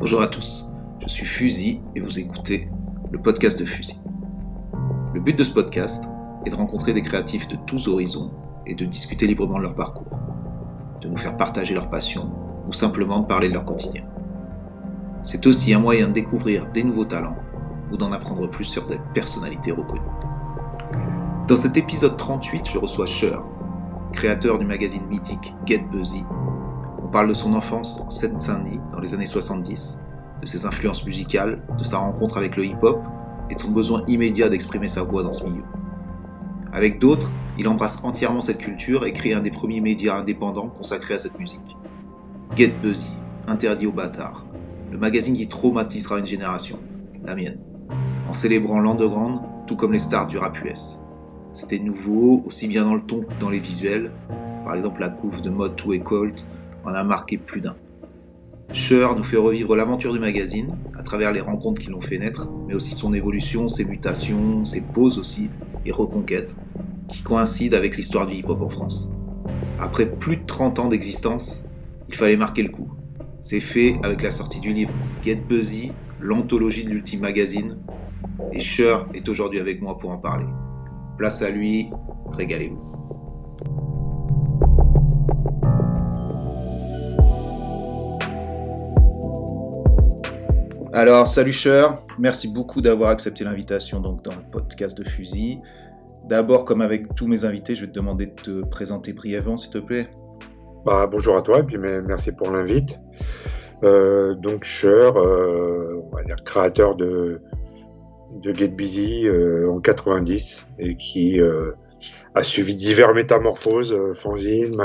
Bonjour à tous, je suis Fusil et vous écoutez le podcast de Fusil. Le but de ce podcast est de rencontrer des créatifs de tous horizons et de discuter librement de leur parcours, de nous faire partager leur passion ou simplement de parler de leur quotidien. C'est aussi un moyen de découvrir des nouveaux talents ou d'en apprendre plus sur des personnalités reconnues. Dans cet épisode 38, je reçois Cher, créateur du magazine mythique Get Buzzy. On parle de son enfance en Seine-Saint-Denis dans les années 70, de ses influences musicales, de sa rencontre avec le hip-hop et de son besoin immédiat d'exprimer sa voix dans ce milieu. Avec d'autres, il embrasse entièrement cette culture et crée un des premiers médias indépendants consacrés à cette musique. Get Buzzy, interdit aux bâtards, le magazine qui traumatisera une génération, la mienne, en célébrant l'underground tout comme les stars du rap US. C'était nouveau, aussi bien dans le ton que dans les visuels. Par exemple, la couve de Mode 2 et en a marqué plus d'un. Sher nous fait revivre l'aventure du magazine à travers les rencontres qui l'ont fait naître, mais aussi son évolution, ses mutations, ses pauses aussi et reconquêtes, qui coïncident avec l'histoire du hip-hop en France. Après plus de 30 ans d'existence, il fallait marquer le coup. C'est fait avec la sortie du livre Get Buzzy, l'anthologie de l'Ultime Magazine, et Sher est aujourd'hui avec moi pour en parler. Place à lui, régalez-vous. Alors, salut Cher, merci beaucoup d'avoir accepté l'invitation dans le podcast de Fusil. D'abord, comme avec tous mes invités, je vais te demander de te présenter brièvement, s'il te plaît. Bah, bonjour à toi et puis merci pour l'invite. Euh, donc Cher, euh, on va dire créateur de, de Get Busy euh, en 90 et qui a suivi divers métamorphoses, euh, fanzine,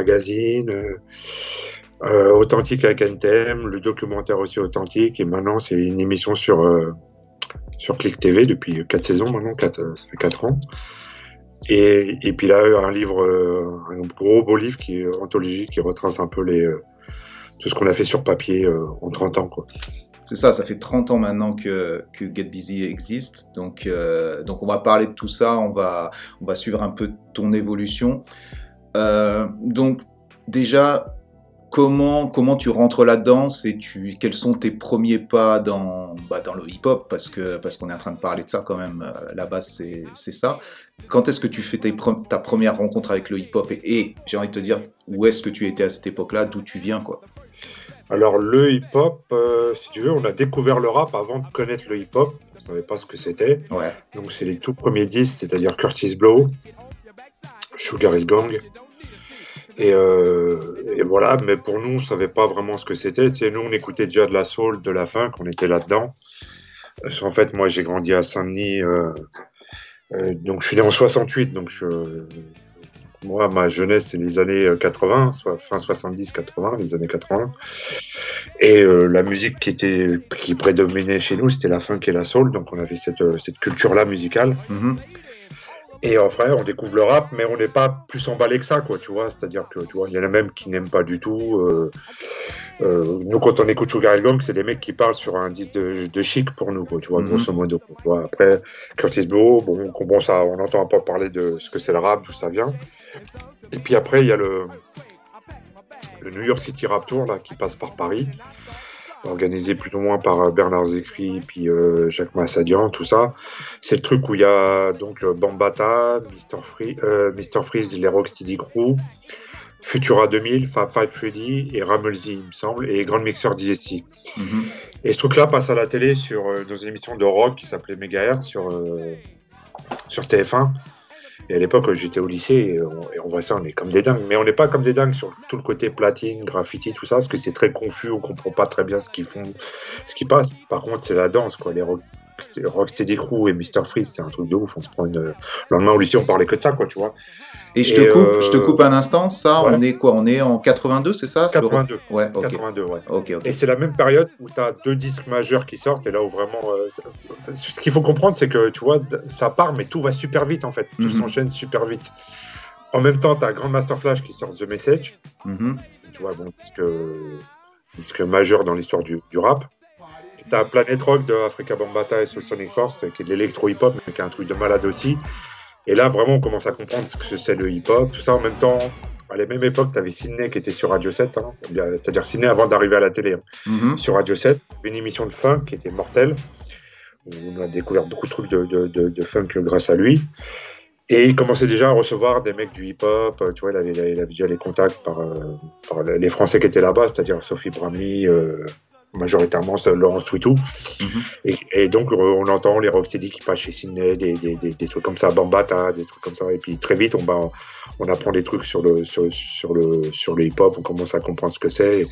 magazine, authentique avec NTM, le documentaire aussi authentique et maintenant c'est une émission sur sur Click TV depuis 4 saisons maintenant, 4, ça fait 4 ans. Et, et puis là, un livre, un gros beau livre qui est anthologique, qui retrace un peu les, tout ce qu'on a fait sur papier en 30 ans. Quoi. C'est ça, ça fait 30 ans maintenant que, que Get Busy existe. Donc, euh, donc on va parler de tout ça, on va, on va suivre un peu ton évolution. Euh, donc déjà, comment, comment tu rentres là-dedans et tu, quels sont tes premiers pas dans, bah, dans le hip-hop? Parce qu'on parce qu'on est en train de parler de ça quand même, euh, la base c'est ça. Quand est-ce que tu fais ta première rencontre avec le hip-hop? Et, et j'ai envie de te dire, où est-ce que tu étais à cette époque-là, d'où tu viens quoi? Alors le hip-hop, euh, si tu veux, on a découvert le rap avant de connaître le hip-hop. On ne savait pas ce que c'était. Ouais. Donc c'est les tout premiers disques, c'est-à-dire Curtis Blow, Sugar Hill Gang. Et, euh, et, voilà, mais pour nous, on savait pas vraiment ce que c'était. Tu sais, nous, on écoutait déjà de la soul, de la funk, on était là-dedans. En fait, moi, j'ai grandi à Saint-Denis. Euh, euh, donc je suis né en 68, donc je, moi, ma jeunesse, c'est les années 80, euh, soit fin 70-80, les années 80. Et euh, la musique qui était qui prédominait chez nous, c'était la funk et la soul. Donc, on avait cette, euh, cette culture-là musicale. Mm-hmm. Et en vrai, on découvre le rap, mais on n'est pas plus emballé que ça, quoi, tu vois. C'est-à-dire que, tu vois, il y en a même qui n'aiment pas du tout. Euh, euh, nous, quand on écoute Sugar Gang, c'est des mecs qui parlent sur un disque de, de chic pour nous, quoi, tu vois, mm -hmm. grosso modo. Tu vois. Après, Curtis Blow, bon, bon, ça, on entend un peu parler de ce que c'est le rap, d'où ça vient. Et puis après, il y a le, le New York City Rap Tour, là, qui passe par Paris organisé plus ou moins par euh, Bernard Zécry puis euh, Jacques Massadian, tout ça. C'est le truc où il y a donc euh, Bambata, Mr. Free, euh, Mr. Freeze, les Rocksteady Crew, Futura 2000, Fab Five Freddy et Ramelzy, il me semble, et Grand Mixer DSC. Mm -hmm. Et ce truc-là passe à la télé sur, dans une émission de rock qui s'appelait Megahertz sur, sur TF1. Et à l'époque, j'étais au lycée et on, voit ça, on est comme des dingues. Mais on n'est pas comme des dingues sur tout le côté platine, graffiti, tout ça, parce que c'est très confus, on comprend pas très bien ce qu'ils font, ce qui passe. Par contre, c'est la danse, quoi. Les Rocksteady Crew et Mr. Freeze, c'est un truc de ouf. On se prend une... Le lendemain au lycée, on parlait que de ça, quoi, tu vois. Et je, te coupe, euh... je te coupe un instant, ça, ouais. on est quoi On est en 82, c'est ça 82. Ouais, okay. 82, ouais. Okay, okay. Et c'est la même période où tu as deux disques majeurs qui sortent, et là où vraiment. Euh, ce qu'il faut comprendre, c'est que, tu vois, ça part, mais tout va super vite, en fait. Tout mm -hmm. s'enchaîne super vite. En même temps, tu as Grandmaster Flash qui sort The Message. Mm -hmm. Tu vois, bon, disque, disque majeur dans l'histoire du, du, rap. Tu as Planet Rock de Africa Bambata et Sonic Force, qui est de l'électro-hip-hop, mais qui est un truc de malade aussi. Et là, vraiment, on commence à comprendre ce que c'est le hip-hop, tout ça en même temps. à la même époque, tu avais Sydney qui était sur Radio 7, hein. c'est-à-dire Sydney avant d'arriver à la télé. Hein. Mm-hmm. Sur Radio 7, une émission de funk qui était mortelle. On a découvert beaucoup de trucs de, de, funk grâce à lui. Et il commençait déjà à recevoir des mecs du hip-hop. Tu vois, il avait, il avait, déjà les contacts par, euh, par les Français qui étaient là-bas, c'est-à-dire Sophie Bramley, euh, majoritairement Laurence Twitou. Mhm. et, donc, on entend les Rocksteady qui passent chez Sydney, des, des, des, trucs comme ça, Bambata, des trucs comme ça. Et puis très vite, on, on apprend des trucs sur le, sur, sur le, sur le hip-hop, on commence à comprendre ce que c'est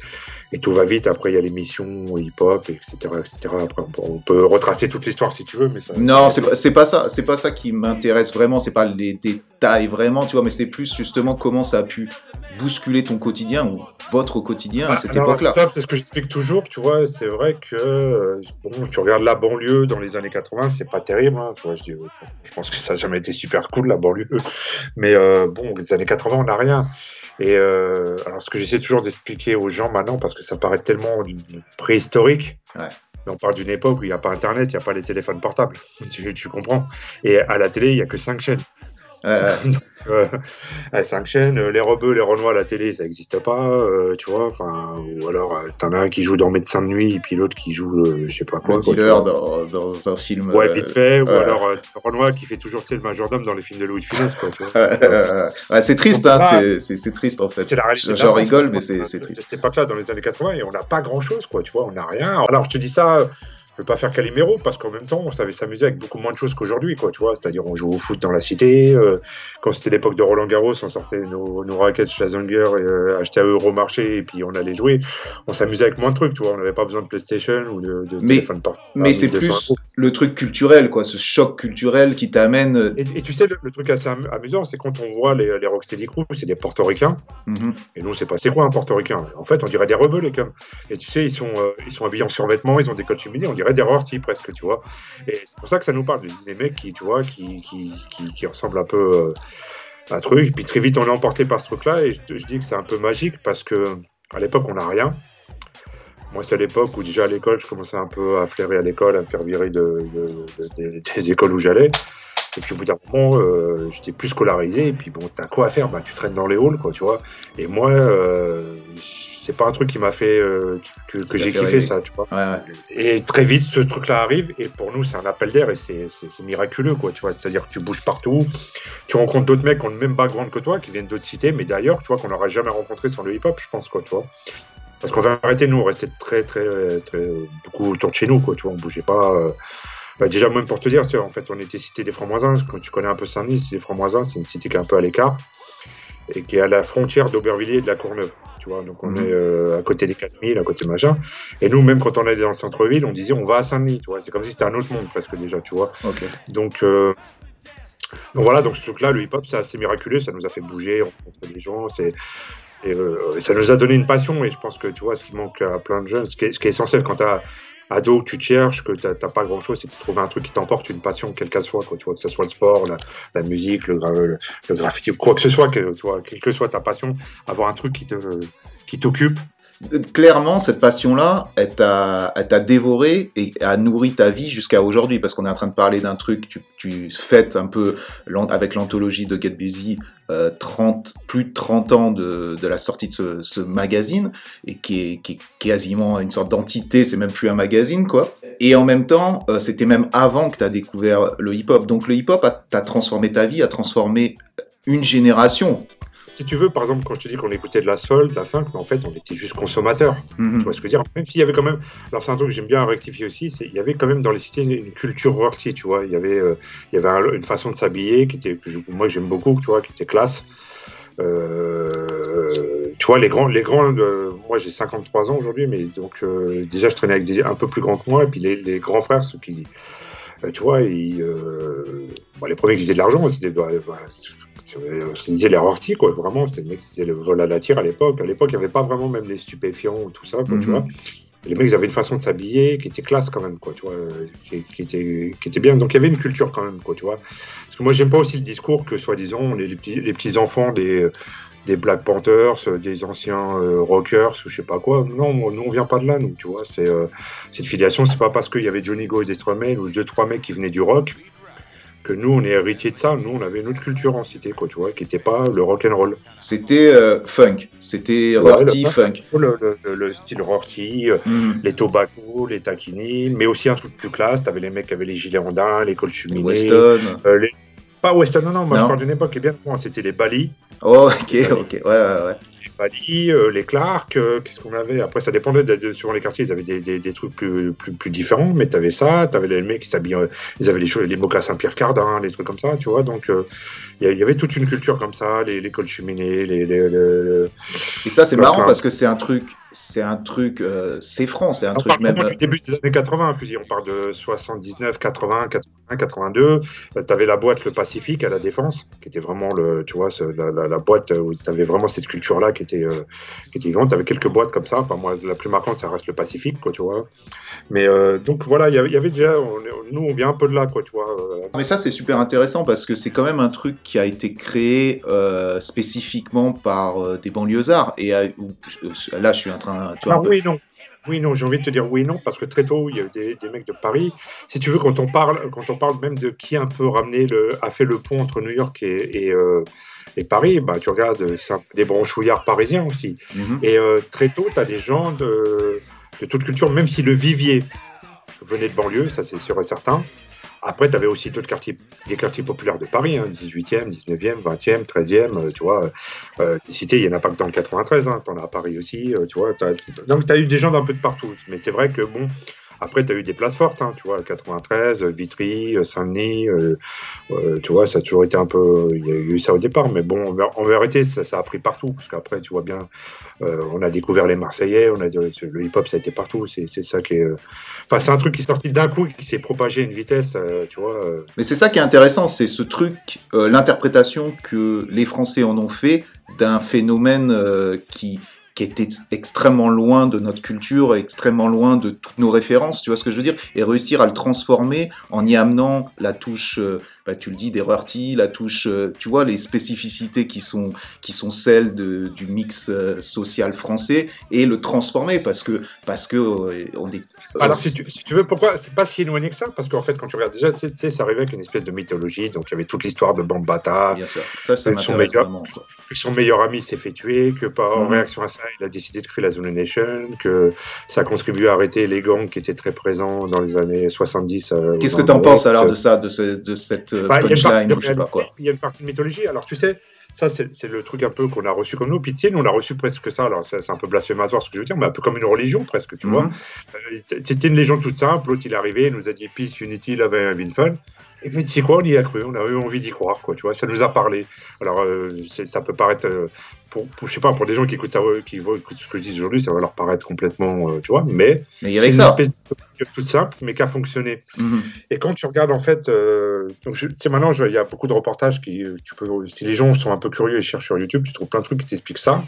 et tout va vite. Après, il y a l'émission hip-hop, etc., etc. Après, on peut, retracer toute l'histoire si tu veux, mais ça, non, c'est pas, pas ça. C'est pas ça qui m'intéresse vraiment. C'est pas les détails vraiment, tu vois, mais c'est plus justement comment ça a pu bousculer ton quotidien ou votre quotidien à cette époque-là. C'est ce que j'explique toujours. Tu vois, c'est vrai que bon, tu regardes la banlieue dans les années 80, c'est pas terrible. Hein, tu vois, je, dis, je, pense que ça n'a jamais été super cool la banlieue, mais euh, bon, les années 80, on n'a rien. Et euh, alors, ce que j'essaie toujours d'expliquer aux gens maintenant, parce que ça paraît tellement préhistorique, mais on parle d'une époque où il n'y a pas Internet, il n'y a pas les téléphones portables. Tu, tu, comprends Et à la télé, il n'y a que cinq chaînes. Euh, euh, à cinq chaînes, euh, les rebeux, les renois à la télé, ça n'existe pas, euh, tu vois. Enfin, ou alors, t'en as un qui joue dans Médecin de nuit, et puis l'autre qui joue, je sais pas quoi. Le dealer dans, dans, un film. Ouais, vite fait. Ou alors, Renoir qui fait toujours le majordome dans les films de Louis de Funès, quoi. Tu vois. c'est triste, hein, c'est triste en fait. C'est la réalité. J'en rigole, mais c'est triste. C'était pas là dans les années 80 et on n'a pas grand chose, quoi. Tu vois, on n'a rien. Alors, je te dis ça je veux pas faire Calimero parce qu'en même temps, on savait s'amuser avec beaucoup moins de choses qu'aujourd'hui, quoi, tu vois. C'est-à-dire, on jouait au foot dans la cité. Euh, quand c'était l'époque de Roland Garros, on sortait nos, nos raquettes Schlazenger et euh, achetait à Euromarché et puis on allait jouer. On s'amusait avec moins de trucs, tu vois. On n'avait pas besoin de PlayStation ou de, de mais, téléphone Mais c'est plus le truc culturel, quoi, ce choc culturel qui t'amène. Euh, et, tu sais, le, truc assez amusant, c'est quand on voit les, les Rocksteady Crew, c'est des portoricains. Mm-hmm. Et nous, c'est pas, c'est quoi un portoricain En fait, on dirait des rebelles, comme. Et tu sais, ils sont, ils sont habillés en survêtements, ils ont des féminins, on dirait des rorty presque, tu vois. Et c'est pour ça que ça nous parle des mecs qui, tu vois, qui, qui, qui, ressemblent un peu euh, à un truc. Puis très vite, on est emporté par ce truc-là. Et je, dis que c'est un peu magique parce que à l'époque, on n'a rien. Moi, c'est à l'époque où déjà à l'école, je commençais un peu à flairer à l'école, à me faire virer de, des écoles où j'allais. Et puis au bout d'un moment, euh, j'étais plus scolarisé. Et puis bon, t'as quoi à faire? Bah, tu traînes dans les halls, quoi, tu vois. Et moi, euh, c'est pas un truc qui m'a fait euh, que, j'ai kiffé ça, tu vois. Et très vite, ce truc-là arrive. Et pour nous, c'est un appel d'air et c'est miraculeux, quoi, tu vois. C'est-à-dire que tu bouges partout. Tu rencontres d'autres mecs qui ont le même background que toi, qui viennent d'autres cités, mais d'ailleurs, tu vois, qu'on n'aurait jamais rencontré sans le hip-hop, je pense, quoi, tu vois. Parce qu'on va arrêter, nous, on restait très, très, très, beaucoup autour de chez nous, quoi, tu vois. On bougeait pas. Bah, déjà, même pour te dire, en fait, on était cité des Francs-Moisins. Quand tu connais un peu Saint-Denis, c'est des Francs-Moisins, c'est une cité qui est un peu à l'écart et qui est à la frontière d'Aubervilliers et de la Courneuve. Tu vois, donc on mhm. est euh, à côté des 4000, à côté machin. Et nous, même quand on allait dans le centre-ville, on disait on va à Saint-Denis. Tu vois, c'est comme si c'était un autre monde presque déjà, tu vois. Donc, euh, donc voilà, donc ce truc-là, le hip-hop, c'est assez miraculeux. Ça nous a fait bouger, rencontrer des gens. C'est euh, ça nous a donné une passion et je pense que tu vois ce qui manque à plein de jeunes, ce qui est, ce qui est essentiel quand tu as ado tu cherches, que tu n'as pas grand chose, c'est de trouver un truc qui t'emporte, une passion, quelle qu'elle soit, quoi, tu vois, que ce soit le sport, la, musique, le, le, graffiti, quoi que ce soit, tu vois, quelle que soit ta passion, avoir un truc qui te qui t'occupe, clairement, cette passion-là, elle t'a dévoré et a nourri ta vie jusqu'à aujourd'hui, parce qu'on est en train de parler d'un truc, tu, tu fêtes un peu avec l'anthologie de Get Busy, 30, euh, plus de 30 ans de, de la sortie de ce, magazine, et qui est, qui est, quasiment une sorte d'entité, c'est même plus un magazine, quoi. Et en même temps, euh, c'était même avant que tu as découvert le hip-hop. Donc le hip-hop a, a transformé ta vie, a transformé une génération si tu veux, par exemple, quand je te dis qu'on écoutait de la soul, de la funk, mais en fait, on était juste consommateurs. Mhm. Tu vois ce que je veux dire? Même s'il y avait quand même. Alors, c'est un truc que j'aime bien rectifier aussi, c'est il y avait quand même dans les cités une, culture rorty, tu vois. Il y avait, euh, il y avait une façon de s'habiller qui était, que moi, j'aime beaucoup, tu vois, qui était classe. Euh, tu vois, les grands, les grands euh, moi j'ai 53 ans aujourd'hui, mais donc déjà je traînais avec des un peu plus grands que moi, et puis les, les grands frères, ceux qui, tu vois, ils, les premiers qui faisaient de l'argent, c'était bah, je disais les rortis, quoi, vraiment, c'était le mec qui faisait le vol à la tire à l'époque. À l'époque, il n'y avait pas vraiment même les stupéfiants ou tout ça, quoi, tu mhm. vois. les mecs, ils avaient une façon de s'habiller qui était classe quand même, quoi, tu vois, qui, était, qui était bien. Donc il y avait une culture quand même, quoi, tu vois. Parce que moi, j'aime pas aussi le discours que, soi-disant, les, petits, les petits enfants des, des Black Panthers, des anciens euh, rockers, ou je sais pas quoi. Non, nous, on vient pas de là, nous, tu vois. C'est, euh, cette filiation, c'est pas parce qu'il y avait Johnny Go et des Stromae ou deux, trois mecs qui venaient du rock que nous, on est héritier de ça. Nous, on avait une autre culture en cité, quoi, tu vois, qui n'était pas le rock and roll. C'était euh, funk, c'était rorty, funk. Le, le, style rorty, euh, mm. les tobacco, les taquini, mais aussi un truc plus classe. T'avais les mecs qui avaient les gilets andins, les cols cheminés. Weston. Euh, les... Pas Weston, non, non, moi je parle d'une époque qui est bien c'était les Bali. Oh, ok, ok, ouais, ouais, ouais. Bali, euh, les Clark, euh, qu'est-ce qu'on avait? Après, ça dépendait de, de, suivant les quartiers, ils avaient des, des, des trucs plus, plus, plus, différents, mais tu avais ça, tu avais les mecs qui s'habillaient, euh, ils avaient les, choses, les mocassins Pierre Cardin, les trucs comme ça, tu vois. Donc, il y, avait toute une culture comme ça, les, les cols cheminés, les. les, Et ça, c'est marrant parce que c'est un truc c'est un truc, euh, c'est franc, c'est un on truc même. Du début des années 80, fusil, on parle de 79, 80, 81, 82. tu avais la boîte Le Pacifique à la Défense, qui était vraiment le, tu vois, la, la, boîte où tu avais vraiment cette culture-là qui était, euh, qui était vivante. Tu avais quelques boîtes comme ça. Enfin, moi, la plus marquante, ça reste Le Pacifique, quoi, tu vois. Mais euh, donc voilà, il y avait déjà, nous, on vient un peu de là, quoi, tu vois. Mais ça, c'est super intéressant parce que c'est quand même un truc qui a été créé spécifiquement par des banlieusards. Et là, je suis un ah, oui, non. Oui, non, j'ai envie de te dire oui, non, parce que très tôt, il y a eu des, mecs de Paris. Si tu veux, quand on parle, quand on parle même de qui un peu ramené le, a fait le pont entre New York et, et, euh, Paris, bah, tu regardes, c'est des branchouillards parisiens aussi. Mhm. Et euh, très tôt, tu as des gens de, de toute culture, même si le vivier venait de banlieue, ça c'est sûr et certain. Après, tu avais aussi d'autres quartiers, des quartiers populaires de Paris, 18e, 19e, 20e, 13e, tu vois. Euh, des cités, il n'y en a pas que dans le 93, hein, tu en as à Paris aussi, euh, tu vois. donc, tu as eu des gens d'un peu de partout. Mais c'est vrai que, bon, après, tu as eu des places fortes, hein, tu vois, 93, Vitry, Saint-Denis, euh, euh, tu vois, ça a toujours été un peu. Il y a eu ça au départ, mais bon, en vérité, ça, a pris partout, parce qu'après, tu vois bien, euh, on a découvert les Marseillais, on a le hip-hop, ça a été partout, c'est ça qui est. Enfin, c'est un truc qui est sorti d'un coup, qui s'est propagé à une vitesse, tu vois. Mais c'est ça qui est intéressant, c'est ce truc, l'interprétation que les Français en ont fait d'un phénomène qui qui était extrêmement loin de notre culture, extrêmement loin de toutes nos références, tu vois ce que je veux dire, et réussir à le transformer en y amenant la touche euh, bah, tu le dis, des la touche, euh, tu vois, les spécificités qui sont, qui sont celles de, du mix euh, social français et le transformer parce que, parce que euh, on est. Alors, si tu, si tu, veux, pourquoi c'est pas si éloigné que ça? Parce qu'en fait, quand tu regardes déjà, tu sais, ça arrivait avec une espèce de mythologie, donc il y avait toute l'histoire de Bambata. Bien sûr, ça, ça son meilleur, que son meilleur ami s'est fait tuer, que par, en mhm. réaction à ça, il a décidé de créer la Zone Nation, que ça a contribué à arrêter les gangs qui étaient très présents dans les années 70. Qu'est-ce que tu en penses alors de ça, de, de cette bah, il, y a une partie de mythologie. Alors, tu sais, ça, c'est le truc un peu qu'on a reçu comme nous. Puis, nous, on a reçu presque ça. Alors, c'est un peu blasphématoire ce que je veux dire, mais un peu comme une religion, presque, tu vois. Mhm. Euh, c'était une légende toute simple. L'autre, il est arrivé, il nous a dit Peace, Unity, Love and Fun. Et puis, tu sais quoi, on y a cru, on a eu envie d'y croire, quoi, tu vois, ça nous a parlé. Alors, euh, ça peut paraître, euh, pour, pour, je sais pas, pour des gens qui écoutent ça, qui écoutent ce que je dis aujourd'hui, ça va leur paraître complètement, euh, tu vois, mais, mais il y avait ça. une espèce de toute simple, mais qui a fonctionné. Mm-hmm. Et quand tu regardes, en fait, donc, tu sais, maintenant, il y a beaucoup de reportages qui, tu peux, si les gens sont un peu curieux et cherchent sur YouTube, tu trouves plein de trucs qui t'expliquent ça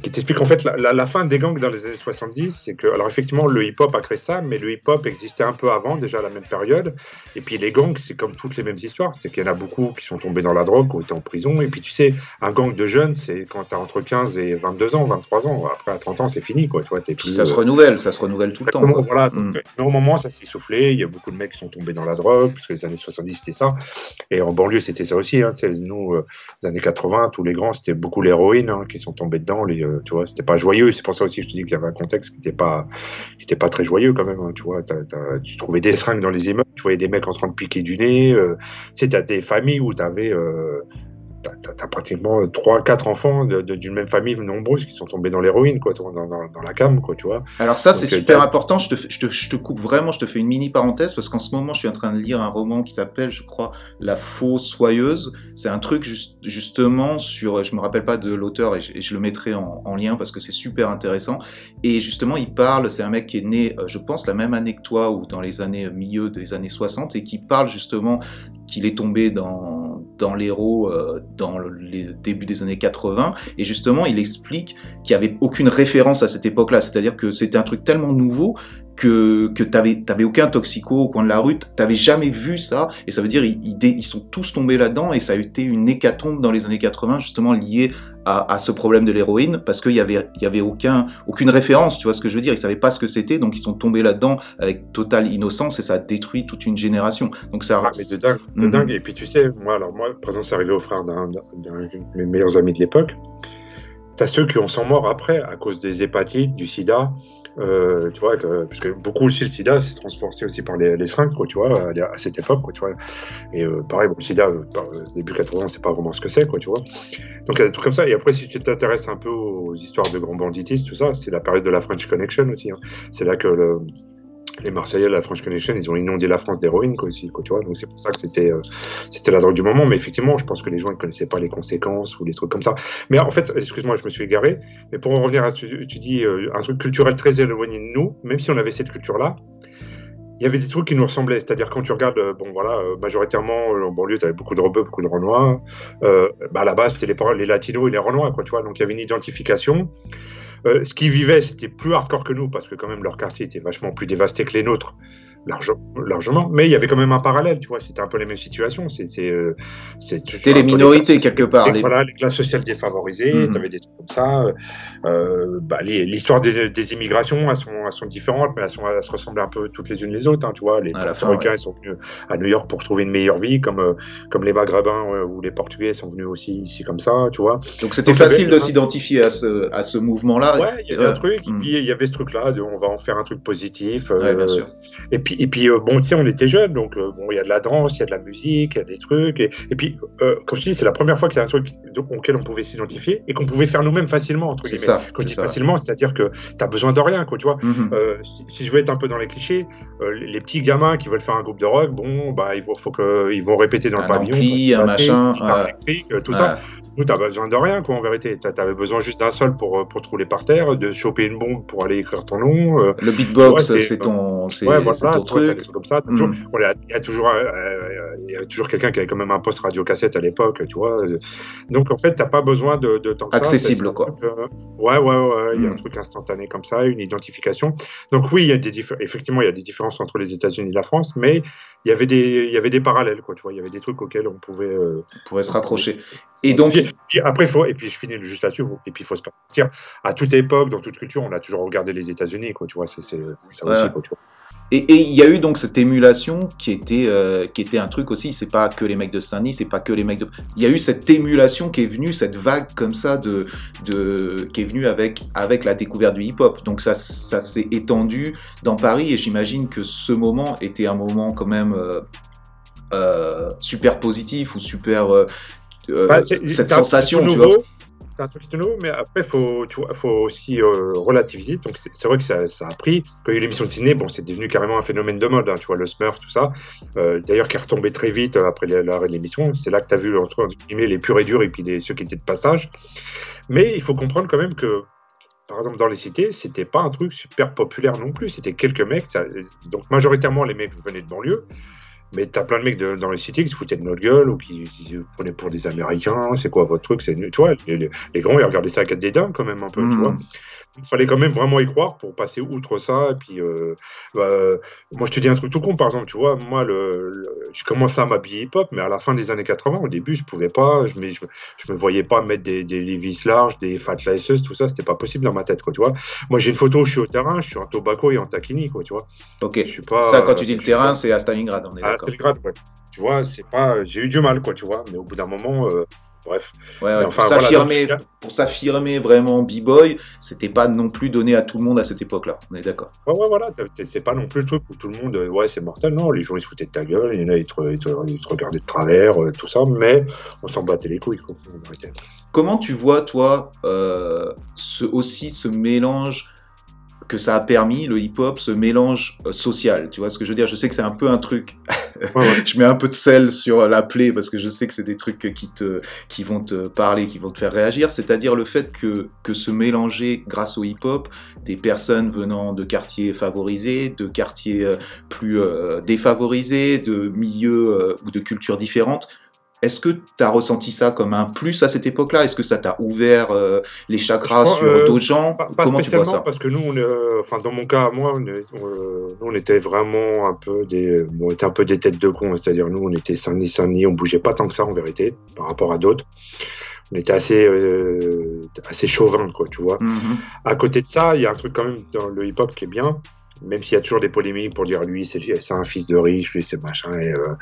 qui t'explique en fait la, la, fin des gangs dans les années 70, c'est que, alors effectivement, le hip-hop a créé ça, mais le hip-hop existait un peu avant, déjà à la même période. Et puis les gangs, c'est comme toutes les mêmes histoires, c'est qu'il y en a beaucoup qui sont tombés dans la drogue, qui ont été en prison. Et puis tu sais, un gang de jeunes, c'est quand tu as entre 15 et 22 ans, 23 ans. Après, à 30 ans, c'est fini, quoi. Es plus, ça se renouvelle, ça se renouvelle tout le temps. Voilà, mm. au moment, ça s'est soufflé. Il y a beaucoup de mecs qui sont tombés dans la drogue, parce que les années 70, c'était ça. Et en banlieue, c'était ça aussi. Hein. Nous, euh, les années 80, tous les grands, c'était beaucoup l'héroïne hein, qui sont tombés dedans. Les, euh, tu vois, c'était pas joyeux. C'est pour ça aussi que je te dis qu'il y avait un contexte qui n'était pas, très joyeux quand même. Hein, tu trouvais des seringues dans les immeubles, tu voyais des mecs en train de piquer du nez. Euh, c'était des familles où tu avais t'as as pratiquement 3 quatre enfants d'une même famille nombreuses qui sont tombés dans l'héroïne, quoi, dans, dans, la cam, quoi, tu vois. Alors ça, c'est euh, super important. Je te, je, te, je te, coupe vraiment, je te fais une mini parenthèse parce qu'en ce moment, je suis en train de lire un roman qui s'appelle, je crois, La fausse soyeuse. C'est un truc juste, justement sur, je me rappelle pas de l'auteur et, je, le mettrai en, en lien parce que c'est super intéressant. Et justement, il parle, c'est un mec qui est né, euh, je pense, la même année que toi ou dans les années milieu des années 60 et qui parle justement qu'il est tombé dans, dans euh, dans les débuts des années 80. Et justement, il explique qu'il n'y avait aucune référence à cette époque-là. C'est-à-dire que c'était un truc tellement nouveau que, que t'avais, aucun toxico au coin de la rue, t'avais jamais vu ça, et ça veut dire ils, ils, sont tous tombés là-dedans, et ça a été une hécatombe dans les années 80, justement liée à, ce problème de l'héroïne parce qu'il y avait, il y avait aucun, aucune référence, tu vois ce que je veux dire Ils savaient pas ce que c'était, donc ils sont tombés là-dedans avec totale innocence et ça a détruit toute une génération. Donc ça. Ah, mais de dingue, de mhm. dingue. Et puis tu sais, moi, alors moi, par exemple, c'est arrivé au frère d'un de mes meilleurs amis de l'époque. T'as ceux qui en sont morts après à cause des hépatites, du sida. Euh, tu vois, parce que beaucoup aussi le sida c'est transporté aussi par les, les seringues, tu vois, à, cette époque, tu vois. Et euh, pareil, le sida, euh, début 80, c'est pas vraiment ce que c'est, tu vois. Donc il y a des trucs comme ça. Et après, si tu t'intéresses un peu aux histoires de grands banditistes, tout ça, c'est la période de la French Connection aussi. Hein. C'est là que le, les Marseillais, la French Connection, ils ont inondé la France d'héroïne, quoi, tu vois. Donc c'est pour ça que c'était, euh, c'était la drogue du moment. Mais effectivement, je pense que les gens ne connaissaient pas les conséquences ou les trucs comme ça. Mais en fait, excuse-moi, je me suis égaré. Mais pour en revenir à, tu, tu dis, euh, un truc culturel très éloigné de nous, même si on avait cette culture-là, il y avait des trucs qui nous ressemblaient. C'est-à-dire quand tu regardes, euh, bon voilà, majoritairement en banlieue, tu avais beaucoup de rebeux, beaucoup de renois. Euh, bah, à la base, c'était les, les latinos et les renois, quoi, tu vois. Donc il y avait une identification. Euh, ce qu'ils vivaient, c'était plus hardcore que nous, parce que quand même leur quartier était vachement plus dévasté que les nôtres largement, mais il y avait quand même un parallèle, tu vois, c'était un peu les mêmes situations. Euh, c'était les minorités quelque part. Les... Voilà, les classes sociales défavorisées, mhm. tu avais des trucs comme ça. Euh, bah, l'histoire des, immigrations, elles sont, elles sont différentes, mais elles, sont, elles se ressemblent un peu toutes les unes les autres, hein, tu vois. Les Américains, ils sont venus à New York pour trouver une meilleure vie, comme, euh, comme les Maghrébins ou les Portugais sont venus aussi ici comme ça, tu vois. Donc c'était facile de s'identifier à ce, à ce mouvement-là. Ouais, il y avait un truc, hmm. il y avait ce truc-là, on va en faire un truc positif. Ouais, bien sûr. Et puis et puis, euh, bon, tiens, on était jeunes, donc euh, bon, il y a de la danse, il y a de la musique, il y a des trucs. Et, puis, euh, comme je dis, c'est la première fois qu'il y a un truc auquel on pouvait s'identifier et qu'on pouvait faire nous-mêmes facilement, entre guillemets. Ça, Quand je dis facilement, c'est-à-dire que tu as besoin de rien, quoi, tu vois. Mhm. si, je veux être un peu dans les clichés, les petits gamins qui veulent faire un groupe de rock, bon, bah, il faut, faut qu'ils vont répéter dans le pavillon. un machin. tout ça. Nous, tu besoin de rien, quoi, en vérité. Tu avais besoin juste d'un sol pour, pour te rouler par terre, de choper une bombe pour aller écrire ton nom. Le beatbox, c'est ton, ouais, voilà, ton truc. comme ça. Mm. il y a toujours, euh, y a toujours quelqu'un qui avait quand même un poste radio-cassette à l'époque, tu vois. Donc, en fait, tu n'as pas besoin de, de tant Accessible, quoi. Euh, ouais, ouais, ouais. Il y a un mm. truc instantané comme ça, une identification. Donc, oui, il y a des effectivement, il y a des différences entre les États-Unis et la France, mais il y avait des, il y avait des parallèles, quoi, tu vois. Il y avait des trucs auxquels on pouvait, euh, on pouvait se rapprocher. Et donc, après, faut, et puis je finis juste là-dessus, et puis il faut se partir. À toute époque, dans toute culture, on a toujours regardé les États-Unis, quoi, tu vois. C'est ça aussi, quoi, tu vois. Et il y a eu donc cette émulation qui était, euh, qui était un truc aussi, c'est pas que les mecs de Saint-Denis, c'est pas que les mecs de... Il y a eu cette émulation qui est venue, cette vague comme ça, de, de, qui est venue avec, avec la découverte du hip-hop. Donc ça, ça s'est étendu dans Paris et j'imagine que ce moment était un moment quand même euh, euh, super positif ou super... Bah, cette sensation, tu vois c'est un truc tout nouveau, mais après, il faut, faut aussi euh, relativiser. Donc, c'est vrai que ça, ça, a pris. Quand il y a eu l'émission de ciné, bon, c'est devenu carrément un phénomène de mode, hein, tu vois, le Smurf, tout ça. Euh, D'ailleurs, qui est retombé très vite euh, après l'arrêt de l'émission. C'est là que tu as vu, entre guillemets, les purs et durs et puis les, ceux qui étaient de passage. Mais il faut comprendre quand même que par exemple, dans les cités, c'était pas un truc super populaire non plus. C'était quelques mecs. Ça, donc, majoritairement, les mecs venaient de banlieue. Mais t'as plein de mecs dans les cités qui se foutaient de notre gueule ou qui, se prenaient pour des Américains. C'est quoi votre truc C'est tu vois, les, les, grands ils regardaient ça avec des dédain quand même un peu, tu mmh. vois il fallait quand même vraiment y croire pour passer outre ça. Et puis, euh, bah, moi, je te dis un truc tout con, par exemple, tu vois, moi, le, j'ai commencé à m'habiller hip-hop, mais à la fin des années 80, au début, je pouvais pas, je me, je, me voyais pas mettre des, des Levi's larges, des Fat Laces, tout ça, c'était pas possible dans ma tête, quoi, tu vois. Moi, j'ai une photo je suis au terrain, je suis en tobacco et en taquini, quoi, tu vois. Ok. Je suis pas, ça, quand tu dis le terrain, c'est à Stalingrad, on est d'accord. À Stalingrad, ouais. Tu vois, c'est pas, j'ai eu du mal, quoi, tu vois, mais au bout d'un moment, euh, Bref. Ouais, pour s'affirmer, pour s'affirmer vraiment b-boy, c'était pas non plus donné à tout le monde à cette époque-là. On est d'accord. Ouais, ouais, voilà. C'est pas non plus le truc où tout le monde, ouais, c'est mortel. Non, les gens ils se foutaient de ta gueule, il y en a ils te, regardaient de travers, euh, tout ça, mais on s'en battait les couilles. Quoi. Comment tu vois, toi, euh, ce, aussi ce mélange que ça a permis, le hip-hop, ce mélange euh, social. Tu vois ce que je veux dire? Je sais que c'est un peu un truc. je mets un peu de sel sur la plaie parce que je sais que c'est des trucs qui, te, qui vont te parler, qui vont te faire réagir. C'est-à-dire le fait que, que se mélanger grâce au hip-hop des personnes venant de quartiers favorisés, de quartiers euh, plus euh, défavorisés, de milieux ou de cultures différentes, est-ce que tu as ressenti ça comme un plus à cette époque-là? Est-ce que ça t'a ouvert euh, les chakras sur euh, d'autres gens? Pas, Comment tu vois ça? parce que nous, on, euh, enfin dans mon cas, moi, on, on, était vraiment un peu des, on était un peu des têtes de con. C'est-à-dire nous, on était Saint-Denis, Saint-Denis, on bougeait pas tant que ça en vérité par rapport à d'autres. on était assez, euh, assez chauvin, quoi, tu vois. Mhm. À côté de ça, il y a un truc quand même dans le hip-hop qui est bien, même s'il y a toujours des polémiques pour dire lui, c'est c'est un fils de riche, lui, c'est machin. Et, euh,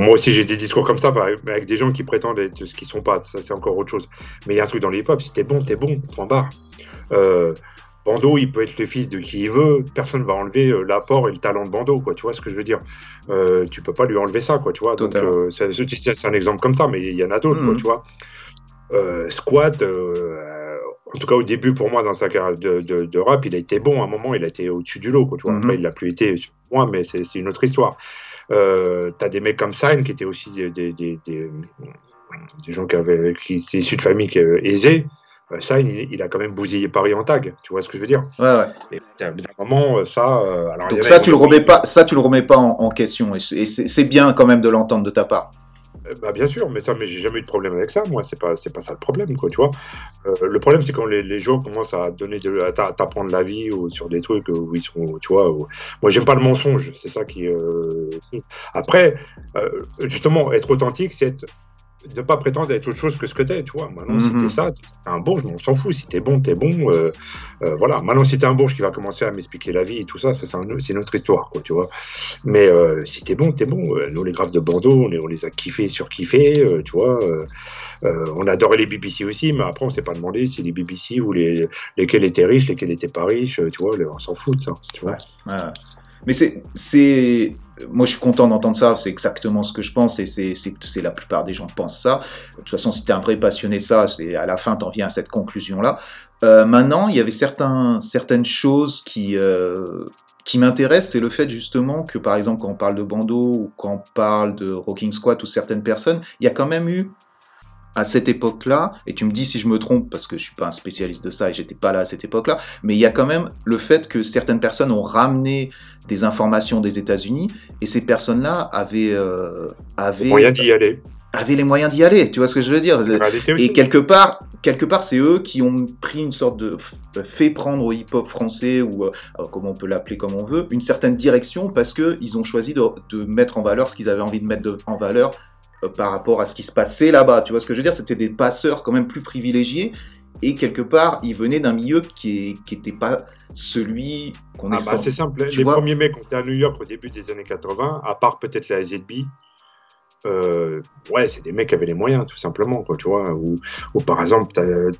moi aussi, j'ai des discours comme ça, avec des gens qui prétendent être ce qu'ils sont pas. Ça, c'est encore autre chose. Mais il y a un truc dans le hip-hop, si t'es bon, t'es bon, point barre. Euh, Bando, il peut être le fils de qui il veut, personne va enlever euh, l'apport et le talent de Bando, quoi. Tu vois ce que je veux dire? Euh, Tu peux pas lui enlever ça, quoi. Tu vois Donc, euh, c'est un exemple comme ça, mais il y en a d'autres, quoi. Mhm. Tu vois euh, Squat, en tout cas au début pour moi dans sa carrière de, de- de rap, il a été bon. À un moment, il a été au-dessus du lot, quoi. Tu vois Mhm. Après, il l'a plus été moi, mais c'est une autre histoire. Euh, T'as des mecs comme Sign qui étaient aussi des, des, des, des- des gens qui avaient qui étaient issus de familles qui, euh, aisées. Euh, il, il a quand même bousillé Paris en tag. Tu vois ce que je veux dire? Ouais, ouais. et à un moment, euh, ça. euh, alors, Donc ça, tu le remets pas, ça, tu le remets pas en, en question. Et c'est bien quand même de l'entendre de ta part. Euh, Bah, bien sûr, mais ça, mais j'ai jamais eu de problème avec ça. Moi, c'est pas, c'est pas ça le problème, quoi. Tu vois. Euh, le problème, c'est quand les, les gens commencent à donner, de, à t'a- t'apprendre la vie ou sur des trucs où ils sont, tu vois. où- Moi, j'aime pas le mensonge. C'est ça qui. euh, Après, euh, justement, être authentique, c'est être ne pas prétendre être autre chose que ce que t'es, tu vois. Maintenant, si Mhm. t'es ça, t'es un bourge, mais on s'en fout. Si t'es bon, t'es bon. euh, euh, voilà. Maintenant, si t'es un bourge qui va commencer à m'expliquer la vie et tout ça, ça c'est un- c'est une autre histoire, quoi, tu vois. Mais euh, si t'es bon, t'es bon. Euh, Nous, les graphes de Bordeaux, on les, on les a kiffés, surkiffés, tu vois. On adorait les BBC aussi, mais après, on s'est pas demandé si les BBC ou les, lesquels étaient riches, lesquels étaient pas riches, tu vois. On s'en fout de ça, tu vois. Ouais. Mais c'est, moi je suis content d'entendre ça, c'est exactement ce que je pense et c'est, la plupart des gens pensent ça. De toute façon, si t'es un vrai passionné de ça, à la fin t'en viens à cette conclusion-là. Euh, maintenant, il y avait certains, certaines choses qui, euh, qui m'intéressent, c'est le fait justement que par exemple quand on parle de Bando ou quand on parle de Rocking Squat ou certaines personnes, il y a quand même eu à cette époque-là, et tu me dis si je me trompe parce que je suis pas un spécialiste de ça et j'étais pas là à cette époque-là, mais il y a quand même le fait que certaines personnes ont ramené des informations des États-Unis et ces personnes-là avaient euh, avaient, Moyen d'y aller. avaient les moyens d'y aller. Tu vois ce que je veux dire? Et quelque part, quelque part, c'est eux qui ont pris une sorte de fait prendre au hip-hop français ou euh, comment on peut l'appeler comme on veut, une certaine direction parce que ils ont choisi de, de mettre en valeur ce qu'ils avaient envie de mettre de- en valeur euh, par rapport à ce qui se passait là-bas. Tu vois ce que je veux dire? C'était des passeurs quand même plus privilégiés et quelque part, ils venaient d'un milieu qui est, qui était pas celui qu'on Ah est bah, c'est simple. tu Les vois? premiers mecs qui étaient à New York au début des années 80, à part peut-être la ZB, euh, ouais, c'est des mecs qui avaient les moyens, tout simplement, quoi, tu vois. Ou, ou par exemple, euh,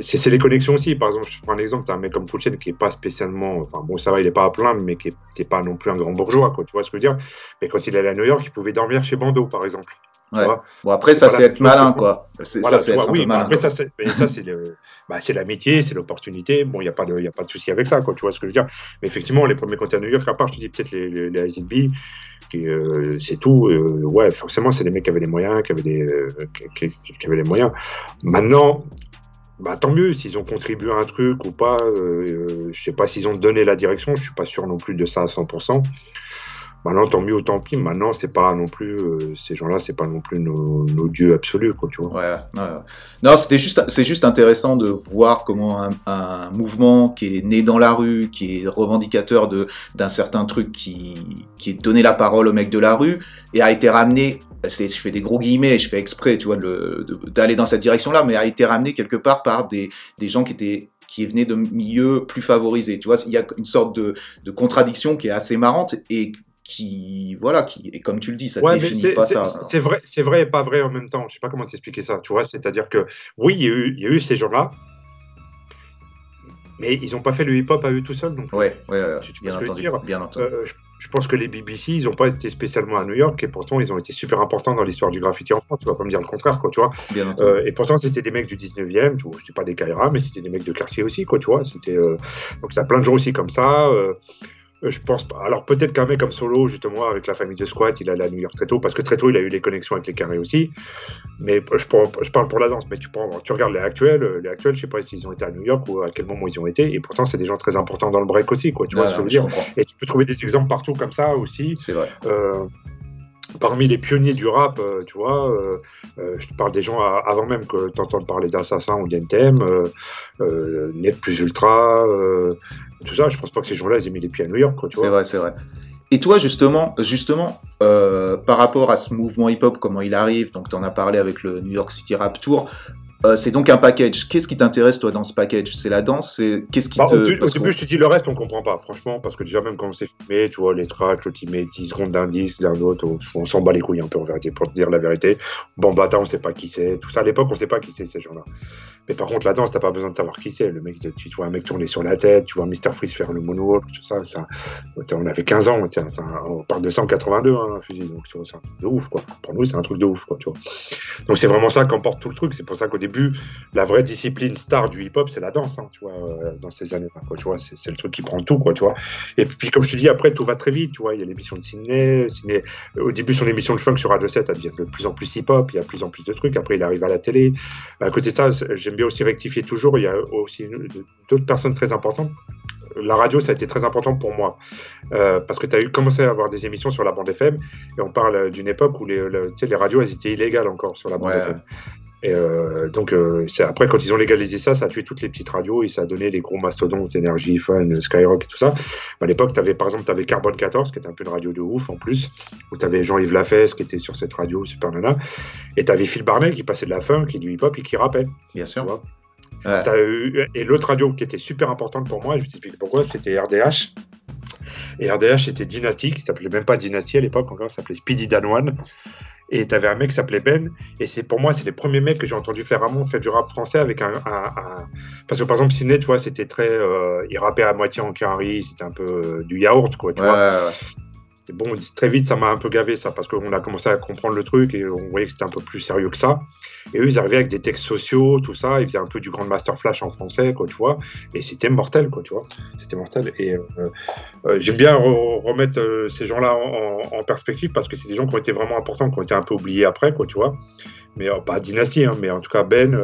c'est les connexions aussi. Par exemple, je prends un exemple, t'as un mec comme Kouchen qui est pas spécialement, enfin bon, ça va, il est pas à plaindre, mais qui est, pas non plus un grand bourgeois, quoi, tu vois ce que je veux dire? Mais quand il allait à New York, il pouvait dormir chez Bando, par exemple. Ouais. Bon, après, ça, Voilà, c'est être malin, quoi. C'est- Voilà, ça, c'est être oui, malin. après, quoi. ça, c'est mais ça, c'est le- bah, c'est l'amitié, c'est l'opportunité. Bon, il n'y a pas de, il y a pas de souci avec ça, quoi. Tu vois ce que je veux dire Mais effectivement, les premiers comptes à New York, à part, je te dis peut-être les, les, les qui, euh, c'est tout. euh, ouais, forcément, c'est des mecs qui avaient les moyens, qui avaient des, euh, qui, avaient les moyens. Maintenant. Bah, tant mieux s'ils ont contribué à un truc ou pas. Je sais pas s'ils ont donné la direction. Je suis pas sûr non plus de ça à 100%. Maintenant, tant mieux ou tant pis. Maintenant, c'est pas non plus euh, ces gens-là, c'est pas non plus nos, nos dieux absolus, quoi. Tu vois. Ouais, ouais. Non, c'était juste, c'est juste intéressant de voir comment un, un mouvement qui est né dans la rue, qui est revendicateur de d'un certain truc, qui qui est donné la parole au mec de la rue et a été ramené. C'est, je fais des gros guillemets, je fais exprès, tu vois, de- d'aller dans cette direction-là, mais a été ramené quelque part par des des gens qui étaient qui venaient de milieux plus favorisés. Tu vois, il y a une sorte de, de contradiction qui est assez marrante et qui, voilà, qui, et comme tu le dis, ça Ouais, définit c'est- pas c'est- ça. C'est vrai, c'est vrai et pas vrai en même temps. Je sais pas comment t'expliquer ça. Tu vois, c'est-à-dire que oui, il y, a eu- il y a eu ces gens-là, mais ils n'ont pas fait le hip-hop à eux tout seuls. Donc, Ouais, ouais, ouais, Tu- tu vois bien entendu, dire bien entendu. Euh, je, je pense que les BBC, ils n'ont pas été spécialement à New York et pourtant ils ont été super importants dans l'histoire du graffiti en France. Tu vas pas me dire le contraire, quoi, tu vois. Bien entendu. Euh, et pourtant, c'était des mecs du 19e, tu vois, c'était pas des Kaira, mais c'était des mecs de quartier aussi, quoi, tu vois. C'était, euh, donc, ça a plein de gens aussi comme ça. Euh, je pense pas. Alors, peut-être qu'un mec comme Solo, justement, avec la famille de Squat, il allait à New York très tôt, parce que très tôt, il a eu les connexions avec les carrés aussi. Mais je, parle- je parle pour la danse, mais tu, prends, tu regardes les actuels, euh, les actuels, je sais pas s'ils ont été à New York ou à quel moment ils ont été, et pourtant, c'est des gens très importants dans le break aussi, quoi, tu vois ce que je veux dire. comprends. Et tu peux trouver des exemples partout comme ça aussi. C'est vrai. Euh, parmi les pionniers du rap, euh, tu vois, euh, euh, je te parle des gens à- avant même que tu entendes parler d'Assassin ou d'NTM, Net plus Ultra, tout ça, je pense pas que ces gens-là, ils aient mis les pieds à New York, C'est vrai, c'est vrai. Et toi, justement, justement euh, par rapport à ce mouvement hip-hop, comment il arrive, donc tu en as parlé avec le New York City Rap Tour, euh, c'est donc un package. Qu'est-ce qui t'intéresse toi dans ce package? C'est la danse C'est qu'est-ce qui bah, te Au, début, je te dis le reste, on comprend pas, franchement, parce que déjà même quand on s'est filmé, tu vois, les tu mets 10 secondes d'un disque, d'un autre, on, s'en bat les couilles un peu en vérité, pour te dire la vérité. Bon, Bata, on sait pas qui c'est, tout ça. À l'époque, on sait pas qui c'est ces gens-là. Mais par contre, la danse, t'as pas besoin de savoir qui c'est. Le mec, tu, vois un mec tourner sur la tête, tu vois Mr. Freeze faire le moonwalk, tout ça. on avait 15 ans, on parle de 182, hein, un fusil, donc c'est un truc de ouf, quoi. Pour nous, c'est un truc de ouf, quoi, tu vois. Donc c'est vraiment ça qu'emporte tout le truc. C'est pour ça qu'au début, la vraie discipline star du hip-hop, c'est la danse, hein, tu vois, euh, dans ces années-là, tu vois. C'est le truc qui prend tout, quoi, tu vois. Et puis, comme je te dis, après, tout va très vite, tu vois. Il y a l'émission de Sydney, Au début, son émission de funk sur Radio 7, elle devient de plus en plus hip-hop, il y a de plus en plus de trucs. Après, il arrive à la télé. À côté de ça, j'aime bien aussi rectifier toujours. Il y a aussi d'autres personnes très importantes la radio, ça a été très important pour moi. Euh, parce que tu as eu, commencé à avoir des émissions sur la bande FM. Et on parle d'une époque où les, les radios, elles étaient illégales encore sur la bande FM. Et euh, donc, euh, après, quand ils ont légalisé ça, ça a tué toutes les petites radios et ça a donné les gros mastodontes, Énergie, Fun, Skyrock et tout ça. À l'époque, par exemple avais Carbone 14, qui était un peu une radio de ouf en plus, où tu avais Jean-Yves Lafesse qui était sur cette radio, Super Nana, et tu avais Phil Barnet qui passait de la funk, qui du hip-hop et qui rappait. Bien sûr. et l'autre radio qui était super importante pour moi, je t'explique pourquoi, c'était RDH. Et RDH était dynastique, il s'appelait même pas Dynastie à l'époque encore, ça s'appelait Speedy Dan One. Et tu avais un mec qui s'appelait Ben. Et c'est pour moi, c'est les premiers mecs que j'ai entendu faire vraiment faire du rap français avec un. Parce que par exemple, Sidney, tu vois, c'était très. Euh, il rappait à moitié en carry, c'était un peu euh, du yaourt, quoi, tu vois bon, très vite, ça m'a un peu gavé ça, parce qu'on a commencé à comprendre le truc et on voyait que c'était un peu plus sérieux que ça. Et eux, ils arrivaient avec des textes sociaux, tout ça, ils faisaient un peu du Grand Master Flash en français, quoi, tu vois. Et c'était mortel, quoi, tu vois. C'était mortel. Et euh, euh, j'aime bien remettre euh, ces gens-là en, perspective parce que c'est des gens qui ont été vraiment importants, qui ont été un peu oubliés après, quoi, tu vois. Mais pas dynastie, hein, mais en tout cas, Ben,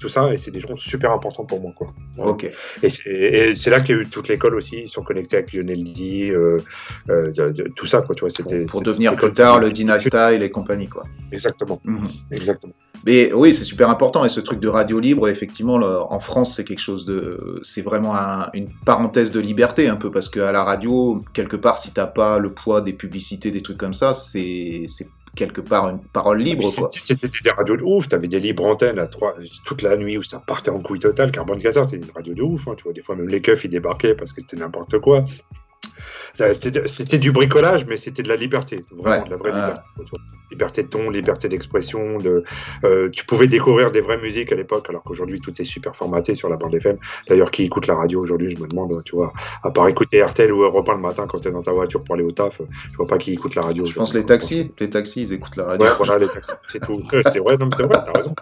tout ça, et c'est des gens super importants pour moi. Quoi. Ok. Et c'est là qu'il y a eu toute l'école aussi, ils sont connectés avec Lionel D, euh, euh tout ça, quoi, tu vois. Pour, pour devenir plus tard le Dynasta et compagnie, quoi. Exactement. Mhm. Exactement. Mais oui, c'est super important. Et ce truc de radio libre, effectivement, en France, c'est quelque chose de. C'est vraiment une parenthèse de liberté, un peu, parce qu'à la radio, quelque part, si t'as pas le poids des publicités, des trucs comme ça, c'est quelque part une parole libre. C'était des radios de ouf, tu avais des libres antennes à trois, toute la nuit où ça partait en couille totale. Carbone 14, c'est une radio de ouf, hein, tu vois, des fois même les keufs ils débarquaient parce que c'était n'importe quoi. C'était du bricolage, mais c'était de la liberté, vraiment de la vraie liberté liberté de ton, liberté d'expression. De, euh, tu pouvais découvrir des vraies musiques à l'époque, alors qu'aujourd'hui tout est super formaté sur la bande FM. D'ailleurs, qui écoute la radio aujourd'hui, je me demande, tu vois, à part écouter RTL ou Europe 1 le matin quand tu es dans ta voiture pour aller au taf, je vois pas qui écoute la radio. Je pense les taxis, les taxis, ils écoute la radio. Ouais, voilà, les taxis, c'est tout. c'est vrai, non, c'est vrai, t'as raison.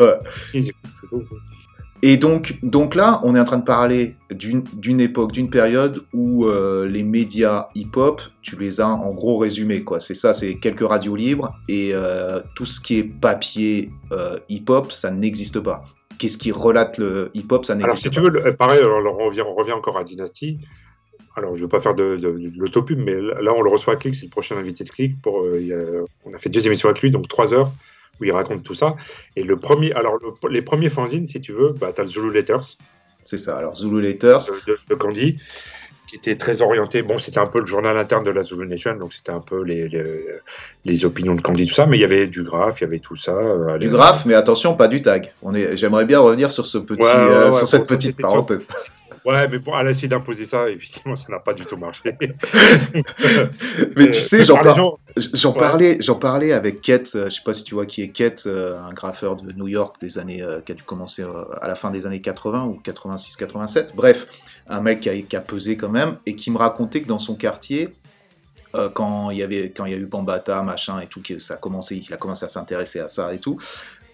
Ouais. c'est tout. Et donc, donc là, on est en train de parler d'une époque, d'une période où euh, les médias hip-hop, tu les as en gros résumés. quoi. C'est ça, c'est quelques radios libres et euh, tout ce qui est papier euh, hip-hop, ça n'existe pas. Qu'est-ce qui relate le hip-hop, ça n'existe pas. Alors, si tu veux, pareil, alors, on, revient, on revient encore à Dynasty. Alors, je ne veux pas faire de, de, l'autopub, mais là, on le reçoit à Click, c'est le prochain invité de Click. Pour, on a fait deux émissions avec lui, donc trois heures où il raconte tout ça. Et le premier, alors les premiers fanzines, si tu veux, bah, tu as le Zulu Letters. C'est ça, alors Zulu Letters. De, Candy, qui était très orienté. Bon, c'était un peu le journal interne de la Zulu Nation, donc c'était un peu les, les, opinions de Candy, tout ça, mais il y avait du graphe, il y avait tout ça. Euh, du graphe, mais attention, pas du tag. On est, j'aimerais bien revenir sur ce petit, euh, sur cette petite parenthèse. Ouais, mais bon, elle a essayé d'imposer ça, effectivement, ça n'a pas du tout marché. mais tu sais, j'en parlais, j'en parlais avec Kate, euh, je sais pas si tu vois qui est Kate, euh, un graffeur de New York des années, euh, qui a dû commencer à la fin des années 80 ou 86-87. Bref, un mec qui a, qui a, pesé quand même, et qui me racontait que dans son quartier, quand il y avait, quand il y a eu Bambata, machin et tout, ça a commencé, il a commencé à s'intéresser à ça et tout.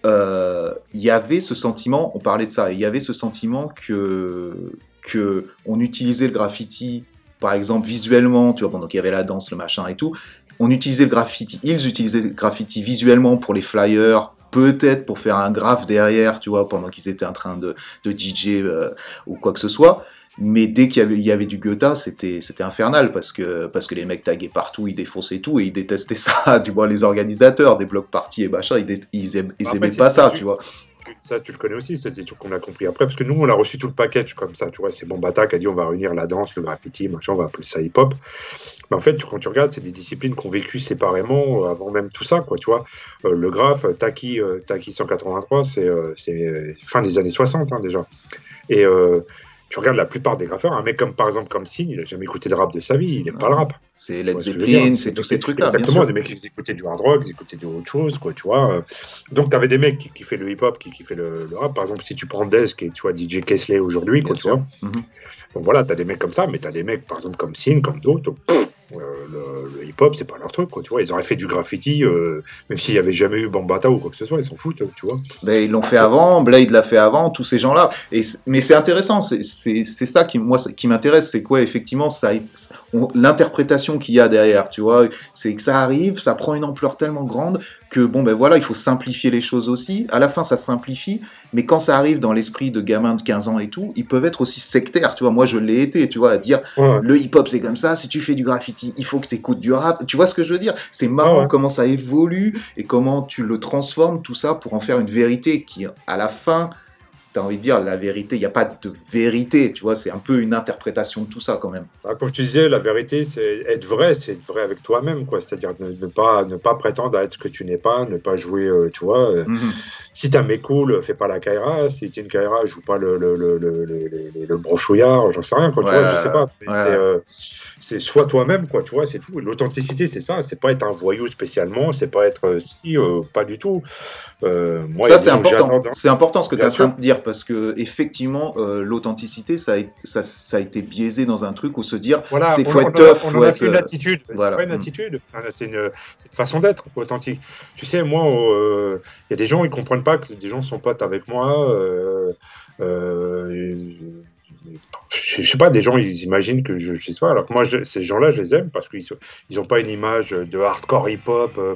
Il y avait ce sentiment, on parlait de ça, il y avait ce sentiment que que on utilisait le graffiti, par exemple visuellement, tu vois, pendant qu'il y avait la danse, le machin et tout, on utilisait le graffiti, ils utilisaient le graffiti visuellement pour les flyers, peut-être pour faire un graphe derrière, tu vois, pendant qu'ils étaient en train de, de DJ euh, ou quoi que ce soit. Mais dès qu'il y avait, il y avait du Goethe, c'était, c'était infernal parce que, parce que les mecs taguaient partout, ils défonçaient tout et ils détestaient ça, du moins les organisateurs des blocs parties et machin, ils, ils, aimaient, pas ça, tu vois. Ça, tu le connais aussi, c'est des trucs qu'on a compris après, parce que nous, on a reçu tout le package comme ça, tu vois. C'est Bambata qui a dit on va réunir la danse, le graffiti, machin, on va appeler ça hip-hop. Mais en fait, quand tu regardes, c'est des disciplines qui ont vécu séparément euh, avant même tout ça, quoi, tu vois. Euh, le graphe, Taki, Taki 183, c'est fin des années 60 hein, déjà. Et tu regardes la plupart des graffeurs, un mec comme par exemple comme Signe, il a jamais écouté de rap de sa vie, il n'aime pas le rap. C'est Led Zeppelin, c'est tous ces trucs-là. Exactement, des mecs qui écoutaient du hard rock, qui écoutaient de autre chose, quoi, tu vois. Donc tu avais des mecs qui, qui fait le hip-hop, qui, qui fait le, rap. Par exemple, si tu prends Dez, qui est tu vois, DJ Kesley aujourd'hui, quoi, tu vois. Mhm. Donc voilà, tu as des mecs comme ça, mais tu as des mecs par exemple comme Signe, comme d'autres. Le, hip-hop, c'est pas leur truc, quoi, tu vois. Ils auraient fait du graffiti, euh, même s'il n'y avait jamais eu Bambata ou quoi que ce soit, ils s'en foutent, tu vois. Mais ils l'ont fait avant, Blade l'a fait avant, tous ces gens-là. Et mais c'est intéressant, c'est ça qui moi qui m'intéresse, c'est quoi effectivement ça, l'interprétation qu'il y a derrière, tu vois. C'est que ça arrive, ça prend une ampleur tellement grande que bon ben voilà, il faut simplifier les choses aussi. À la fin, ça simplifie, mais quand ça arrive dans l'esprit de gamins de 15 ans et tout, ils peuvent être aussi sectaires, tu vois. Moi, je l'ai été, tu vois, à dire le hip-hop c'est comme ça, si tu fais du graffiti, il faut que tu écoutes du rap. Tu vois ce que je veux dire? C'est marrant comment ça évolue et comment tu le transformes tout ça pour en faire une vérité qui à la fin tu envie de dire la vérité, il n'y a pas de vérité, tu vois, c'est un peu une interprétation de tout ça quand même. Bah, comme tu disais, la vérité, c'est être vrai, c'est être vrai avec toi-même, quoi. C'est-à-dire ne, pas, ne pas prétendre à être ce que tu n'es pas, ne pas jouer, euh, tu vois. Euh, mhm. Si t'as mes cool, fais pas la Kaira. Si tu es une Kaira, joue pas le, le, le, le, le brochouillard, j'en sais rien, quoi, tu vois, je sais pas. Euh, c'est soit toi-même, quoi, tu vois, c'est tout. L'authenticité, c'est ça, c'est pas être un voyou spécialement, c'est pas être si, pas du tout. moi, ça, c'est important. C'est important ce que tu es en train de dire parce que effectivement, euh, l'authenticité, ça, ça, ça, a été biaisé dans un truc où se dire, c'est faut être tough, faut être. une attitude. Voilà. C'est pas une attitude, c'est une, façon d'être authentique. Tu sais, moi, euh, il y a des gens, ils comprennent pas que des gens sont potes avec moi. Euh, euh je, sais pas, des gens, ils imaginent que je, je sais pas. Alors que moi, ces gens-là, je les aime parce qu'ils ils ont pas une image de hardcore hip-hop, euh,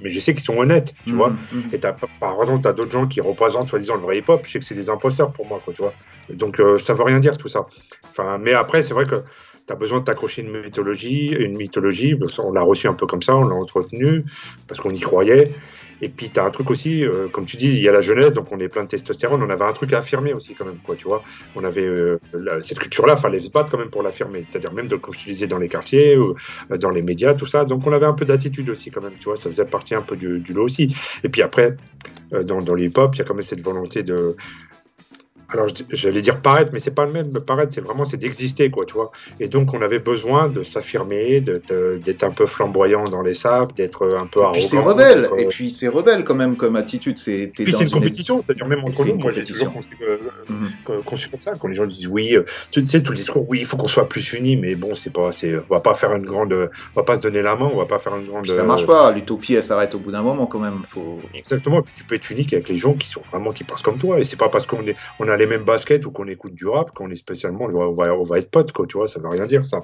mais je sais qu'ils sont honnêtes, tu vois. Mmh, mmh. Et par exemple, tu as d'autres gens qui représentent soi-disant le vrai hip-hop, je sais que c'est des imposteurs pour moi, quoi, tu vois. Donc, euh, ça veut rien dire tout ça. Enfin, mais après, c'est vrai que tu as besoin de t'accrocher une mythologie, une mythologie, on l'a reçu un peu comme ça, on l'a entretenu parce qu'on y croyait. Et puis, tu as un truc aussi, euh, comme tu dis, il y a la jeunesse, donc on est plein de testostérone. On avait un truc à affirmer aussi, quand même, quoi, tu vois. On avait euh, cette culture-là, fallait se battre quand même pour l'affirmer. C'est-à-dire même de l'utiliser dans les quartiers, ou, euh, dans les médias, tout ça. Donc, on avait un peu d'attitude aussi, quand même, tu vois. Ça faisait partie un peu du, lot aussi. Et puis après, dans, dans l'hip-hop, il y a quand même cette volonté de, alors j'allais dire paraître, mais c'est pas le même. Paraître, c'est vraiment c'est d'exister, quoi, tu vois. Et donc on avait besoin de s'affirmer, d'être un peu flamboyant dans les sables, d'être un peu arrogant. Et puis c'est rebelle. Et puis c'est rebelle quand même comme attitude. C'est. Puis c'est une compétition, c'est-à-dire même entre nous. Moi j'ai toujours conçu, euh, mhm. comme ça. Quand les gens disent oui, euh, tu sais tout le discours, oui, il faut qu'on soit plus unis, mais bon, c'est pas, on va pas faire une grande, on va pas se donner la main, on va pas faire une grande. ça marche pas. L'utopie, elle s'arrête au bout d'un moment quand même. Faut. Exactement. Tu peux être unique avec les gens qui sont vraiment qui pensent comme toi, et c'est pas parce qu'on est, on a les mêmes baskets ou qu'on écoute du rap qu'on est spécialement, on va, on va être potes, quoi, tu vois, ça veut rien dire ça.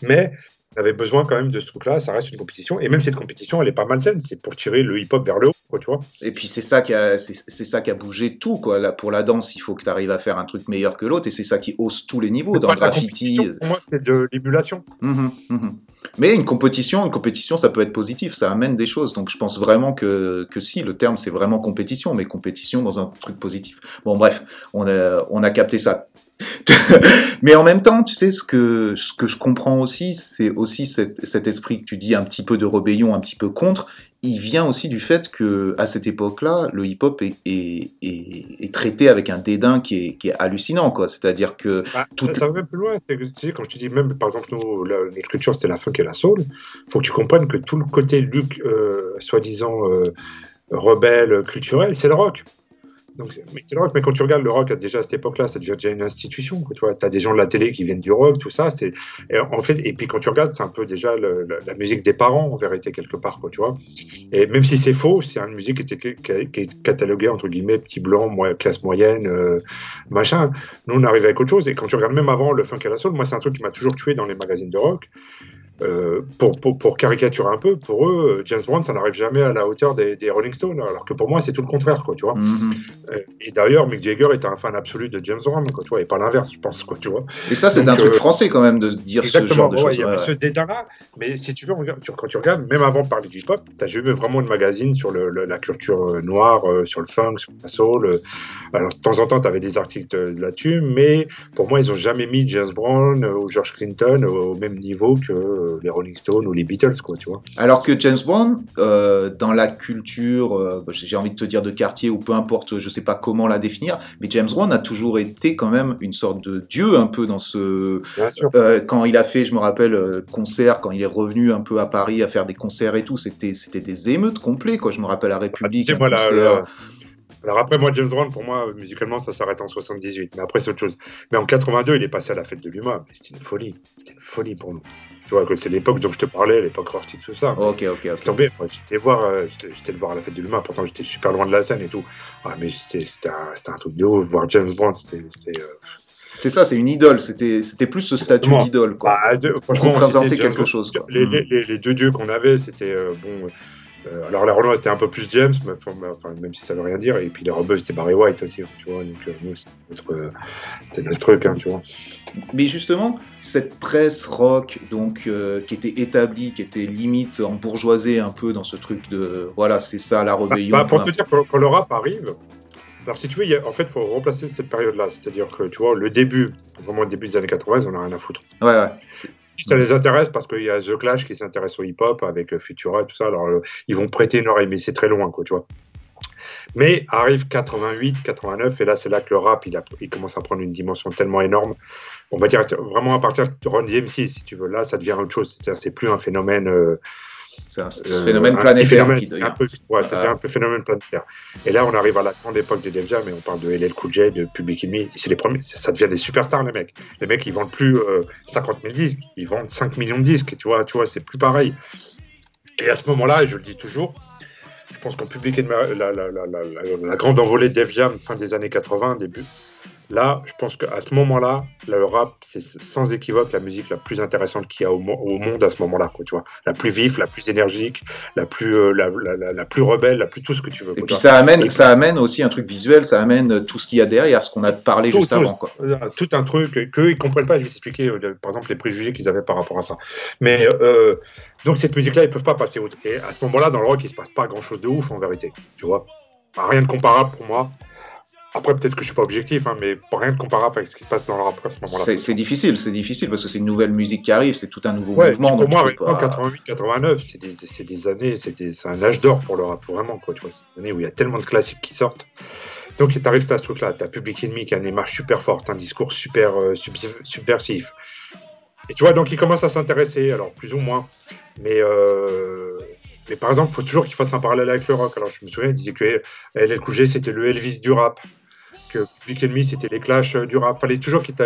Mais on avait besoin quand même de ce truc-là, ça reste une compétition, et même cette compétition, elle est pas malsaine, c'est pour tirer le hip-hop vers le haut, quoi, tu vois. Et puis c'est ça qui a, c'est, ça qui a bougé tout, quoi. Là, pour la danse, il faut que tu arrives à faire un truc meilleur que l'autre, et c'est ça qui hausse tous les niveaux, dans le graffiti. Pour moi, c'est de l'émulation. Mmh mmh Mais une compétition, une compétition, ça peut être positif, ça amène des choses. Donc je pense vraiment que, que si, le terme c'est vraiment compétition, mais compétition dans un truc positif. Bon bref, on a, on a capté ça. Mais en même temps, tu sais, ce que, ce que je comprends aussi, c'est aussi cet, cet, esprit que tu dis un petit peu de rébellion, un petit peu contre. Il vient aussi du fait que à cette époque-là, le hip-hop est, est, est, traité avec un dédain qui est, qui hallucinant, quoi. C'est-à-dire que bah, tout... ça va même plus loin. Que, tu sais, quand je te dis même, par exemple, nous, la, notre culture, c'est la funk et la soul. Faut que tu comprennes que tout le côté Luc, euh, soi-disant euh, rebelle culturel, c'est le rock. Donc, c'est le rock, mais quand tu regardes le rock déjà à cette époque-là, ça devient déjà une institution. Tu vois, as des gens de la télé qui viennent du rock, tout ça. C'est en fait, et puis quand tu regardes, c'est un peu déjà la, musique des parents en vérité quelque part, quoi. Tu vois. Et même si c'est faux, c'est une musique qui, était, qui, est cataloguée entre guillemets petit blanc, moi, classe moyenne, euh, machin. Nous, on arrive avec autre chose. Et quand tu regardes même avant le funk à la soul, moi, c'est un truc qui m'a toujours tué dans les magazines de rock euh, pour, pour, pour, caricaturer un peu, pour eux, James Brown, ça n'arrive jamais à la hauteur des, des, Rolling Stones, alors que pour moi, c'est tout le contraire, quoi, tu vois. Mm-hmm. Et d'ailleurs, Mick Jagger était un fan absolu de James Brown, quoi, tu vois, et pas l'inverse, je pense, quoi, tu vois. Et ça, c'est un truc français quand même de dire ce genre de choses. Il y a ce dédain-là, mais si tu veux, quand tu regardes, même avant de parler du hip-hop, tu n'as jamais vraiment de magazine sur le, la culture noire, sur le funk, sur la soul. Alors, de temps en temps, tu avais des articles là-dessus, mais pour moi, ils n'ont jamais mis James Brown ou George Clinton au même niveau que les Rolling Stones ou les Beatles, quoi, tu vois. Alors que James Brown, euh, dans la culture, euh, j'ai envie de te dire de quartier ou peu importe, je sais pas comment la définir, mais James Brown a toujours été quand même une sorte de dieu un peu dans ce. Bien sûr. Euh, quand il a fait, je me rappelle, concert, quand il est revenu un peu à Paris à faire des concerts et tout, c'était c'était des émeutes complets, quoi. Je me rappelle République. Ah, voilà, alors après, moi, James Brown, pour moi, musicalement, ça s'arrête en 78. Mais après, c'est autre chose. Mais en 82, il est passé à la fête de l'humain. C'était une folie. C'était une folie pour nous. Tu vois, c'est l'époque dont je te parlais, l'époque Rorty, tout ça. Ok, ok, ok. tombé, j'étais voir, euh, j'étais le voir à la fête de l'humain. Pourtant, j'étais super loin de la scène et tout. Ah, mais c'était un, un, truc de ouf. Voir James Brown, c'était. Euh, c'est ça, c'est une idole. C'était, c'était plus ce statut d'idole, quoi. Bah, franchement, quelque chose. Quoi. Les, les, les, deux dieux qu'on avait, c'était euh, bon. Euh, alors la Renault c'était un peu plus James, mais, enfin, même si ça veut rien dire. Et puis les Rebels c'était Barry White aussi, tu vois. Donc euh, c'était notre, notre, truc, hein, tu vois. Mais justement, cette presse rock, donc euh, qui était établie, qui était limite en bourgeoisie un peu dans ce truc de voilà, c'est ça la rébellion. Bah, pour te dire quand, le rap arrive. Alors si tu veux, en fait, il faut remplacer cette période-là. C'est-à-dire que, tu vois, le début, vraiment le début des années 80, on a rien à foutre. Ouais, ouais ça les intéresse parce qu'il y a The Clash qui s'intéresse au hip-hop avec euh, Futura et tout ça. Alors, euh, ils vont prêter une oreille, mais c'est très loin, quoi, tu vois. Mais arrive 88, 89, et là, c'est là que le rap, il, il, commence à prendre une dimension tellement énorme. On va dire vraiment à partir de Run DMC, si tu veux. Là, ça devient autre chose. C'est-à-dire, c'est plus un phénomène. Euh, c'est un, euh, phénomène planétaire. Phénomène, qui un peu, ouais, ça un peu phénomène planétaire. Et là, on arrive à la grande époque de Def Jam, et on parle de LL Cool J, de Public Enemy. C'est les premiers, ça devient des superstars, les mecs. Les mecs, ils vendent plus 50 euh, 000 disques, ils vendent 5 millions de disques. Tu vois, tu vois, c'est plus pareil. Et à ce moment-là, et je le dis toujours, je pense qu'on Public Enemy, la, la, la, la, grande envolée de Def Jam, fin des années 80, début, Là, je pense qu'à ce moment-là, le rap, c'est sans équivoque la musique la plus intéressante qu'il y a au, monde à ce moment-là, quoi, tu vois. La plus vive, la plus énergique, la plus, euh, la, la, la, plus rebelle, la plus tout ce que tu veux. Et puis ça amène, ça amène aussi un truc visuel, ça amène tout ce qu'il y a derrière, ce qu'on a parlé juste avant, quoi. Euh, tout un truc qu'eux, ils comprennent pas. Je vais t'expliquer, euh, par exemple, les préjugés qu'ils avaient par rapport à ça. Mais, euh, donc cette musique-là, ils peuvent pas passer autre. Et à ce moment-là, dans le rock, il se passe pas grand-chose de ouf, en vérité, tu vois. Rien de comparable pour moi après, peut-être que je suis pas objectif, hein, mais rien de comparable avec ce qui se passe dans le rap à ce moment-là. C'est difficile, c'est difficile parce que c'est une nouvelle musique qui arrive, c'est tout un nouveau mouvement. Pour moi, 88, 89, c'est des, des, années, c'est un âge d'or pour le rap, vraiment, quoi. Tu vois, c'est des années où il y a tellement de classiques qui sortent. Donc, tu arrives à ce truc-là, tu as Public Enemy qui a une démarche super forte, un discours super euh, subversif. Et tu vois, donc il commence à s'intéresser, alors plus ou moins. Mais euh, mais par exemple, il faut toujours qu'il fasse un parallèle avec le rock. Alors, je me souviens, il disait que LL Cool J, c'était le Elvis du rap que Public Enemy c'était les clashs euh, du rap. Fallait toujours qu'il y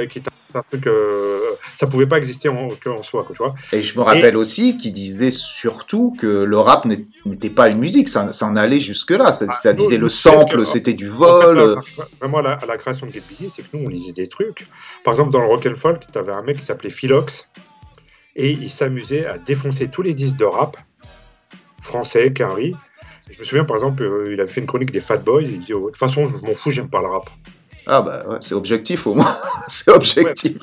un truc. Euh, ça pouvait pas exister en, en soi, quoi, tu vois. Et je me rappelle aussi qu'il disait surtout que le rap n'était pas une musique, ça, ça en allait jusque-là. Ça, ah, disait le sample, c'était du vol. vraiment, à la, création de Get Busy, c'est que nous, on lisait des trucs. Par exemple, dans le rock and folk, tu avais un mec qui s'appelait Philox et il s'amusait à défoncer tous les disques de rap français, Quinry, je me souviens, par exemple, euh, il avait fait une chronique des Fat Boys. Il dit oh, De toute façon, je m'en fous, j'aime pas le rap. Ah, bah ouais, c'est objectif au moins. c'est objectif.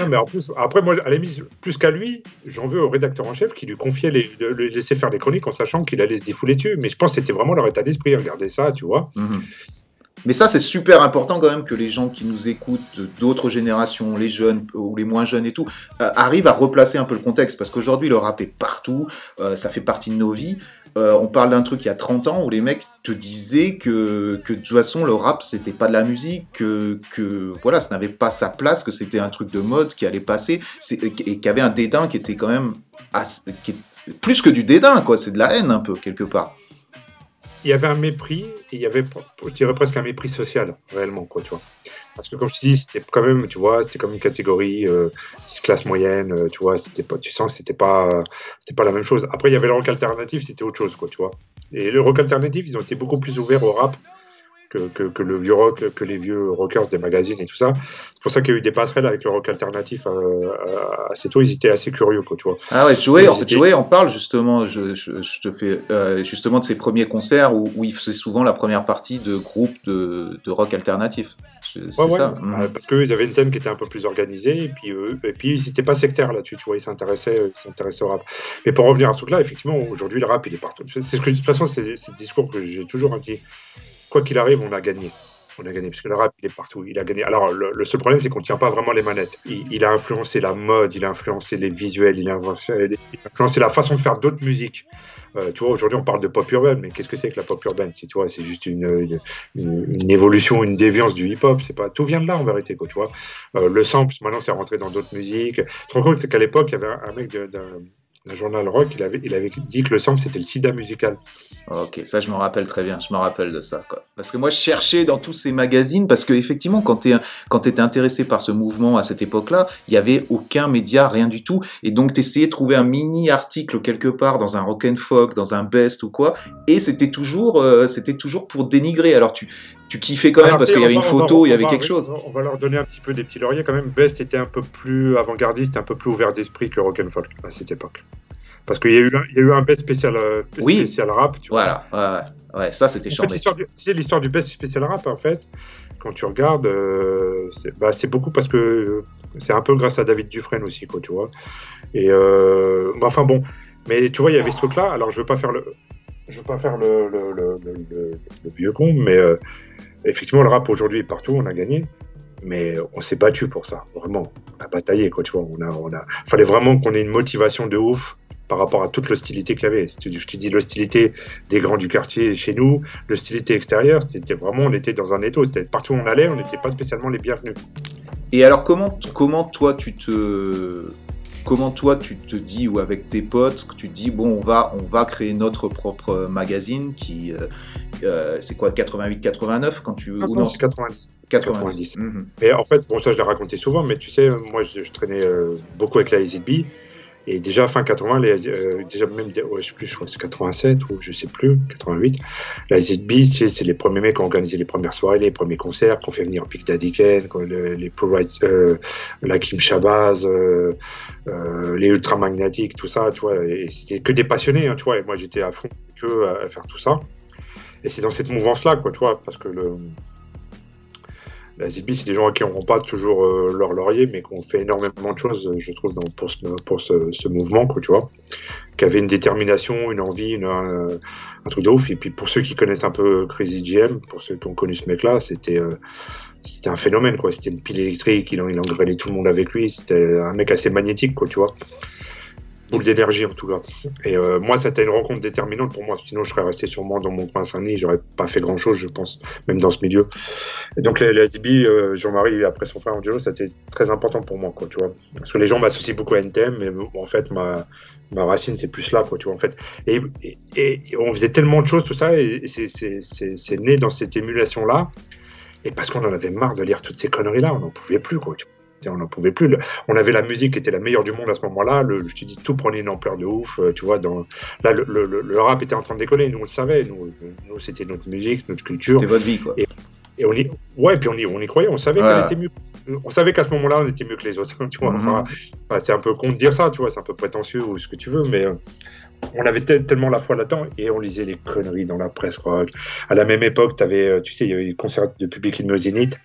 Non, mais en plus, après, moi, à la mise, plus qu'à lui, j'en veux au rédacteur en chef qui lui confiait les, de, laisser faire les chroniques en sachant qu'il allait se défouler dessus. Mais je pense que c'était vraiment leur état d'esprit. Regardez ça, tu vois. Mhm. Mais ça, c'est super important quand même que les gens qui nous écoutent d'autres générations, les jeunes ou les moins jeunes et tout, euh, arrivent à replacer un peu le contexte. Parce qu'aujourd'hui, le rap est partout, euh, ça fait partie de nos vies. Euh, on parle d'un truc il y a 30 ans où les mecs te disaient que, que de toute façon le rap c'était pas de la musique, que, voilà, ça n'avait pas sa place, que c'était un truc de mode qui allait passer et qu'il y avait un dédain qui était quand même plus que du dédain, quoi, c'est de la haine un peu quelque part. Il y avait un mépris et il y avait, je dirais presque un mépris social réellement, quoi, tu vois. Parce que comme je te dis, c'était quand même, tu vois, c'était comme une catégorie euh, classe moyenne, euh, tu vois, c'était pas, tu sens que c'était pas, c'était pas la même chose. Après, il y avait le rock alternatif, c'était autre chose, quoi, tu vois. Et le rock alternatif, ils ont été beaucoup plus ouverts au rap que, le vieux rock, que les vieux rockers des magazines et tout ça. C'est pour ça qu'il y a eu des passerelles avec le rock alternatif euh, assez tôt. Ils étaient assez curieux, quoi, tu vois. Ah ouais, Joey, étaient... on parle justement, je, je, te fais euh, justement de ses premiers concerts où, où il faisait souvent la première partie de groupes de, de rock alternatif. C'est ça. Mmh. Parce qu'ils avaient une scène qui était un peu plus organisée et puis, et puis ils n'étaient pas sectaires là-dessus, tu vois, ils s'intéressaient, s'intéressaient au rap. Mais pour revenir à ce truc-là, effectivement, aujourd'hui, le rap, il est partout. C'est ce que, de toute façon, c'est le discours que j'ai toujours dit quoi qu'il arrive, on a gagné. On a gagné, parce que le rap, il est partout. Il a gagné. Alors, le, seul problème, c'est qu'on ne tient pas vraiment les manettes. Il, a influencé la mode, il a influencé les visuels, il a influencé, la façon de faire d'autres musiques. Euh, tu vois, aujourd'hui, on parle de pop urbaine, mais qu'est-ce que c'est que la pop urbaine C'est, tu vois, c'est juste une, une, évolution, une déviance du hip-hop. C'est pas, tout vient de là, en vérité, quoi, tu vois. Euh, le sample, maintenant, c'est rentré dans d'autres musiques. Tu te rends compte qu'à l'époque, il y avait un, mec d'un le journal rock, il avait, il avait dit que le sample c'était le sida musical. Ok, ça je me rappelle très bien, je me rappelle de ça. Parce que moi je cherchais dans tous ces magazines, parce qu'effectivement quand tu étais intéressé par ce mouvement à cette époque-là, il n'y avait aucun média, rien du tout. Et donc tu essayais de trouver un mini article quelque part dans un rock and folk, dans un best ou quoi, et c'était toujours, euh, c'était toujours pour dénigrer. Alors tu, tu kiffais quand même parce qu'il y avait une photo, il y avait quelque chose. On va leur donner un petit peu des petits lauriers quand même. Best était un peu plus avant-gardiste, un peu plus ouvert d'esprit que Rock'n'Folk à cette époque. Parce qu'il y, a eu un, y a eu un best spécial, euh, spécial rap. Tu voilà, ouais, ça c'était chiant. C'est l'histoire du best spécial rap en fait. Quand tu regardes, euh, bah, c'est beaucoup parce que c'est un peu grâce à David Dufresne aussi, quoi, tu vois. Et euh, bah, enfin bon, mais tu vois, il y avait ce truc-là. Alors je veux pas faire le, je veux pas faire le, vieux con, mais effectivement, le rap aujourd'hui est partout, on a gagné. Mais on s'est battu pour ça, vraiment. On a bataillé, quoi, tu vois. On a, on a... fallait vraiment qu'on ait une motivation de ouf par rapport à toute l'hostilité qu'il y avait. Je te dis l'hostilité des grands du quartier chez nous, l'hostilité extérieure, c'était vraiment, on était dans un étau. C'était partout où on allait, on n'était pas spécialement les bienvenus. Et alors, comment, comment toi, tu te comment toi tu te dis ou avec tes potes tu te dis bon on va on va créer notre propre magazine qui euh, euh, c'est quoi 88 89 quand tu non c'est 90 90, mhm. mais en fait bon ça je l'ai raconté souvent mais tu sais moi je, traînais euh, beaucoup avec la EZB et déjà fin 80, les, euh, déjà même, ouais, je sais plus, je crois que c'est 87 ou je sais plus, 88, la ZB, c'est les premiers mecs qui ont organisé les premières soirées, les premiers concerts, qui ont fait venir Pic Daddy Ken, les Pro euh, la Kim Shabazz, euh, euh, les Ultramagnétiques, tout ça, tu vois, et c'était que des passionnés, hein, tu vois, et moi j'étais à fond que à faire tout ça. Et c'est dans cette mouvance-là, quoi, tu vois, parce que le, la ZB, c'est des gens qui n'auront pas toujours euh, leur laurier, mais qui ont fait énormément de choses, je trouve, pour, ce, mouvement, quoi, tu vois, qui avait une détermination, une envie, un, truc de ouf. Et puis pour ceux qui connaissent un peu Crazy GM, pour ceux qui ont connu ce mec-là, c'était euh, c'était un phénomène, quoi. C'était une pile électrique, il, il engrêlait tout le monde avec lui. C'était un mec assez magnétique, quoi, tu vois boule d'énergie en tout cas. Et euh, moi, c'était une rencontre déterminante pour moi. Sinon, je serais resté sûrement dans mon coin Saint-Denis. J'aurais pas fait grand chose, je pense, même dans ce milieu. Et donc, les, les euh, Jean-Marie, après son frère Angelo, c'était très important pour moi, quoi, tu vois. Parce que les gens m'associent beaucoup à NTM, mais en fait, ma, ma racine, c'est plus là, quoi, tu vois, en fait. Et, et, on faisait tellement de choses, tout ça, et c'est né dans cette émulation-là. Et parce qu'on en avait marre de lire toutes ces conneries-là, on n'en pouvait plus, quoi. Tu vois on n'en pouvait plus. On avait la musique qui était la meilleure du monde à ce moment-là. je te dis, tout prenait une ampleur de ouf. Euh, tu vois, dans, là, le, rap était en train de décoller. Nous, on le savait. Nous, nous c'était notre musique, notre culture. C'était votre vie, quoi. Et, on y, ouais, puis on y, on y croyait. On savait qu'on était mieux. On savait qu'à ce moment-là, on était mieux que les autres. Tu vois, mhm. c'est un peu con de dire ça. Tu vois, c'est un peu prétentieux ou ce que tu veux, mais. Euh, on avait tellement la foi là-dedans et on lisait les conneries dans la presse rock. À la même époque, avais, euh, tu sais, il y avait des concerts de public in Zénith.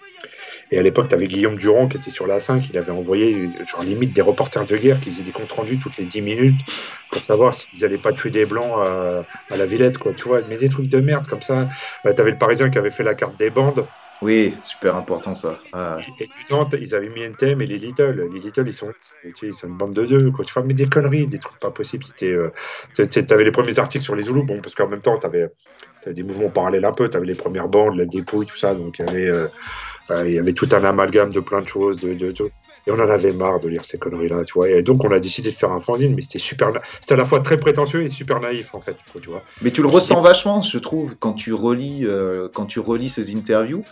Et à l'époque, tu avais Guillaume Durand qui était sur la 5, il avait envoyé, genre limite, des reporters de guerre qui faisaient des comptes rendus toutes les 10 minutes pour savoir s'ils n'allaient pas tuer des blancs à, la Villette, quoi, tu vois. Mais des trucs de merde comme ça. Bah, tu avais le Parisien qui avait fait la carte des bandes. Oui, super important ça. Ah. Et, du Nantes, ils avaient mis NTM et les Little. Les Little, ils sont, ils sont une bande de deux. Quoi. Tu vois, mais des conneries, des trucs pas possibles. C'était, euh, tu avais les premiers articles sur les Zoulous, bon, parce qu'en même temps, tu avais, des mouvements parallèles un peu. Tu avais les premières bandes, la dépouille, tout ça. Donc, il y avait. Euh, il y avait tout un amalgame de plein de choses, de, de, et on en avait marre de lire ces conneries-là, tu vois. Et donc on a décidé de faire un fanzine, mais c'était super, c'était à la fois très prétentieux et super naïf en fait, tu vois. Mais tu le ressens vachement, je trouve, quand tu relis, euh, quand tu relis ces interviews.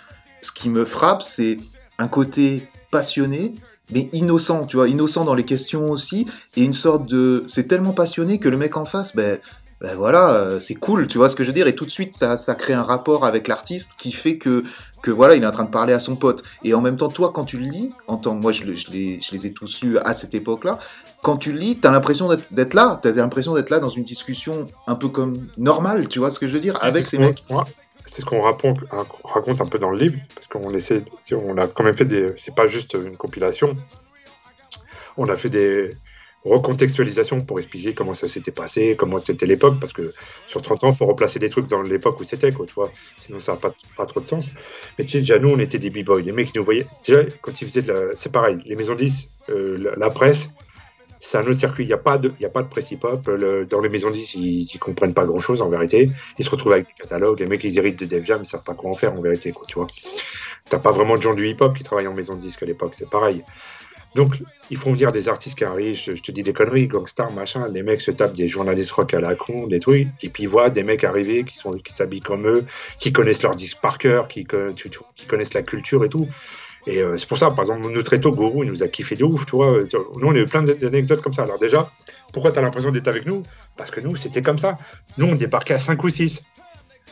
Ce qui me frappe, c'est un côté passionné, mais innocent, tu vois, innocent dans les questions aussi, et une sorte de, c'est tellement passionné que le mec en face, ben ben voilà, euh, c'est cool, tu vois ce que je veux dire, et tout de suite ça, ça crée un rapport avec l'artiste qui fait que, que voilà, il est en train de parler à son pote. Et en même temps, toi, quand tu le lis, en tant moi je, je, les, je les ai tous lus à cette époque-là, quand tu lis, t'as l'impression d'être là, t'as l'impression d'être là dans une discussion un peu comme normale, tu vois ce que je veux dire, avec ces mecs. C'est ce qu'on raconte, raconte un peu dans le livre, parce qu'on essaie, on a quand même fait des, c'est pas juste une compilation, on a fait des, recontextualisation pour expliquer comment ça s'était passé, comment c'était l'époque, parce que sur 30 ans, il faut replacer des trucs dans l'époque où c'était, quoi, tu vois, sinon ça n'a pas, pas, trop de sens. Mais si déjà nous, on était des b-boys, les mecs qui nous voyaient, déjà, quand ils faisaient de la... C'est pareil, les maisons 10, euh, la, presse, c'est un autre circuit, il n'y a pas de, y de hip-hop, dans les maisons 10, ils, ils comprennent pas grand-chose, en vérité, ils se retrouvent avec des catalogues, les mecs, ils héritent de Def Jam, ils savent pas quoi en faire, en vérité, quoi, tu vois. T'as pas vraiment de gens du hip-hop qui travaillent en maison de disque à l'époque, c'est pareil. Donc, ils font venir des artistes qui arrivent, je, te dis des conneries, Gangstar, machin, les mecs se tapent des journalistes rock à la con, des trucs, et puis ils voient des mecs arriver qui s'habillent comme eux, qui connaissent leur disque par cœur, qui, connaissent la culture et tout. Et euh, c'est pour ça, par exemple, notre éto Gourou, il nous a kiffé de ouf, tu vois. Nous, on a eu plein d'anecdotes comme ça. Alors déjà, pourquoi tu as l'impression d'être avec nous? Parce que nous, c'était comme ça. Nous, on débarquait à 5 ou 6.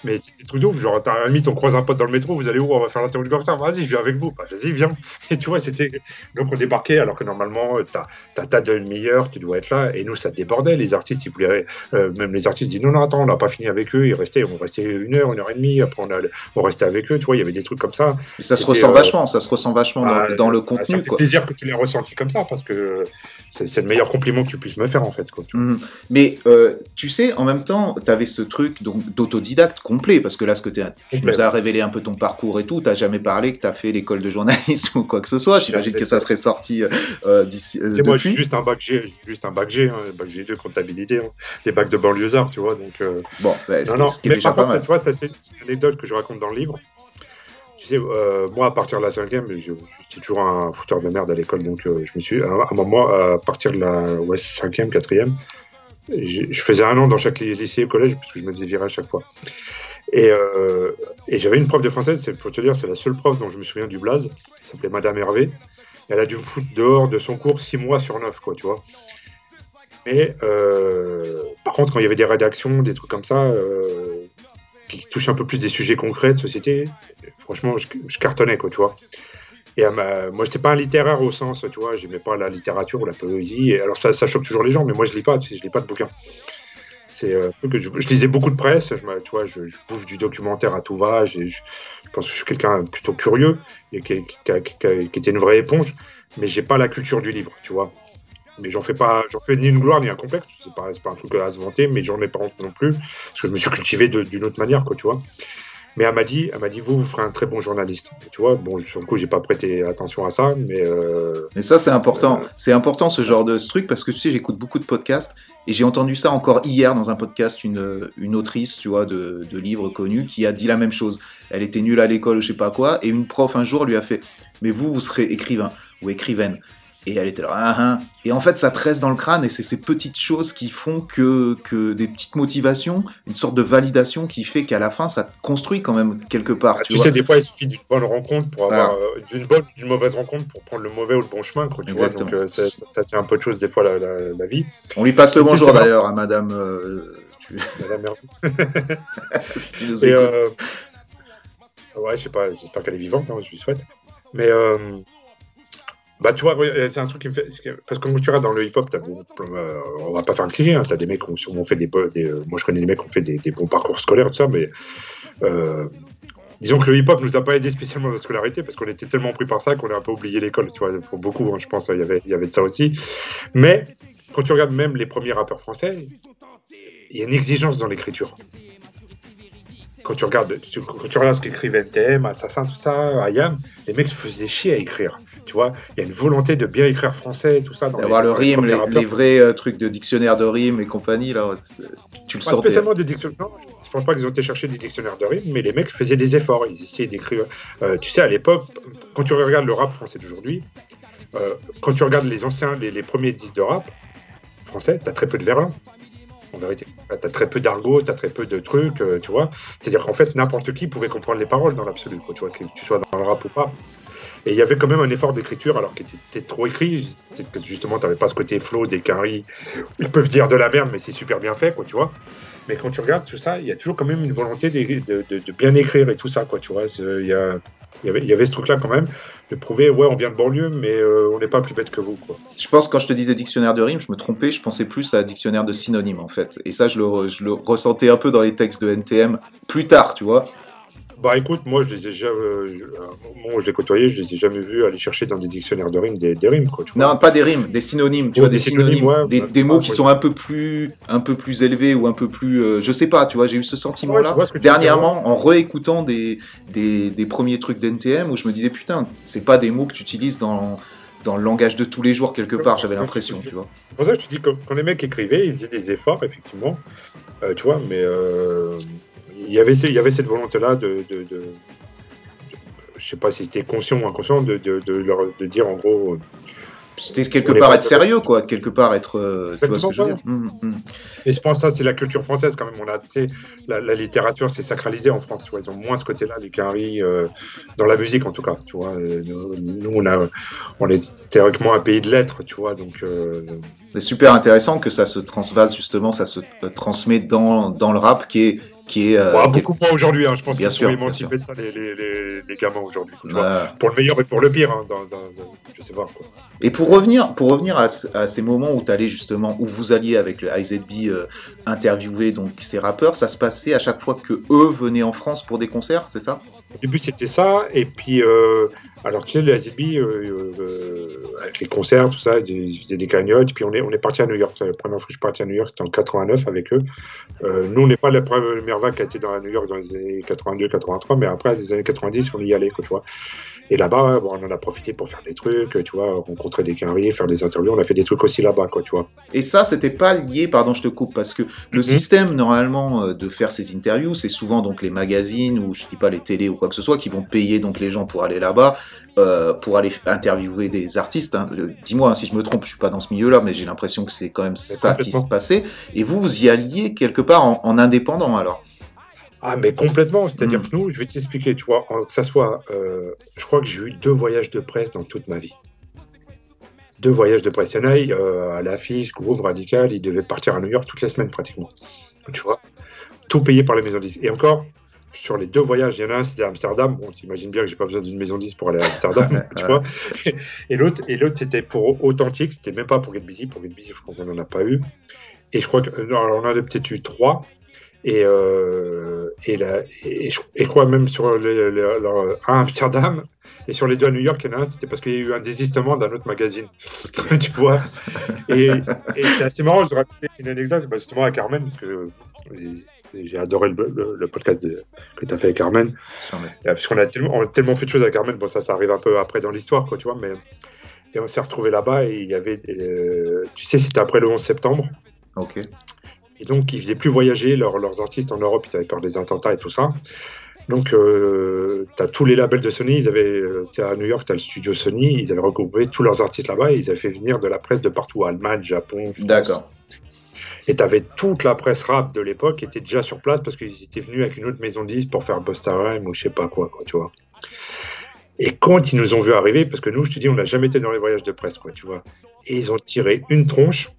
Mais c'est des trucs de ouf. Genre, à la limite, on croise un pote dans le métro, vous allez où On va faire l'interview comme ça. Vas-y, je viens avec vous. Bah, vas-y, viens. Et tu vois, c'était. Donc, on débarquait, alors que normalement, t'as as ta demi-heure, tu dois être là. Et nous, ça débordait. Les artistes, ils voulaient. Euh, même les artistes disent non, non, attends, on n'a pas fini avec eux. Ils restaient, on restait une heure, une heure et demie. Après, on, a, on restait avec eux. Tu vois, il y avait des trucs comme ça. ça se ressent euh, vachement. Ça se ressent vachement dans, bah, le contenu. C'est un plaisir que tu l'aies ressenti comme ça parce que c'est le meilleur compliment que tu puisses me faire, en fait. Quoi, mmh. Mais euh, tu sais, en même temps, tu avais ce truc d'autodidacte complet parce que là, ce que tu nous as révélé un peu ton parcours et tout. Tu jamais parlé que tu as fait l'école de journalisme ou quoi que ce soit. J'imagine que ça serait sorti euh, d'ici. Euh, moi, j'ai juste un bac G, juste un bac G, hein, bac G de comptabilité, hein. des bacs de banlieusard, tu vois. Donc, euh... bon, bah, non, non. Ce qui est déjà pas mal. c'est une anecdote que je raconte dans le livre. Tu sais, euh, moi, à partir de la cinquième, j'étais toujours un fouteur de merde à l'école, donc euh, je me suis, à un moment, à partir de la ouais, cinquième, quatrième, je faisais un an dans chaque lycée et collège, parce que je me faisais virer à chaque fois. Et, euh, et j'avais une prof de français, c'est pour te dire, c'est la seule prof dont je me souviens du blaze, elle s'appelait Madame Hervé. Elle a dû me foutre dehors de son cours six mois sur neuf, quoi, tu vois. Mais euh, par contre, quand il y avait des rédactions, des trucs comme ça, euh, qui touchaient un peu plus des sujets concrets de société, franchement, je, cartonnais, quoi, tu vois. Et ma, moi, j'étais pas un littéraire au sens, tu vois, j'aimais pas la littérature ou la poésie. Alors, ça, ça choque toujours les gens, mais moi, je lis pas, tu sais, je lis pas de bouquins. C'est euh, que je, lisais beaucoup de presse, je, tu vois, je, bouffe du documentaire à tout va. Je, pense que je suis quelqu'un plutôt curieux et qui, était une vraie éponge, mais j'ai pas la culture du livre, tu vois. Mais j'en fais pas, j'en fais ni une gloire ni un complexe. C'est pas, pas un truc à se vanter, mais j'en ai pas honte non plus parce que je me suis cultivé d'une autre manière, quoi, tu vois. Mais elle m'a dit, elle m'a dit, vous, vous ferez un très bon journaliste. tu vois, bon, sur le coup, j'ai pas prêté attention à ça, mais. Euh, mais ça, c'est important. Euh, c'est important ce genre de truc parce que tu sais, j'écoute beaucoup de podcasts et j'ai entendu ça encore hier dans un podcast, une, une autrice, tu vois, de, de livres connus qui a dit la même chose. Elle était nulle à l'école, je sais pas quoi, et une prof un jour lui a fait, mais vous, vous serez écrivain ou écrivaine. Et elle était là, ah, ah. et en fait, ça te reste dans le crâne, et c'est ces petites choses qui font que, que des petites motivations, une sorte de validation qui fait qu'à la fin, ça te construit quand même quelque part. tu, sais, des fois, il suffit d'une bonne rencontre pour avoir euh, d'une bonne, d'une mauvaise rencontre pour prendre le mauvais ou le bon chemin, quoi, tu vois. Donc, euh, ça, ça, tient un peu de choses des fois la, la, vie. On lui passe le bonjour d'ailleurs à Madame. Euh, tu... Madame si nous et, euh... Ouais, je sais pas, j'espère qu'elle est vivante, hein, je lui souhaite. Mais bah, tu vois, c'est un truc qui me fait. Parce que quand tu regardes dans le hip-hop, euh, on va pas faire un cliché, hein, tu as des mecs qui ont, fait des, Moi, je connais des mecs qui ont fait des, bons parcours scolaires, tout ça, mais. Euh, disons que le hip-hop nous a pas aidé spécialement dans la scolarité parce qu'on était tellement pris par ça qu'on a un peu oublié l'école, tu vois, pour beaucoup, hein, je pense, y, il y avait de ça aussi. Mais quand tu regardes même les premiers rappeurs français, il y a une exigence dans l'écriture quand tu regardes, quand tu regardes ce qu'écrivait NTM, Assassin, tout ça, Ayam, les mecs se faisaient chier à écrire. Tu vois, il y a une volonté de bien écrire français, tout ça. D'avoir le rime, les, vrais euh, trucs de dictionnaire de rime et compagnie, là, tu le Pas spécialement des dictionnaires. Je pense pas qu'ils ont été chercher des dictionnaires de rime, mais les mecs faisaient des efforts. Ils essayaient d'écrire. Euh, tu sais, à l'époque, quand tu regardes le rap français d'aujourd'hui, euh, quand tu regardes les anciens, les, les premiers disques de rap français, tu as très peu de verlan en vérité. Bah, tu as très peu d'argot, tu as très peu de trucs, euh, tu vois. C'est-à-dire qu'en fait, n'importe qui pouvait comprendre les paroles dans l'absolu, tu vois, que tu sois dans le rap ou pas. Et il y avait quand même un effort d'écriture, alors qu'il était trop écrit. Justement, tu n'avais pas ce côté flow des caries. Ils peuvent dire de la merde, mais c'est super bien fait, quoi, tu vois. Mais quand tu regardes tout ça, il y a toujours quand même une volonté de, de, de bien écrire et tout ça, quoi, tu vois. Il y, a, il, y avait, il y avait ce truc-là quand même, de prouver, ouais, on vient de banlieue, mais euh, on n'est pas plus bête que vous, quoi. Je pense, quand je te disais dictionnaire de rimes, je me trompais, je pensais plus à dictionnaire de synonymes, en fait. Et ça, je le, je le ressentais un peu dans les textes de NTM plus tard, tu vois. Bah écoute, moi je les ai jamais, je, moment où je les côtoyais, je les ai jamais vus aller chercher dans des dictionnaires de rimes des, des rimes quoi. Tu vois. Non, pas des rimes, des synonymes, tu vois, des, des synonymes, synonymes, ouais, des, des mots ouais, qui ouais. sont un peu plus, un peu plus élevés ou un peu plus, euh, je sais pas, tu vois, j'ai eu ce sentiment-là je ce dernièrement en réécoutant des, des, des premiers trucs d'NTM où je me disais putain, c'est pas des mots que tu utilises dans dans le langage de tous les jours quelque part, j'avais l'impression, tu vois. C'est pour ça que je te dis que quand les mecs écrivaient, ils faisaient des efforts, effectivement, euh, tu vois, mais euh, il y avait il y avait cette volonté-là de, de, de- je sais pas si c'était conscient ou inconscient, de, de, de leur de dire en gros, euh, C'était quelque part être sérieux, quoi, quelque part être, euh, tu vois ce que je veux dire. Hum, hum. Et je pense que ça, c'est la culture française quand même. On a, la, la littérature, c'est sacralisé en France. Tu vois, ils ont moins ce côté-là, les quinries, euh, dans la musique en tout cas. Tu vois, Euh, nous, nous, on, a, on est théoriquement un pays de lettres, tu vois. Donc, euh, C'est super intéressant que ça se transvase justement, ça se transmet dans, dans le rap qui est qui est, euh, qui est- beaucoup moins aujourd'hui. Hein. Je pense Bien qu'ils sûr, sont émancipés de ça, les, les, les, les gamins aujourd'hui. Pour le meilleur et pour le pire. Hein, dans, dans, dans- je sais pas. Quoi. Et pour revenir, pour revenir à, ce- à ces moments où allais justement, où vous alliez avec le IZB euh, interviewer donc ces rappeurs, ça se passait à chaque fois que eux venaient en France pour des concerts, c'est ça? Au début, c'était ça. Et puis, euh, alors, tu sais, les AZB, euh, euh, avec les concerts, tout ça, ils, faisaient des cagnottes. Puis, on est, on est parti à New York. La première fois que je suis parti à New York, c'était en 89 avec eux. Euh, nous, on n'est pas la première vague qui a été dans la New York dans les années 82, 83, mais après, les années 90, on y allait, quoi, tu vois. Et là-bas, bon, on en a profité pour faire des trucs, tu vois, rencontrer des quinries, faire des interviews. On a fait des trucs aussi là-bas, quoi, tu vois. Et ça, c'était pas lié, pardon, je te coupe, parce que le Mhm. système normalement euh, de faire ces interviews, c'est souvent donc les magazines ou je dis pas les télés ou quoi que ce soit qui vont payer donc les gens pour aller là-bas, euh, pour aller interviewer des artistes. hein. Le- Dis-moi hein, si je me trompe, je suis pas dans ce milieu-là, mais j'ai l'impression que c'est quand même ça qui se passait. Et vous, vous y alliez quelque part en, en indépendant alors? Ah, mais complètement. C'est-à-dire Mm. que nous, je vais t'expliquer, tu vois, que ça soit. euh, je crois que j'ai eu deux voyages de presse dans toute ma vie. Deux voyages de presse. Il y en a, euh, à l'affiche, Groove Radical, ils devaient partir à New York toutes les semaines pratiquement. Tu vois, tout payé par les maisons de disques. Et encore, sur les deux voyages, il y en a un, c'était à Amsterdam. Bon, t'imagines bien que j'ai pas besoin d'une maison de disques pour aller à Amsterdam, tu vois? Et l'autre, et l'autre, c'était pour Authentique, c'était même pas pour Get Busy. Pour Get Busy, je crois qu'on n'en a pas eu. Et je crois que, non, alors on en a peut-être eu trois. Et, euh, et, la, et, je, et je crois même sur leur- à Amsterdam et sur les deux à New York, il y en a un, c'était parce qu'il y a eu un désistement d'un autre magazine. tu vois Et, et c'est assez marrant, je vais raconter une anecdote, bah, justement à Carmen, parce que j'ai- adoré le, le- le podcast de- que tu as fait avec Carmen. Euh, Parce qu'on a tellement, on a tellement fait de choses avec Carmen, bon ça, ça arrive un peu après dans l'histoire, quoi, tu vois, mais et on s'est retrouvés là-bas et il y avait, euh, tu sais, c'était après le 11 septembre. Ok. Et donc, ils faisaient plus voyager leurs, leurs artistes en Europe, ils avaient peur des attentats et tout ça. Donc, euh, tu as tous les labels de Sony, ils avaient, euh, à New York, tu as le studio Sony, ils avaient regroupé tous leurs artistes là-bas et ils avaient fait venir de la presse de partout, Allemagne, Japon, France. D'accord. Et tu avais toute la presse rap de l'époque qui était déjà sur place parce qu'ils étaient venus avec une autre maison de disques pour faire Busta Rhymes ou je sais pas quoi, quoi, tu vois. Et quand ils nous ont vu arriver, parce que nous, je te dis, on n'a jamais été dans les voyages de presse, quoi, tu vois. Et ils ont tiré une tronche.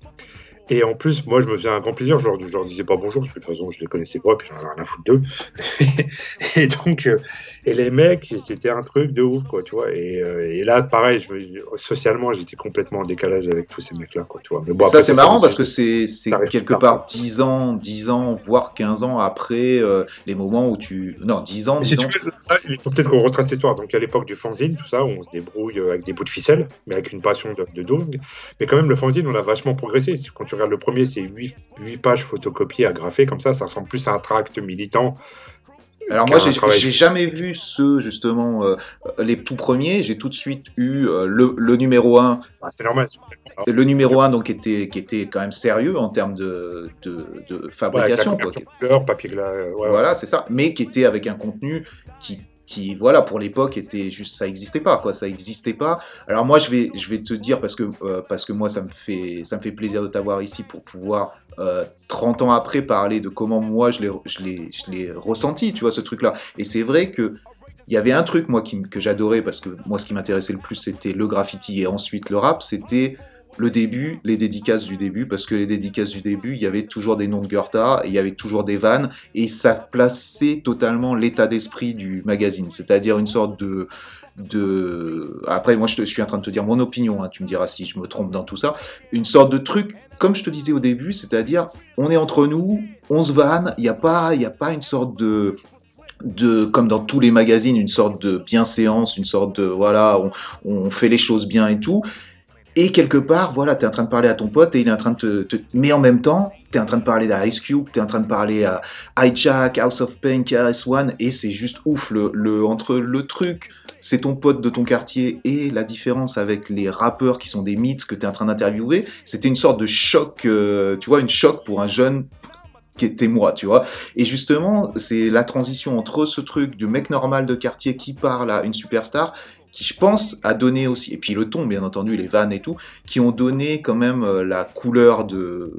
Et en plus, moi, je me faisais un grand plaisir. Je leur, je leur disais pas bonjour, parce que de toute façon, je les connaissais pas, puis j'en avais rien à foutre d'eux. et donc, euh, et les mecs, c'était un truc de ouf, quoi, tu vois. Et, euh, et là, pareil, je me- socialement, j'étais complètement en décalage avec tous ces mecs-là, quoi, tu vois. Mais bon, ça c'est marrant parce que c'est quelque part 10 ans, 10 ans, voire 15 ans après euh, les moments où tu... Non, 10 ans, Mais si 10 ans. tu veux, là, il faut peut-être qu'on retrace l'histoire. Donc, à l'époque du fanzine, tout ça, on se débrouille avec des bouts de ficelle, mais avec une passion de, de dingue. Mais quand même, le fanzine, on a vachement progressé. Quand tu regardes le premier, c'est 8, pages photocopiées, agrafées, comme ça, ça ressemble plus à un tract militant. Alors moi, j'ai jamais vu ceux, justement, euh, les tout premiers. J'ai tout de suite eu euh, le, le numéro 1. Ah, c'est normal. Le numéro 1, donc, était, qui était quand même sérieux en termes de, de, de Ouais, avec la fabrication. quoi. couleur, papier ouais. Voilà, c'est ça. Mais qui était avec un contenu qui, qui voilà, pour l'époque, était juste, ça existait pas, quoi. Ça existait pas. Alors moi, je vais, je vais te dire parce que, euh, parce que moi, ça me fait, ça me fait plaisir de t'avoir ici pour pouvoir, euh, 30 ans après, parler de comment moi je l'ai, je l'ai, ressenti, tu vois, ce truc-là. Et c'est vrai que il y avait un truc moi qui, que j'adorais parce que moi, ce qui m'intéressait le plus, c'était le graffiti et ensuite le rap. C'était le début, les dédicaces du début, parce que les dédicaces du début, il y avait toujours des noms de Goethe, il y avait toujours des vannes, et ça plaçait totalement l'état d'esprit du magazine, c'est-à-dire une sorte de, de... Après, moi, je, suis en train de te dire mon opinion, hein, tu me diras si je me trompe dans tout ça, une sorte de truc, comme je te disais au début, c'est-à-dire, on est entre nous, on se vanne, il n'y a, pas, y a pas une sorte de de, comme dans tous les magazines, une sorte de bienséance, une sorte de, voilà, on, on fait les choses bien et tout. Et quelque part, voilà, tu es en train de parler à ton pote et il est en train de te... Mais en même temps, tu es en train de parler d'Ice Cube, tu es en train de parler à Hijack, House of Pain, KS1, et c'est juste ouf, le, le, entre le truc, c'est ton pote de ton quartier, et la différence avec les rappeurs qui sont des mythes que tu es en train d'interviewer, c'était une sorte de choc, euh, tu vois, une choc pour un jeune qui était moi, tu vois. Et justement, c'est la transition entre ce truc du mec normal de quartier qui parle à une superstar qui je pense a donné aussi, et puis le ton bien entendu, les vannes et tout, qui ont donné quand même euh, la couleur de,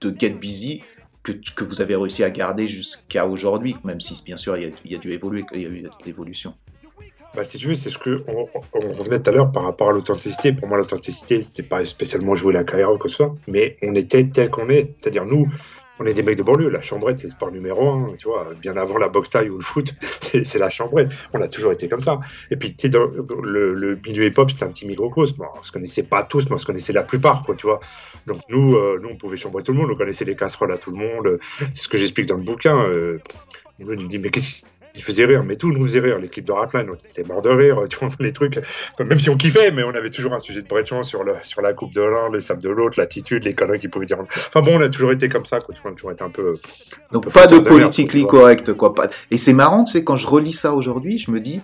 de Get Busy que, que vous avez réussi à garder jusqu'à aujourd'hui, même si bien sûr il y a, dû évoluer, il y a eu de l'évolution. Bah, si tu veux, c'est ce que on, on revenait tout à l'heure par rapport à l'authenticité. Pour moi, l'authenticité, c'était pas spécialement jouer la carrière ou que ce soit, mais on était tel qu'on est. C'est-à-dire, nous, on est des mecs de banlieue. La chambrette, c'est le sport numéro un, tu vois. Bien avant la boxe taille ou le foot, c'est la chambrette. On a toujours été comme ça. Et puis, tu sais, le, milieu hip-hop, c'était un petit microcosme. On se connaissait pas tous, mais on se connaissait la plupart, quoi, tu vois. Donc, nous, euh, nous, on pouvait chambrer tout le monde. On connaissait les casseroles à tout le monde. C'est ce que j'explique dans le bouquin. Euh, dit, mais qu'est-ce qui faisait rire, mais tout nous faisait rire. Les clips de Rapline, on était morts de rire, tu vois, les trucs. même si on kiffait, mais on avait toujours un sujet de bretchon sur, le, sur la coupe de l'un, les sables de l'autre, l'attitude, les conneries qu'ils pouvaient dire. Enfin bon, on a toujours été comme ça, quoi, tu vois, on a toujours été un peu. Donc pas de politically correct, quoi. Et c'est marrant, tu sais, quand je relis ça aujourd'hui, je me dis,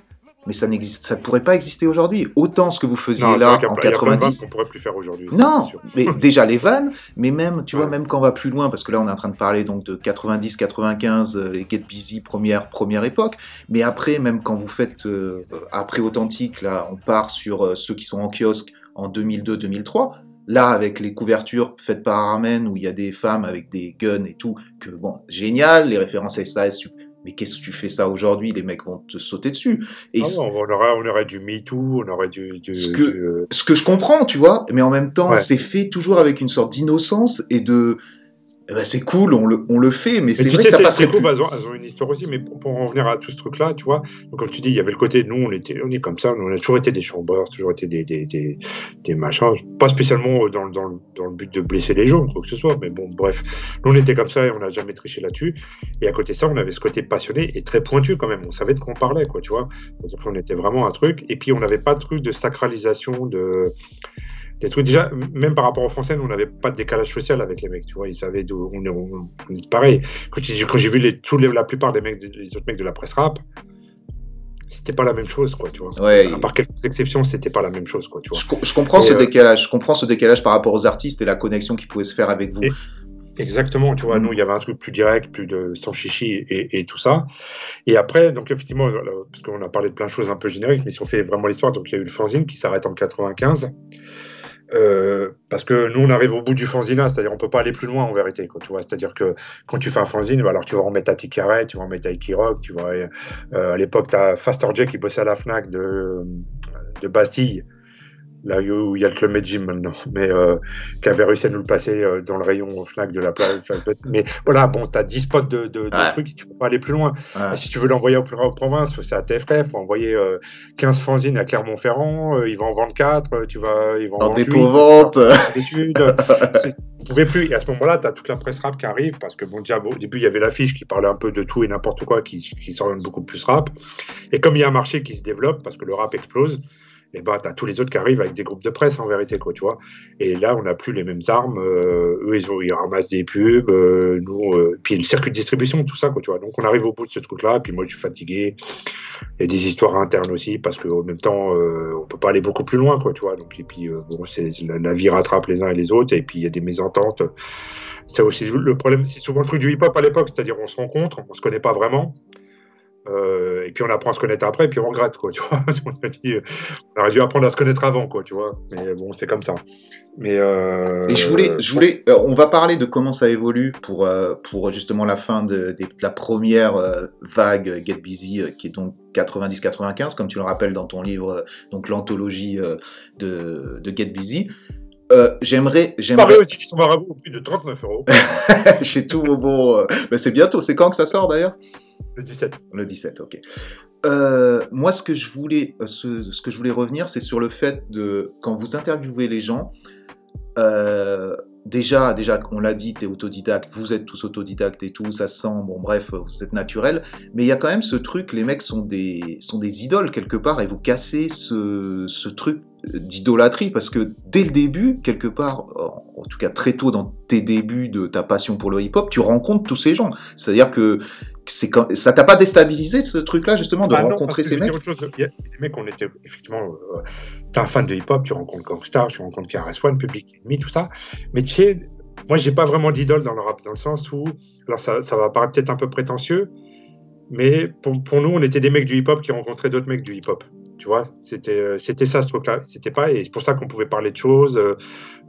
mais ça n'existe, ça pourrait pas exister aujourd'hui. Autant ce que vous faisiez Non, là en plein- il y a plein de vannes 90. qu'on pourrait plus faire aujourd'hui. Non, mais déjà les vannes, mais même, tu vois, même quand on va plus loin, parce que là on est en train de parler donc de 90, 95, euh, les Get Busy première première époque, mais après même quand vous faites euh, après authentique, là on part sur euh, ceux qui sont en kiosque en 2002, 2003. Là, avec les couvertures faites par Armen, où il y a des femmes avec des guns et tout, que bon, génial, les références à SAS, mais qu'est-ce que tu fais ça aujourd'hui? Les mecs vont te sauter dessus. Et Ah on, aurait, on aurait du MeToo, on aurait du. du- Ce que- du, ce que je comprends, tu vois, mais en même temps, Ouais. c'est fait toujours avec une sorte d'innocence et de. Eh ben, c'est cool, on le, on le fait, mais c'est vrai sais, que ça ces plus. groupes, elles ont, elles ont une histoire aussi, mais pour, pour en revenir à tout ce truc-là, tu vois, donc comme tu dis, il y avait le côté, nous, on, était, on est comme ça, on a toujours été des chambreurs, toujours été des, des, des, des machins, pas spécialement dans, le- dans, le- dans le but de blesser les gens, quoi que ce soit, mais bon, bref, nous, on était comme ça et on n'a jamais triché là-dessus. Et à côté de ça, on avait ce côté passionné et très pointu quand même, on savait de quoi on parlait, quoi, tu vois. C'est-à-dire qu'on était vraiment un truc, et puis on n'avait pas de truc de sacralisation, de des trucs déjà même par rapport aux français nous on n'avait pas de décalage social avec les mecs tu vois ils savaient d'où on est on, on est pareil quand j'ai quand j'ai vu les, tous les, la plupart des mecs les autres mecs de la presse rap c'était pas la même chose quoi tu vois Ouais. à part quelques exceptions c'était pas la même chose quoi tu vois Je, co- je comprends Et, ce euh, décalage, je comprends ce décalage par rapport aux artistes et la connexion qui pouvait se faire avec vous. Et- Exactement, tu vois, Mm. nous, il y avait un truc plus direct, plus de sans chichi et, et tout ça. Et après, donc effectivement, là, parce qu'on a parlé de plein de choses un peu génériques, mais si on fait vraiment l'histoire, donc il y a eu le fanzine qui s'arrête en 95. Euh, parce que nous, on arrive au bout du fanzina, c'est-à-dire on peut pas aller plus loin en vérité, quoi, tu vois. C'est-à-dire que quand tu fais un fanzine, bah, alors tu vas en mettre à Ticaret, tu vas en mettre à Iki Rock, tu vois. euh, à l'époque, tu as Faster qui bossait à la Fnac de, de Bastille, là où il y a le Club Med Gym maintenant, mais euh, qui avait réussi à nous le passer euh, dans le rayon Fnac de la place. Mais voilà, bon, tu as 10 spots de, de, de Ouais. trucs, tu peux pas aller plus loin. Ouais. Et si tu veux l'envoyer aux, aux provinces, c'est à TFF, faut envoyer euh, 15 fanzines à Clermont-Ferrand, euh, ils vont en vendre 4, tu vas, ils vont En vendre On pouvait plus. Et à ce moment-là, tu as toute la presse rap qui arrive, parce que bon, déjà, bon, au début, il y avait l'affiche qui parlait un peu de tout et n'importe quoi, qui, qui s'oriente beaucoup plus rap. Et comme il y a un marché qui se développe, parce que le rap explose, et bah, tu as tous les autres qui arrivent avec des groupes de presse, en vérité, quoi, tu vois. Et là, on n'a plus les mêmes armes. euh, eux, ils, ramassent des pubs, euh, nous, euh, puis le circuit de distribution, tout ça, quoi, tu vois. Donc, on arrive au bout de ce truc-là, puis moi, je suis fatigué. Il y a des histoires internes aussi, parce qu'en même temps, on peut pas aller beaucoup plus loin, quoi, tu vois. Donc, et puis, bon, c'est, la, la vie rattrape les uns et les autres, et puis il y a des mésententes. C'est aussi le problème, c'est souvent le truc du hip-hop à l'époque, c'est-à-dire on se rencontre, on se connaît pas vraiment. Euh, et puis on apprend à se connaître après, puis on regrette, quoi, tu vois. on, a dit, euh, on aurait dû apprendre à se connaître avant, quoi, tu vois. Mais bon, c'est comme ça. Mais euh, Et je voulais, je voulais, euh, on va parler de comment ça évolue pour euh, pour justement la fin de, la première euh, vague euh, Get Busy, euh, qui est donc 90-95, comme tu le rappelles dans ton livre, euh, donc l'anthologie euh, de, de Get Busy. Euh, j'aimerais, j'aimerais. Aussi qui sont marabouts au prix de 39 euros. Chez tout vos bons. euh, bah, c'est bientôt. C'est quand que ça sort d'ailleurs? Le 17. Le 17, ok. Euh, moi, ce que je voulais, euh, ce, que je voulais revenir, c'est sur le fait de quand vous interviewez les gens. euh, déjà, déjà, on l'a dit, t'es autodidacte. Vous êtes tous autodidactes et tout, ça se sent. Bon, bref, vous êtes naturel. Mais il y a quand même ce truc. Les mecs sont des sont des idoles quelque part et vous cassez ce ce truc d'idolâtrie parce que dès le début, quelque part, en tout cas très tôt dans tes débuts de ta passion pour le hip-hop, tu rencontres tous ces gens. C'est-à-dire que c'est quand... ça t'a pas déstabilisé ce truc-là justement de Ah non, rencontrer ces mecs autre chose. Il y a des mecs, on était effectivement. Euh, T'es un fan de hip-hop, tu rencontres Gangstar, tu rencontres KRS-One, Public Enemy, tout ça. Mais tu sais, moi, j'ai pas vraiment d'idole dans le rap, dans le sens où. Alors, ça, ça va paraître peut-être un peu prétentieux, mais pour, pour nous, on était des mecs du hip-hop qui rencontraient d'autres mecs du hip-hop. Tu vois, c'était euh, c'était ça ce truc-là. C'était pas et c'est pour ça qu'on pouvait parler de choses euh,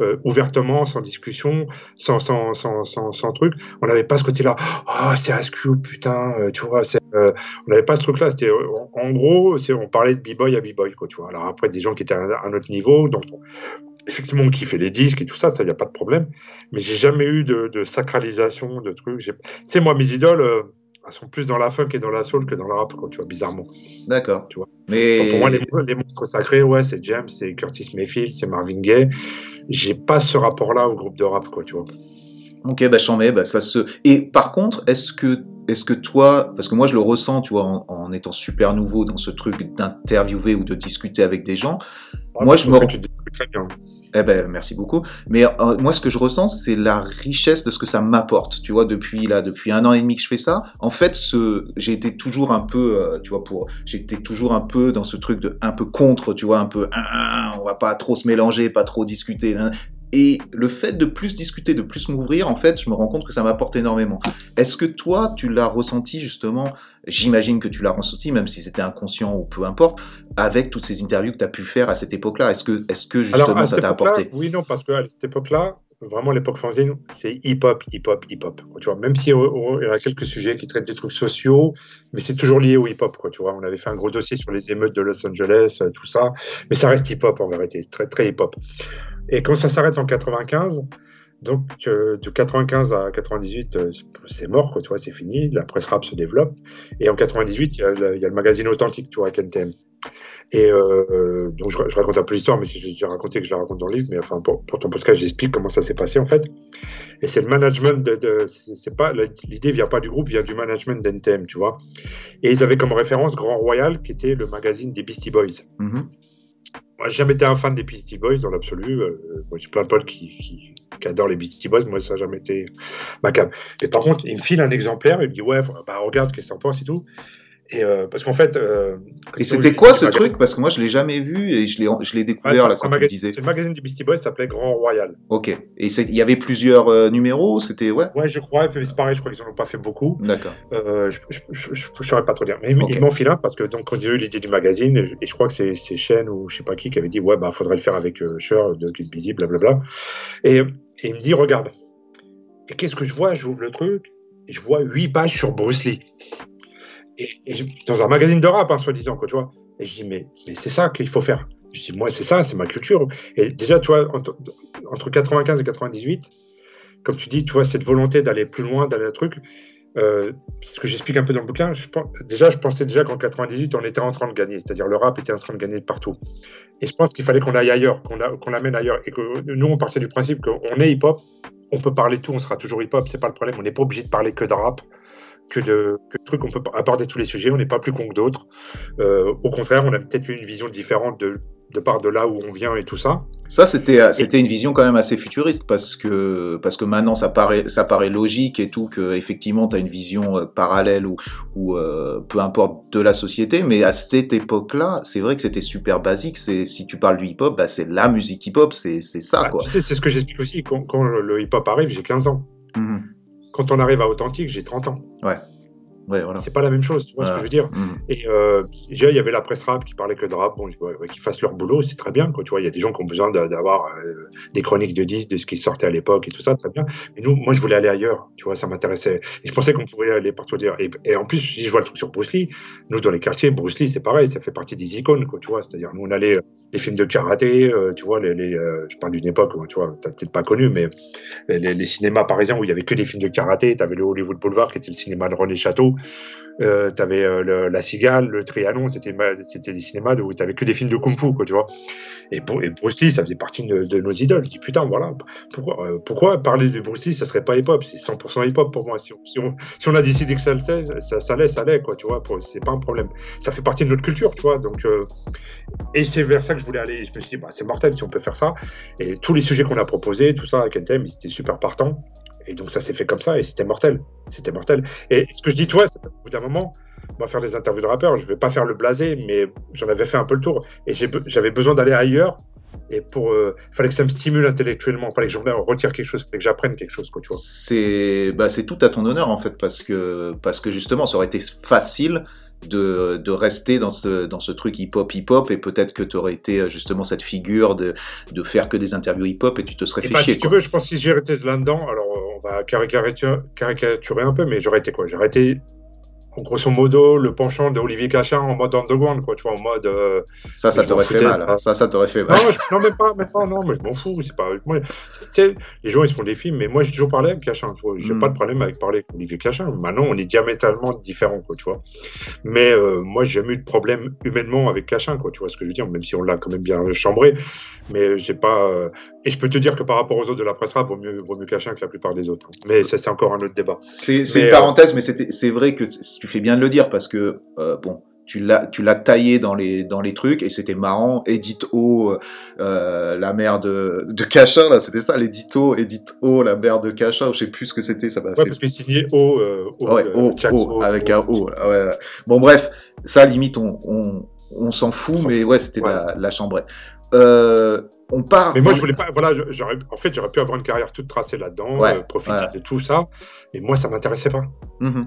euh, ouvertement, sans discussion, sans sans sans sans, truc. On n'avait pas ce côté-là. Oh, c'est Askew, putain, tu vois. on n'avait pas ce truc-là. C'était en, gros, on parlait de b-boy à b-boy, quoi. Tu vois. Alors après, des gens qui étaient à un, autre niveau, donc on- effectivement, on kiffait les disques et tout ça, ça y a pas de problème. Mais j'ai jamais eu de, de sacralisation de trucs. Tu sais, moi, mes idoles. Elles sont plus dans la funk et dans la soul que dans le rap, quoi, tu vois, bizarrement. D'accord. Tu vois. Mais Pour moi, les, les monstres sacrés, ouais, c'est James, c'est Curtis Mayfield, c'est Marvin Gaye. J'ai pas ce rapport-là au groupe de rap, quoi, tu vois. Ok, bah j'en mets, bah ça se. Et par contre, est-ce que, est-ce que toi, parce que moi je le ressens, tu vois, en, en étant super nouveau dans ce truc d'interviewer ou de discuter avec des gens. Moi, je me- Que Eh ben, merci beaucoup. Mais euh, moi, ce que je ressens, c'est la richesse de ce que ça m'apporte. Tu vois, depuis là, depuis un an et demi que je fais ça. En fait, ce, j'ai été toujours un peu, euh, tu vois, pour, j'étais toujours un peu dans ce truc de, un peu contre, tu vois, un peu, on va pas trop se mélanger, pas trop discuter. Et le fait de plus discuter, de plus m'ouvrir, en fait, je me rends compte que ça m'apporte énormément. Est-ce que toi, tu l'as ressenti justement J'imagine que tu l'as ressenti, même si c'était inconscient ou peu importe, avec toutes ces interviews que tu as pu faire à cette époque-là? Est-ce que, est-ce que justement Alors, ça t'a apporté? Oui, non, parce qu'à cette époque-là, vraiment, l'époque fanzine, c'est hip-hop, hip-hop, hip-hop. Tu vois, même s'il y a quelques sujets qui traitent des trucs sociaux, mais c'est toujours lié au hip-hop, quoi. Tu vois, on avait fait un gros dossier sur les émeutes de Los Angeles, euh, tout ça, mais ça reste hip-hop en vérité, très, très hip-hop. Et quand ça s'arrête en 95, donc euh, de 95 à 98, euh, c'est mort, quoi, tu vois, c'est fini, la presse rap se développe. Et en 98, il y, a le- magazine Authentique, tu vois, avec NTM. Et euh, donc je, raconte un peu l'histoire, mais si je l'ai déjà raconté, que je la raconte dans le livre, mais enfin pour, pour ton podcast, j'explique comment ça s'est passé en fait. Et c'est le management de, de c'est pas l'idée vient pas du groupe, vient du management d'NTM, tu vois. Et ils avaient comme référence Grand Royal, qui était le magazine des Beastie Boys. Mhm. Moi, j'ai jamais été un fan des Beastie Boys dans l'absolu. Euh, moi, j'ai plein de potes qui, qui, qui adorent les Beastie Boys. Moi, ça n'a jamais été ma cam. Et par contre, il me file un exemplaire. Il me dit Ouais, bah, regarde, qu'est-ce que t'en penses et tout. Et euh, parce qu'en fait. euh, Et c'était quoi ce truc? Parce que moi je l'ai jamais vu et je l'ai je l'ai Ouais, découvert c'est- là quand tu disais. C'est le magazine des Beastie Boys, s'appelait Grand Royal. Ok. Et il y avait plusieurs euh, numéros? C'était ouais. Ouais, je crois, c'est pareil, je crois qu'ils en ont pas fait beaucoup. D'accord. Je, je saurais pas trop dire. Mais il- Ok. il m'en file un parce que donc quand ils ont eu l'idée du magazine, et je, et je crois que c'est c'est Chen ou je sais pas qui qui avait dit ouais bah faudrait le faire avec Cher, de Kid Busy, blablabla. Et, et il me dit regarde. Et qu'est-ce que je vois? J'ouvre le truc et je vois huit pages sur Bruce Lee. Dans un magazine de rap, hein, soi-disant, quoi, tu vois. Et je dis mais c'est ça qu'il faut faire. Je dis moi c'est ça, c'est ma culture. Et déjà tu vois entre, entre 95 et 98, comme tu dis, tu vois cette volonté d'aller plus loin, d'aller un truc. Euh, ce que j'explique un peu dans le bouquin, déjà, je pensais déjà qu'en 98, on était en train de gagner, c'est-à-dire le rap était en train de gagner de partout. Et je pense qu'il fallait qu'on aille ailleurs, qu'on qu'on l'amène ailleurs, et que nous, on partait du principe qu'on est hip-hop, on peut parler tout, on sera toujours hip-hop, c'est pas le problème, on n'est pas obligé de parler que de rap, que de, que de trucs, on peut aborder tous les sujets, on n'est pas plus con que d'autres. Euh, au contraire, on a peut-être une vision différente de, de part de là où on vient et tout ça. Ça c'était euh, c'était une vision quand même assez futuriste parce que parce que maintenant ça paraît ça paraît logique et tout que effectivement tu as une vision euh, parallèle ou ou euh, peu importe de la société mais à cette époque-là, c'est vrai que c'était super basique, c'est si tu parles du hip-hop, bah c'est la musique hip-hop, c'est ça Bah, quoi. tu sais, c'est ce que j'explique aussi, quand, quand le, hip-hop arrive, j'ai 15 ans. Mhm. Quand on arrive à Authentique, j'ai 30 ans. Ouais, voilà. C'est pas la même chose, tu vois ce que Ouais. je veux dire Mhm. Et euh, déjà, il y avait la presse rap qui parlait que de rap. Bon, ouais, ouais, qu'ils fassent leur boulot, c'est très bien. Quoi, tu vois, il y a des gens qui ont besoin d'a- d'avoir euh, des chroniques de 10, de ce qui sortait à l'époque et tout ça, très bien. Mais nous, moi, je voulais aller ailleurs. Tu vois, ça m'intéressait. Et je pensais qu'on pouvait aller partout dire. Et, et en plus, si je vois le truc sur Bruce Lee, nous, dans les quartiers, Bruce Lee, c'est pareil, ça fait partie des icônes, quoi, tu vois. C'est-à-dire, nous, on allait, les films de karaté, euh, tu vois, les, euh, je parle d'une époque, tu vois, t'as peut-être pas connu, mais les, les, cinémas parisiens où il y avait que des films de karaté, t'avais le Hollywood Boulevard qui était le cinéma de René Château, euh, t'avais euh, La Cigale, le Trianon, c'était c'était des cinémas où t'avais que des films de kung-fu, quoi, tu vois. Et, Bruce Lee, ça faisait partie de, nos idoles. Je dis putain, voilà, pourquoi, euh, pourquoi parler de Bruce Lee, ça serait pas hip-hop? C'est 100% hip-hop pour moi. Si on, si, on, si on, a décidé que ça le sait, ça, l'est, ça l'est, quoi, tu vois. C'est pas un problème. Ça fait partie de notre culture, tu vois. Donc, et c'est vers ça que je voulais aller. Je me suis dit, bah, c'est mortel si on peut faire ça. Et tous les sujets qu'on a proposés, tout ça, avec NTM, ils étaient super partants. Et donc ça s'est fait comme ça et c'était mortel. C'était mortel. Et ce que je dis, toi, c'est au bout d'un moment, on va faire des interviews de rappeurs, je vais pas faire le blasé, mais j'en avais fait un peu le tour. Et j'avais besoin d'aller ailleurs. Et pour, euh, fallait que ça me stimule intellectuellement, fallait que je retire quelque chose, fallait que j'apprenne quelque chose, quoi, tu vois. C'est, bah, c'est tout à ton honneur en fait, parce que, parce que justement, ça aurait été facile de, de rester dans ce, dans ce truc hip-hop, hip-hop, et peut-être que tu aurais été justement cette figure de, de faire que des interviews hip-hop et tu te serais fait bah, chier. Si tu veux, je pense que si j'étais là-dedans, alors on va caricaturer, caricaturer un peu, mais j'aurais été quoi? J'aurais été grosso modo, le penchant de Olivier Cachin en mode underground, quoi, tu vois, en mode. Euh, ça, ça t'aurait fait mal. Hein. Ça, ça t'aurait fait mal. Non, je, non, même pas, même pas, non, mais je m'en fous. C'est pas. Moi, tu sais, les gens, ils se font des films, mais moi, j'ai toujours parlé avec Cachin. J'ai mm. pas de problème avec parler avec Olivier Cachin. Maintenant, on est diamétralement différents, quoi, tu vois. Mais euh, moi, j'ai jamais eu de problème humainement avec Cachin, quoi, tu vois ce que je veux dire, même si on l'a quand même bien chambré. Mais j'ai pas. Euh... Et je peux te dire que par rapport aux autres de la presse rap, vaut mieux, vaut mieux Cachin que la plupart des autres. Hein. Mais ça, c'est encore un autre débat. C'est une parenthèse, mais c'est vrai que tu fais bien de le dire parce que euh, bon, tu l'as tu l'as taillé dans les dans les trucs et c'était marrant. Edith O, euh, la mère de de Cacha là, c'était ça, l'Edith O, Edith O, la mère de Cacha, je sais plus ce que c'était, ça m'a ouais, parce que signé O, euh, o, ouais, o, o, avec un O. Ouais, Bon bref, ça limite on on, on s'en fout, mais ouais, c'était la, la chambrette. Euh, on part. Mais moi, je voulais pas. Voilà, en fait, j'aurais pu avoir une carrière toute tracée là-dedans, ouais, euh, profiter de tout ça. Et moi, ça m'intéressait pas. Mm -hmm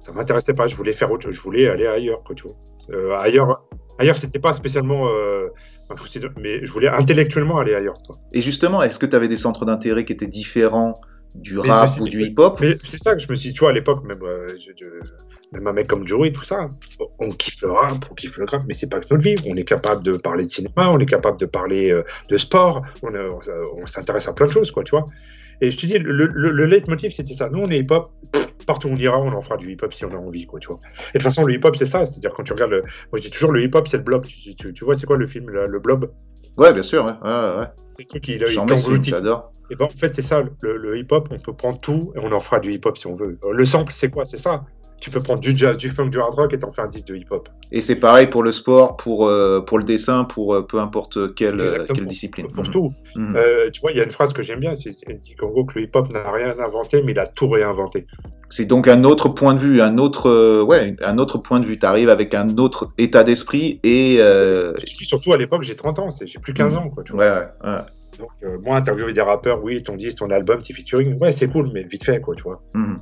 ça m'intéressait pas. Je voulais faire autre. Je voulais aller ailleurs, quoi, tu vois. Euh, ailleurs, ailleurs, c'était pas spécialement. Mais je voulais intellectuellement aller ailleurs. Et justement, est-ce que tu avais des centres d'intérêt qui étaient différents du rap ou du hip-hop C'est ça que je me suis dit, tu vois, à l'époque, même, euh, même un mec comme Joey, tout ça, on kiffe le rap, on kiffe le rap, mais c'est pas que notre vie. On est capable de parler de cinéma, on est capable de parler euh, de sport, on, on, on s'intéresse à plein de choses, quoi, tu vois. Et je te dis, le, le, le leitmotiv, c'était ça. Nous, on est hip-hop, partout où on ira, on en fera du hip-hop si on a envie, quoi, tu vois. Et de toute façon, le hip-hop, c'est ça. C'est-à-dire, quand tu regardes le. Moi, je dis toujours, le hip-hop, c'est le blob. Tu, tu, tu vois, c'est quoi le film, le, le blob? Ouais, bien sûr, ouais. ouais, ouais. C'est qui qui il j'adore. Et ben, en fait, c'est ça. Le, le hip-hop, on peut prendre tout et on en fera du hip-hop si on veut. Le sample, c'est quoi? C'est ça tu peux prendre du jazz, du funk, du hard rock et t'en faire un disque de hip-hop. Et c'est pareil pour le sport, pour, euh, pour le dessin, pour euh, peu importe quelle, euh, quelle discipline. Pour, tout. Mmh. Euh, tu vois, il y a une phrase que j'aime bien, c'est dit qu'en gros que le hip-hop n'a rien inventé, mais il a tout réinventé. C'est donc un autre point de vue, un autre, ouais, un autre point de vue. Tu arrives avec un autre état d'esprit et... Surtout à l'époque, j'ai 30 ans, j'ai plus 15 mmh. ans. Quoi, tu vois. Ouais, ouais. Donc, euh, moi, interviewer des rappeurs, oui, ton disque, ton album, petit featuring, ouais, c'est cool, mais vite fait, quoi, tu vois. Mmh.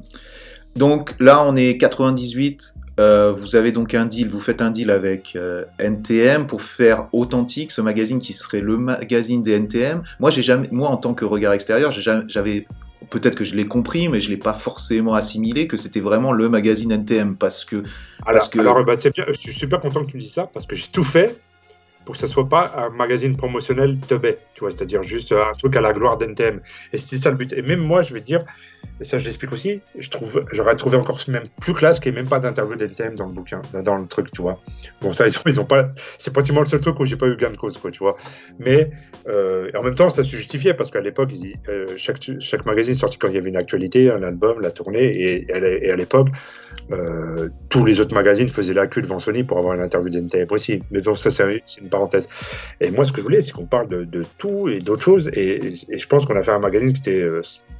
Donc là, on est 98. Euh, vous avez donc un deal, vous faites un deal avec euh, NTM pour faire Authentique, ce magazine qui serait le magazine des NTM. Moi, j'ai jamais, moi en tant que regard extérieur, j'avais peut-être que je l'ai compris, mais je l'ai pas forcément assimilé que c'était vraiment le magazine NTM parce que. Alors, parce que... alors bah, bien, je suis super content que tu me dises ça parce que j'ai tout fait pour que ce soit pas un magazine promotionnel teubé, tu vois, c'est-à-dire juste un truc à la gloire d'NTM. Et c'était ça le but. Et même moi, je vais dire, et ça je l'explique aussi, je trouve, j'aurais trouvé encore même plus classe qu'il n'y ait même pas d'interview d'NTM dans le bouquin, dans le truc, tu vois. Bon, ça, ils ont, pas, c'est pratiquement le seul truc où j'ai pas eu gain de cause, quoi, tu vois. Mais, euh, en même temps, ça se justifiait parce qu'à l'époque, euh, chaque, chaque magazine sortait quand il y avait une actualité, un album, la tournée, et, à l'époque, euh, tous les autres magazines faisaient la queue devant Sony pour avoir une interview d'NTM aussi. Mais donc, ça, c'est une parenthèse. Et moi, ce que je voulais, c'est qu'on parle de, tout et d'autres choses. Et, je pense qu'on a fait un magazine qui était,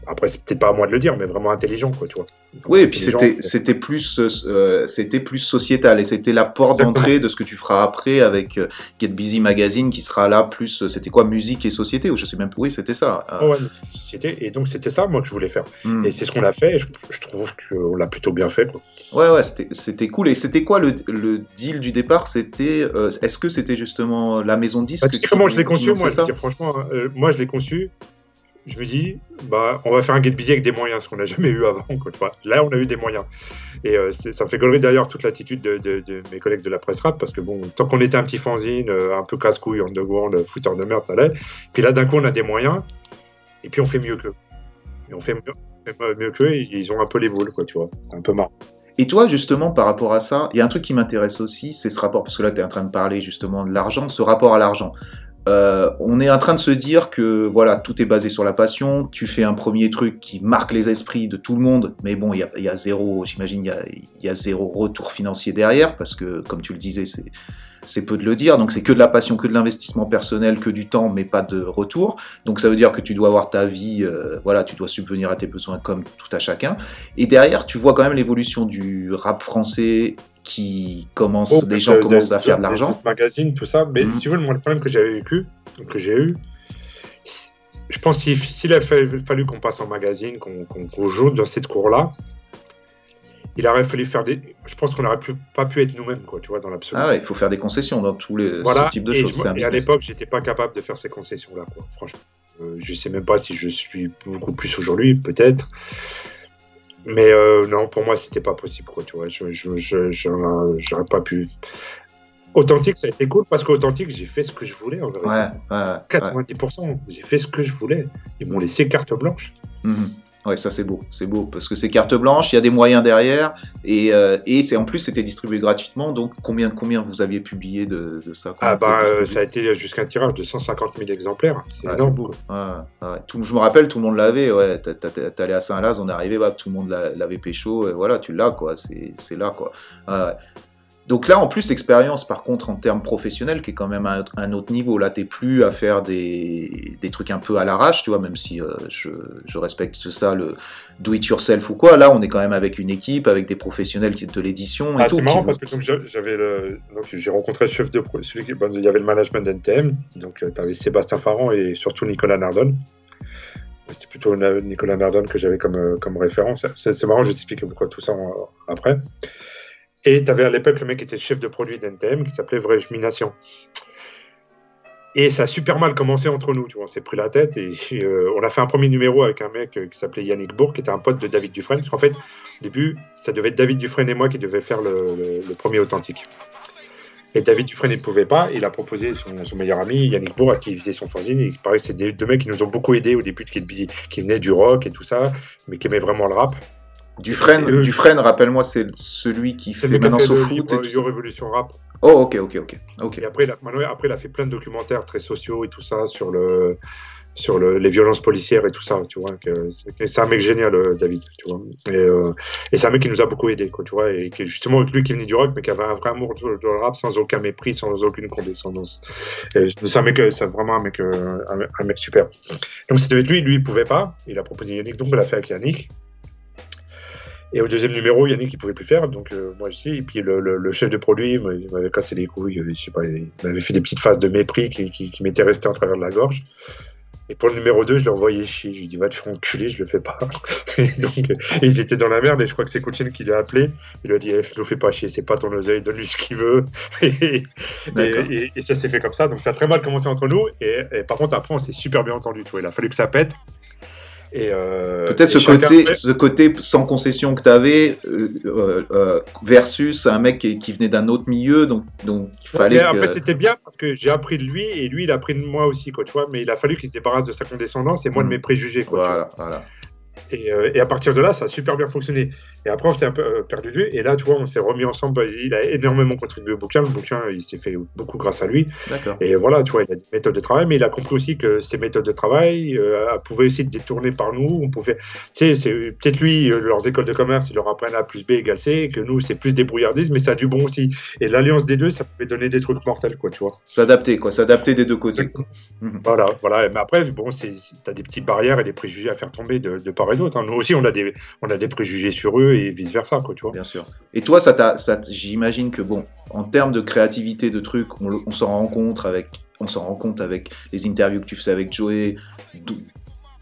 après, c'est peut-être pas à moi de le dire, mais vraiment intelligent, quoi, tu vois. Oui, et puis c'était, c'était plus, euh, c'était plus sociétal et c'était la porte d'entrée de ce que tu feras après avec euh, Get Busy Magazine qui sera là plus, euh, c'était quoi, musique et société ou je sais même plus, oui, c'était ça. Oh, ouais, société. Et donc, c'était ça, moi, que je voulais faire. Hmm. Et c'est ce qu'on a fait. Et je, je trouve qu'on l'a plutôt bien fait, quoi. Ouais, ouais, c'était, cool. Et c'était quoi le, le deal du départ? C'était, euh, est-ce que c'était justement la maison 10 bah, Tu sais comment je l'ai conçu, moi, je dire, franchement, euh, moi, je l'ai conçu je me dis, bah, on va faire un get busy avec des moyens, ce qu'on n'a jamais eu avant. Là, on a eu des moyens. Et euh, ça me fait gaulerie d'ailleurs toute l'attitude de, mes collègues de la presse rap, parce que bon, tant qu'on était un petit fanzine, euh, un peu casse-couille, underground, footeur de merde, ça allait. Puis là, d'un coup, on a des moyens, et puis on fait mieux qu'eux. Et on fait mieux, mieux qu'eux, ils ont un peu les boules, quoi, tu vois. C'est un peu marrant. Et toi, justement, par rapport à ça, il y a un truc qui m'intéresse aussi, c'est ce rapport, parce que là, tu es en train de parler justement de l'argent, ce rapport à l'argent. Euh, on est en train de se dire que voilà, tout est basé sur la passion. Tu fais un premier truc qui marque les esprits de tout le monde, mais bon, il y a, zéro, j'imagine, il y a, zéro retour financier derrière parce que, comme tu le disais, c'est peu de le dire. Donc c'est que de la passion, que de l'investissement personnel, que du temps, mais pas de retour. Donc ça veut dire que tu dois avoir ta vie, euh, voilà, tu dois subvenir à tes besoins comme tout à chacun. Et derrière, tu vois quand même l'évolution du rap français qui commence, oh, des gens commencent à faire de l'argent. Magazine, tout ça. Mais mhm. si tu veux, le problème que j'avais vécu, que j'ai eu, je pense qu'il a fallu qu'on passe en magazine, qu'on joue dans cette cour-là, il aurait fallu faire des. Je pense qu'on n'aurait pas pu être nous-mêmes, quoi, tu vois, dans l'absolu. Ah ouais, il faut faire des concessions dans tous les types de choses. et à l'époque, j'étais pas capable de faire ces concessions-là, quoi, franchement. Euh, je sais même pas si je suis beaucoup plus aujourd'hui, peut-être. Mais euh, non, pour moi, c'était pas possible, quoi, tu vois. Je, j'aurais pas pu. Authentique, ça a été cool parce qu'authentique, j'ai fait ce que je voulais en. Ouais, ouais, 90%, j'ai fait ce que je voulais. Ils m'ont laissé carte blanche. Mhm. Ouais, ça c'est beau, c'est beau parce que c'est carte blanche, il y a des moyens derrière et, euh, et c'est en plus c'était distribué gratuitement. Donc combien combien vous aviez publié de, ça? Ah bah euh, ça a été jusqu'à un tirage de 150 000 exemplaires. C'est ah, beau. Tout, je me rappelle, tout le monde l'avait. Ouais, t'allais à Saint-Laz, on est arrivé, bah, tout le monde l'avait pécho. Et voilà, tu l'as quoi. C'est là quoi. Donc là, en plus, expérience, par contre, en termes professionnels, qui est quand même à un autre niveau. Là, t'es plus à faire des, des, trucs un peu à l'arrache, tu vois, même si euh, je, je, respecte ça, le do it yourself ou quoi. Là, on est quand même avec une équipe, avec des professionnels de l'édition. Ah, c'est marrant parce que j'avais le, donc j'ai rencontré le chef de celui qui, il y avait le management d'NTM, donc euh, tu avais Sébastien Farran et surtout Nicolas Nardone. C'était plutôt Nicolas Nardone que j'avais comme, euh, comme référence. C'est marrant, je vais t'expliquer pourquoi tout ça après. Et tu avais à l'époque le mec qui était chef de produit d'NTM qui s'appelait Mination. Et ça a super mal commencé entre nous, tu vois, on s'est pris la tête et euh, on a fait un premier numéro avec un mec euh, qui s'appelait Yannick Bourg, qui était un pote de David Dufresne, parce qu'en fait, au début, ça devait être David Dufresne et moi qui devaient faire le, premier authentique. Et David Dufresne ne pouvait pas, il a proposé son, meilleur ami, Yannick Bourg, à qui il faisait son fanzine, et il paraît que c'est deux mecs qui nous ont beaucoup aidés au début, qui, qui venaient du rock et tout ça, mais qui aimaient vraiment le rap. Dufresne, Dufresne rappelle-moi, c'est celui qui fait maintenant foot. Et Révolution Rap. Oh, ok, ok, ok. Et après il, a, après, il a fait plein de documentaires très sociaux et tout ça sur le sur le, les violences policières et tout ça, tu vois. C'est un mec génial, euh, David, tu vois. Et, euh, et c'est un mec qui nous a beaucoup aidé, quoi, tu vois. Et qui, justement, lui qui venait du rock, mais qui avait un vrai amour de, le rap sans aucun mépris, sans aucune condescendance. C'est un mec, c'est vraiment un mec, euh, un, mec super. Donc c'était lui, lui, il pouvait pas. Il a proposé Yannick, donc il l'a fait avec Yannick. Et au deuxième numéro, Yannick, il pouvait plus faire, donc euh, moi sais. Et puis le, chef de produit, il m'avait cassé les couilles, je sais pas, il m'avait fait des petites phases de mépris qui, qui, m'étaient restées en travers de la gorge. Et pour le numéro 2, je l'ai envoyé chier. Je lui ai dit, va te faire enculer, je le fais pas. et donc, ils étaient dans la merde, et je crois que c'est Coaching qui l'a appelé. Il lui a dit, eh, ne fais pas chier, c'est pas ton oseille, donne-lui ce qu'il veut. et, et, ça s'est fait comme ça. Donc, ça a très mal commencé entre nous. Et, par contre, après, on s'est super bien entendu. Tu vois. Il a fallu que ça pète. Euh, Peut-être ce côté, ce côté sans concession que tu avais euh, euh, versus un mec qui, venait d'un autre milieu, donc, donc il fallait. C'était bien parce que j'ai appris de lui et lui, il a appris de moi aussi, quoi, tu vois. Mais il a fallu qu'il se débarrasse de sa condescendance et moi de mm. mes préjugés, quoi. Voilà, voilà. Et, et, à partir de là, ça a super bien fonctionné. Et après, on s'est un peu euh, perdu de vue. Et là, tu vois, on s'est remis ensemble. Il a énormément contribué au bouquin. Le bouquin, il s'est fait beaucoup grâce à lui. Et voilà, tu vois, il a des méthodes de travail, mais il a compris aussi que ces méthodes de travail euh, pouvaient aussi être détournées par nous. On pouvait, tu sais, c'est peut-être lui, euh, leurs écoles de commerce, ils leur apprennent A plus B égale C, que nous, c'est plus débrouillardise, mais ça a du bon aussi. Et l'alliance des deux, ça pouvait donner des trucs mortels, quoi, tu vois. S'adapter, quoi, s'adapter des deux côtés. Voilà, voilà. Mais après, bon, tu as des petites barrières et des préjugés à faire tomber de, part et d'autre. Hein. Nous aussi, on a des, on a des préjugés sur eux et vice versa, quoi. Bien sûr. Et toi, ça, ça j'imagine que bon, en termes de créativité de trucs, on, s'en rend compte avec, on s'en rend compte avec les interviews que tu fais avec Joey,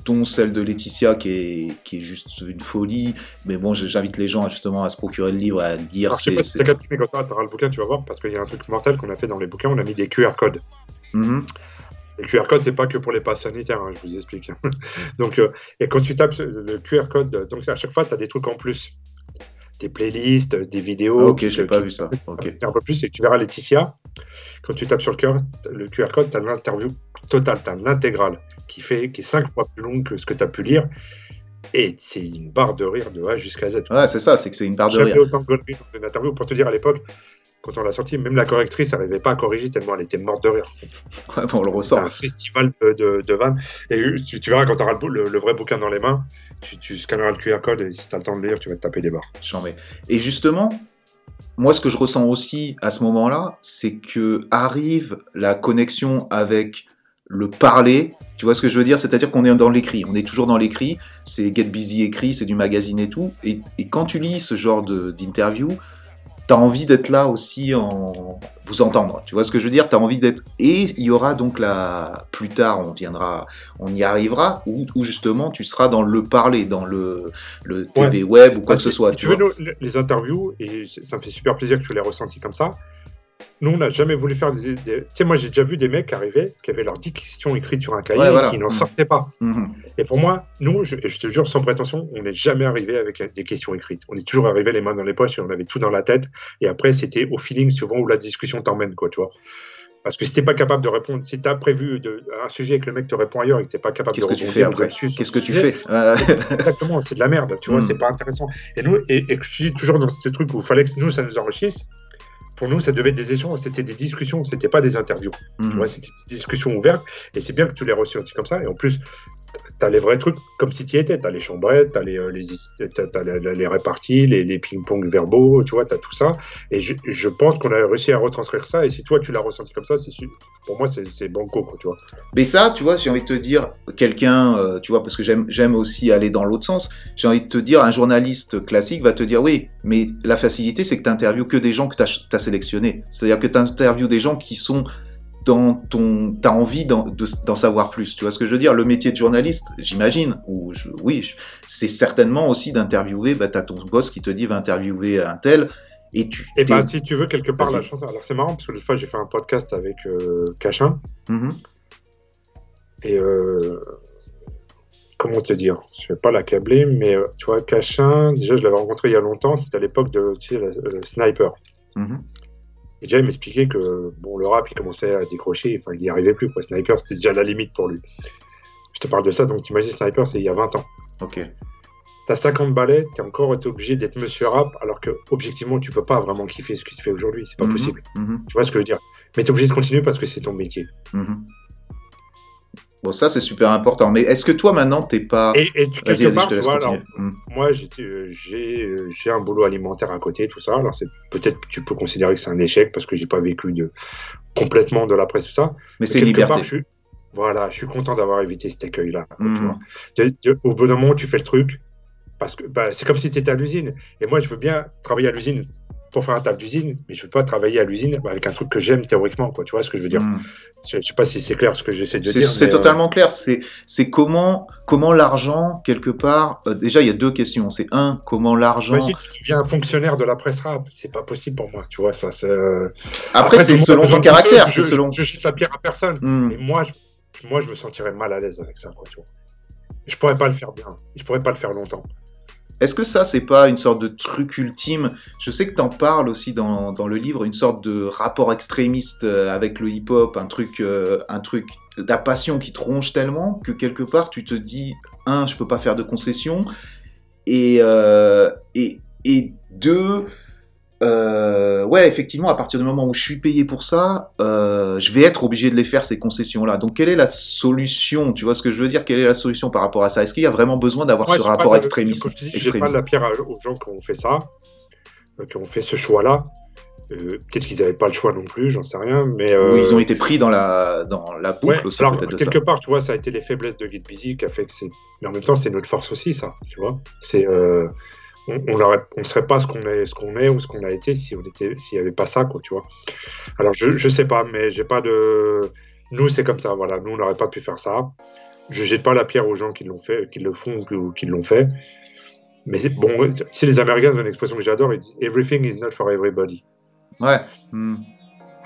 dont celle de Laetitia qui est, qui est juste une folie. Mais bon, j'invite les gens justement à se procurer le livre, à lire. Alors, je sais pas si quand tu auras le bouquin, tu vas voir, parce qu'il y a un truc mortel qu'on a fait dans les bouquins, on a mis des QR codes. Mm-hmm. Le QR code, c'est pas que pour les passes sanitaires, hein, je vous explique. donc, euh, et quand tu tapes le QR code, donc à chaque fois, tu as des trucs en plus. Des playlists, des vidéos. Ah, ok, je n'ai pas vu ça. Un peu plus, et tu verras Laetitia, quand tu tapes sur le QR, le QR code, tu as l'interview totale, tu as l'intégrale qui, fait, qui est cinq fois plus longue que ce que tu as pu lire. Et c'est une barre de rire de A jusqu'à Z. Ouais, c'est ça, c'est que c'est une barre de rire. autant de une interview pour te dire à l'époque, quand on l'a sorti, même la correctrice n'arrivait pas à corriger tellement elle était morte de rire. Ouais, on le ressent. un festival de, de, vannes. Et tu, verras quand tu auras le, vrai bouquin dans les mains, tu, tu scanneras le QR code et si tu as le temps de lire, tu vas te taper des barres. Et justement, moi, ce que je ressens aussi à ce moment-là, c'est que arrive la connexion avec le parler. Tu vois ce que je veux dire? C'est-à-dire qu'on est dans l'écrit. On est toujours dans l'écrit. C'est Get Busy écrit, c'est du magazine et tout. Et, et quand tu lis ce genre d'interview, tu as envie d'être là aussi en vous entendre. Tu vois ce que je veux dire? Tu as envie d'être et il y aura donc là plus tard on viendra on y arrivera où, justement tu seras dans le parler dans le le TV web ou quoi que ce soit. tu, veux, les interviews et ça me fait super plaisir que tu l'aies ressenti comme ça. Nous, on n'a jamais voulu faire des. Tu sais, moi, j'ai déjà vu des mecs arriver qui avaient leurs 10 questions écrites sur un cahier et qui n'en mmh. sortaient pas. Mmh. Et pour moi, nous, je, je te jure, sans prétention, on n'est jamais arrivé avec des questions écrites. On est toujours arrivé les mains dans les poches et on avait tout dans la tête. Et après, c'était au feeling souvent où la discussion t'emmène, quoi, tu vois. Parce que si t'es pas capable de répondre, si tu as prévu de, un sujet et que le mec te répond ailleurs et que t'es pas capable de répondre après Qu'est-ce que tu fais Exactement, c'est de la merde, tu vois, mmh. c'est pas intéressant. Et nous, et, et, je dis toujours dans ce truc où il fallait que nous, ça nous enrichisse, pour nous, ça devait être des échanges, c'était des discussions, c'était pas des interviews. Mhm. c'était des discussions ouvertes, et c'est bien que tu les ressentis comme ça. Et en plus, tu as les vrais trucs comme si tu y étais. Tu as les chambrettes, tu as, les, euh, les, les, réparties, les, les ping-pong verbaux, tu vois, tu as tout ça. Et je, je pense qu'on a réussi à retranscrire ça. Et si toi, tu l'as ressenti comme ça, c'est pour moi, c'est banco, quoi, tu vois. Mais ça, tu vois, j'ai envie de te dire, quelqu'un, euh, tu vois, parce que j'aime aussi aller dans l'autre sens, j'ai envie de te dire, un journaliste classique va te dire, oui, mais la facilité, c'est que tu interviews que des gens que tu as sélectionnés. C'est-à-dire que tu interviews des gens qui sont dans ton, t'as envie d'en savoir plus. Tu vois ce que je veux dire? Le métier de journaliste, j'imagine, ou je, oui, c'est certainement aussi d'interviewer. Bah, t'as ton boss qui te dit va interviewer un tel. Et tu. Et bah, si tu veux quelque part la chance. Alors c'est marrant parce que l'autre fois j'ai fait un podcast avec euh, Cachin. Mm-hmm. Et euh, comment te dire? Je vais pas l'accabler, mais euh, tu vois, Cachin, déjà je l'avais rencontré il y a longtemps. C'était à l'époque de tu sais, le Sniper. Mm-hmm. Et déjà, il m'expliquait que bon, le rap, il commençait à décrocher, enfin, il n'y arrivait plus. Quoi. Sniper, c'était déjà la limite pour lui. Je te parle de ça, donc tu imagines, Sniper, c'est il y a 20 ans. Ok. T'as 50 balais, t'es encore été obligé d'être monsieur rap, alors que objectivement, tu peux pas vraiment kiffer ce qui se fait aujourd'hui. C'est pas mhm, possible. Mhm. Tu vois ce que je veux dire? Mais t'es obligé de continuer parce que c'est ton métier. Mhm. Bon, ça, c'est super important. Mais est-ce que toi, maintenant, t'es pas. Et, et tu, quelque part, tu vois, alors, hmm. moi, euh, j'ai un boulot alimentaire à côté, tout ça. Alors, peut-être que tu peux considérer que c'est un échec parce que j'ai pas vécu de, complètement de la presse, tout ça. Mais, c'est une liberté. je voilà, je suis content d'avoir évité cet accueil-là. Hmm. Au bout d'un moment, tu fais le truc parce que bah, c'est comme si tu étais à l'usine. Et moi, je veux bien travailler à l'usine pour faire un taf d'usine, mais je ne veux pas travailler à l'usine avec un truc que j'aime théoriquement, quoi. Tu vois ce que je veux dire? Hmm. Je ne sais pas si c'est clair ce que j'essaie de dire. C'est totalement euh, clair. C'est comment comment l'argent quelque part. Euh, déjà, il y a deux questions. C'est un, comment l'argent. Si tu deviens fonctionnaire de la presse rap, c'est pas possible pour moi. Tu vois ça. Euh, Après, c'est selon ton caractère. Je, selon. Je, je, la pierre à personne. Mais moi, je, moi, je me sentirais mal à l'aise avec ça, quoi. Tu vois. Je pourrais pas le faire bien. Je pourrais pas le faire longtemps. Est-ce que ça, c'est pas une sorte de truc ultime? Je sais que tu en parles aussi dans, dans, le livre, une sorte de rapport extrémiste euh, avec le hip-hop, un truc, euh, un truc, ta passion qui te ronge tellement que quelque part tu te dis, un, je peux pas faire de concessions, et, euh, et, et deux, euh, ouais, effectivement, à partir du moment où je suis payé pour ça, euh, je vais être obligé de les faire ces concessions-là. Donc, quelle est la solution? Tu vois ce que je veux dire? Quelle est la solution par rapport à ça? Est-ce qu'il y a vraiment besoin d'avoir ce rapport extrémisme Je pas la pierre aux gens qui ont fait ça, euh, qui ont fait ce choix-là. peut-être qu'ils n'avaient pas le choix non plus, j'en sais rien, mais oui, ils ont été pris dans la dans la boucle aussi alors, quelque part, tu vois, ça a été les faiblesses de Guide Busy qui a fait que c'est, mais en même temps, c'est notre force aussi, ça, tu vois. C'est on ne serait pas ce qu'on est, ce qu'on est ou ce qu'on a été si on était, s'il n'y avait pas ça, quoi, tu vois. Alors, je, ne sais pas, mais j'ai pas de. Nous, c'est comme ça, voilà. Nous, on n'aurait pas pu faire ça. Je jette pas la pierre aux gens qui l'ont fait, qui le font ou qui l'ont fait. Mais bon, si les Américains ont une expression que j'adore, ils disent Everything is not for everybody. Ouais. Hmm.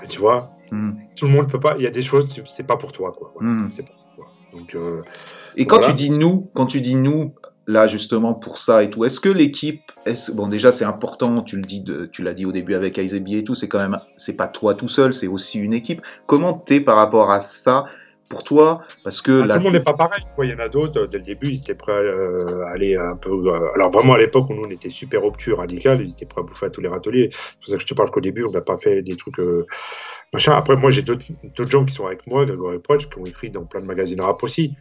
Tu vois Mm. Tout le monde peut pas. Il y a des choses, c'est pas pour toi, quoi. Mm. C'est pas pour toi. Donc, euh, et quand tu dis nous, quand tu dis nous, là justement pour ça et tout, est-ce que l'équipe, est bon déjà c'est important, tu le dis, de, tu l'as dit au début avec Aizebi et tout, c'est quand même, c'est pas toi tout seul, c'est aussi une équipe. Comment t'es par rapport à ça pour toi? Parce que ah, tout le monde n'est pas pareil. Il y en a d'autres. Dès le début, ils étaient prêts euh, à aller un peu. Euh, alors vraiment à l'époque où nous on était super obtus, radical, ils étaient prêts à bouffer à tous les râteliers. C'est pour ça que je te parle qu'au début on n'a pas fait des trucs euh, machin. Après moi j'ai d'autres gens qui sont avec moi, Grégory Proche, qui ont écrit dans plein de magazines rap aussi.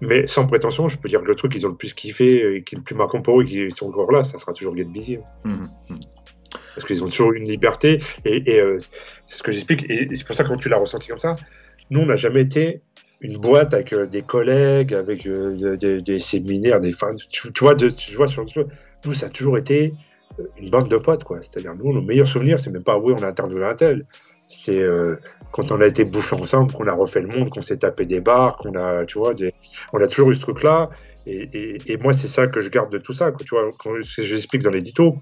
Mais sans prétention, je peux dire que le truc qu'ils ont le plus kiffé et qui est le plus marquant pour eux, qui sont encore là, ça sera toujours Get Busy. Mmh, mmh. Parce qu'ils ont toujours une liberté et, c'est ce que j'explique. Et c'est pour ça que quand tu l'as ressenti comme ça, nous, on n'a jamais été une boîte avec euh, des collègues, avec euh, des, séminaires, des fans. Tu, vois, tu vois sur nous, ça a toujours été euh, une bande de potes, quoi. C'est-à-dire, nous, nos meilleurs souvenirs, c'est même pas avouer on a interviewé un tel. C'est quand on a été bouffé ensemble, qu'on a refait le monde, qu'on s'est tapé des bars, qu'on a, tu vois, on a toujours eu ce truc-là. Et, moi, c'est ça que je garde de tout ça. tu vois, quand j'explique dans l'édito,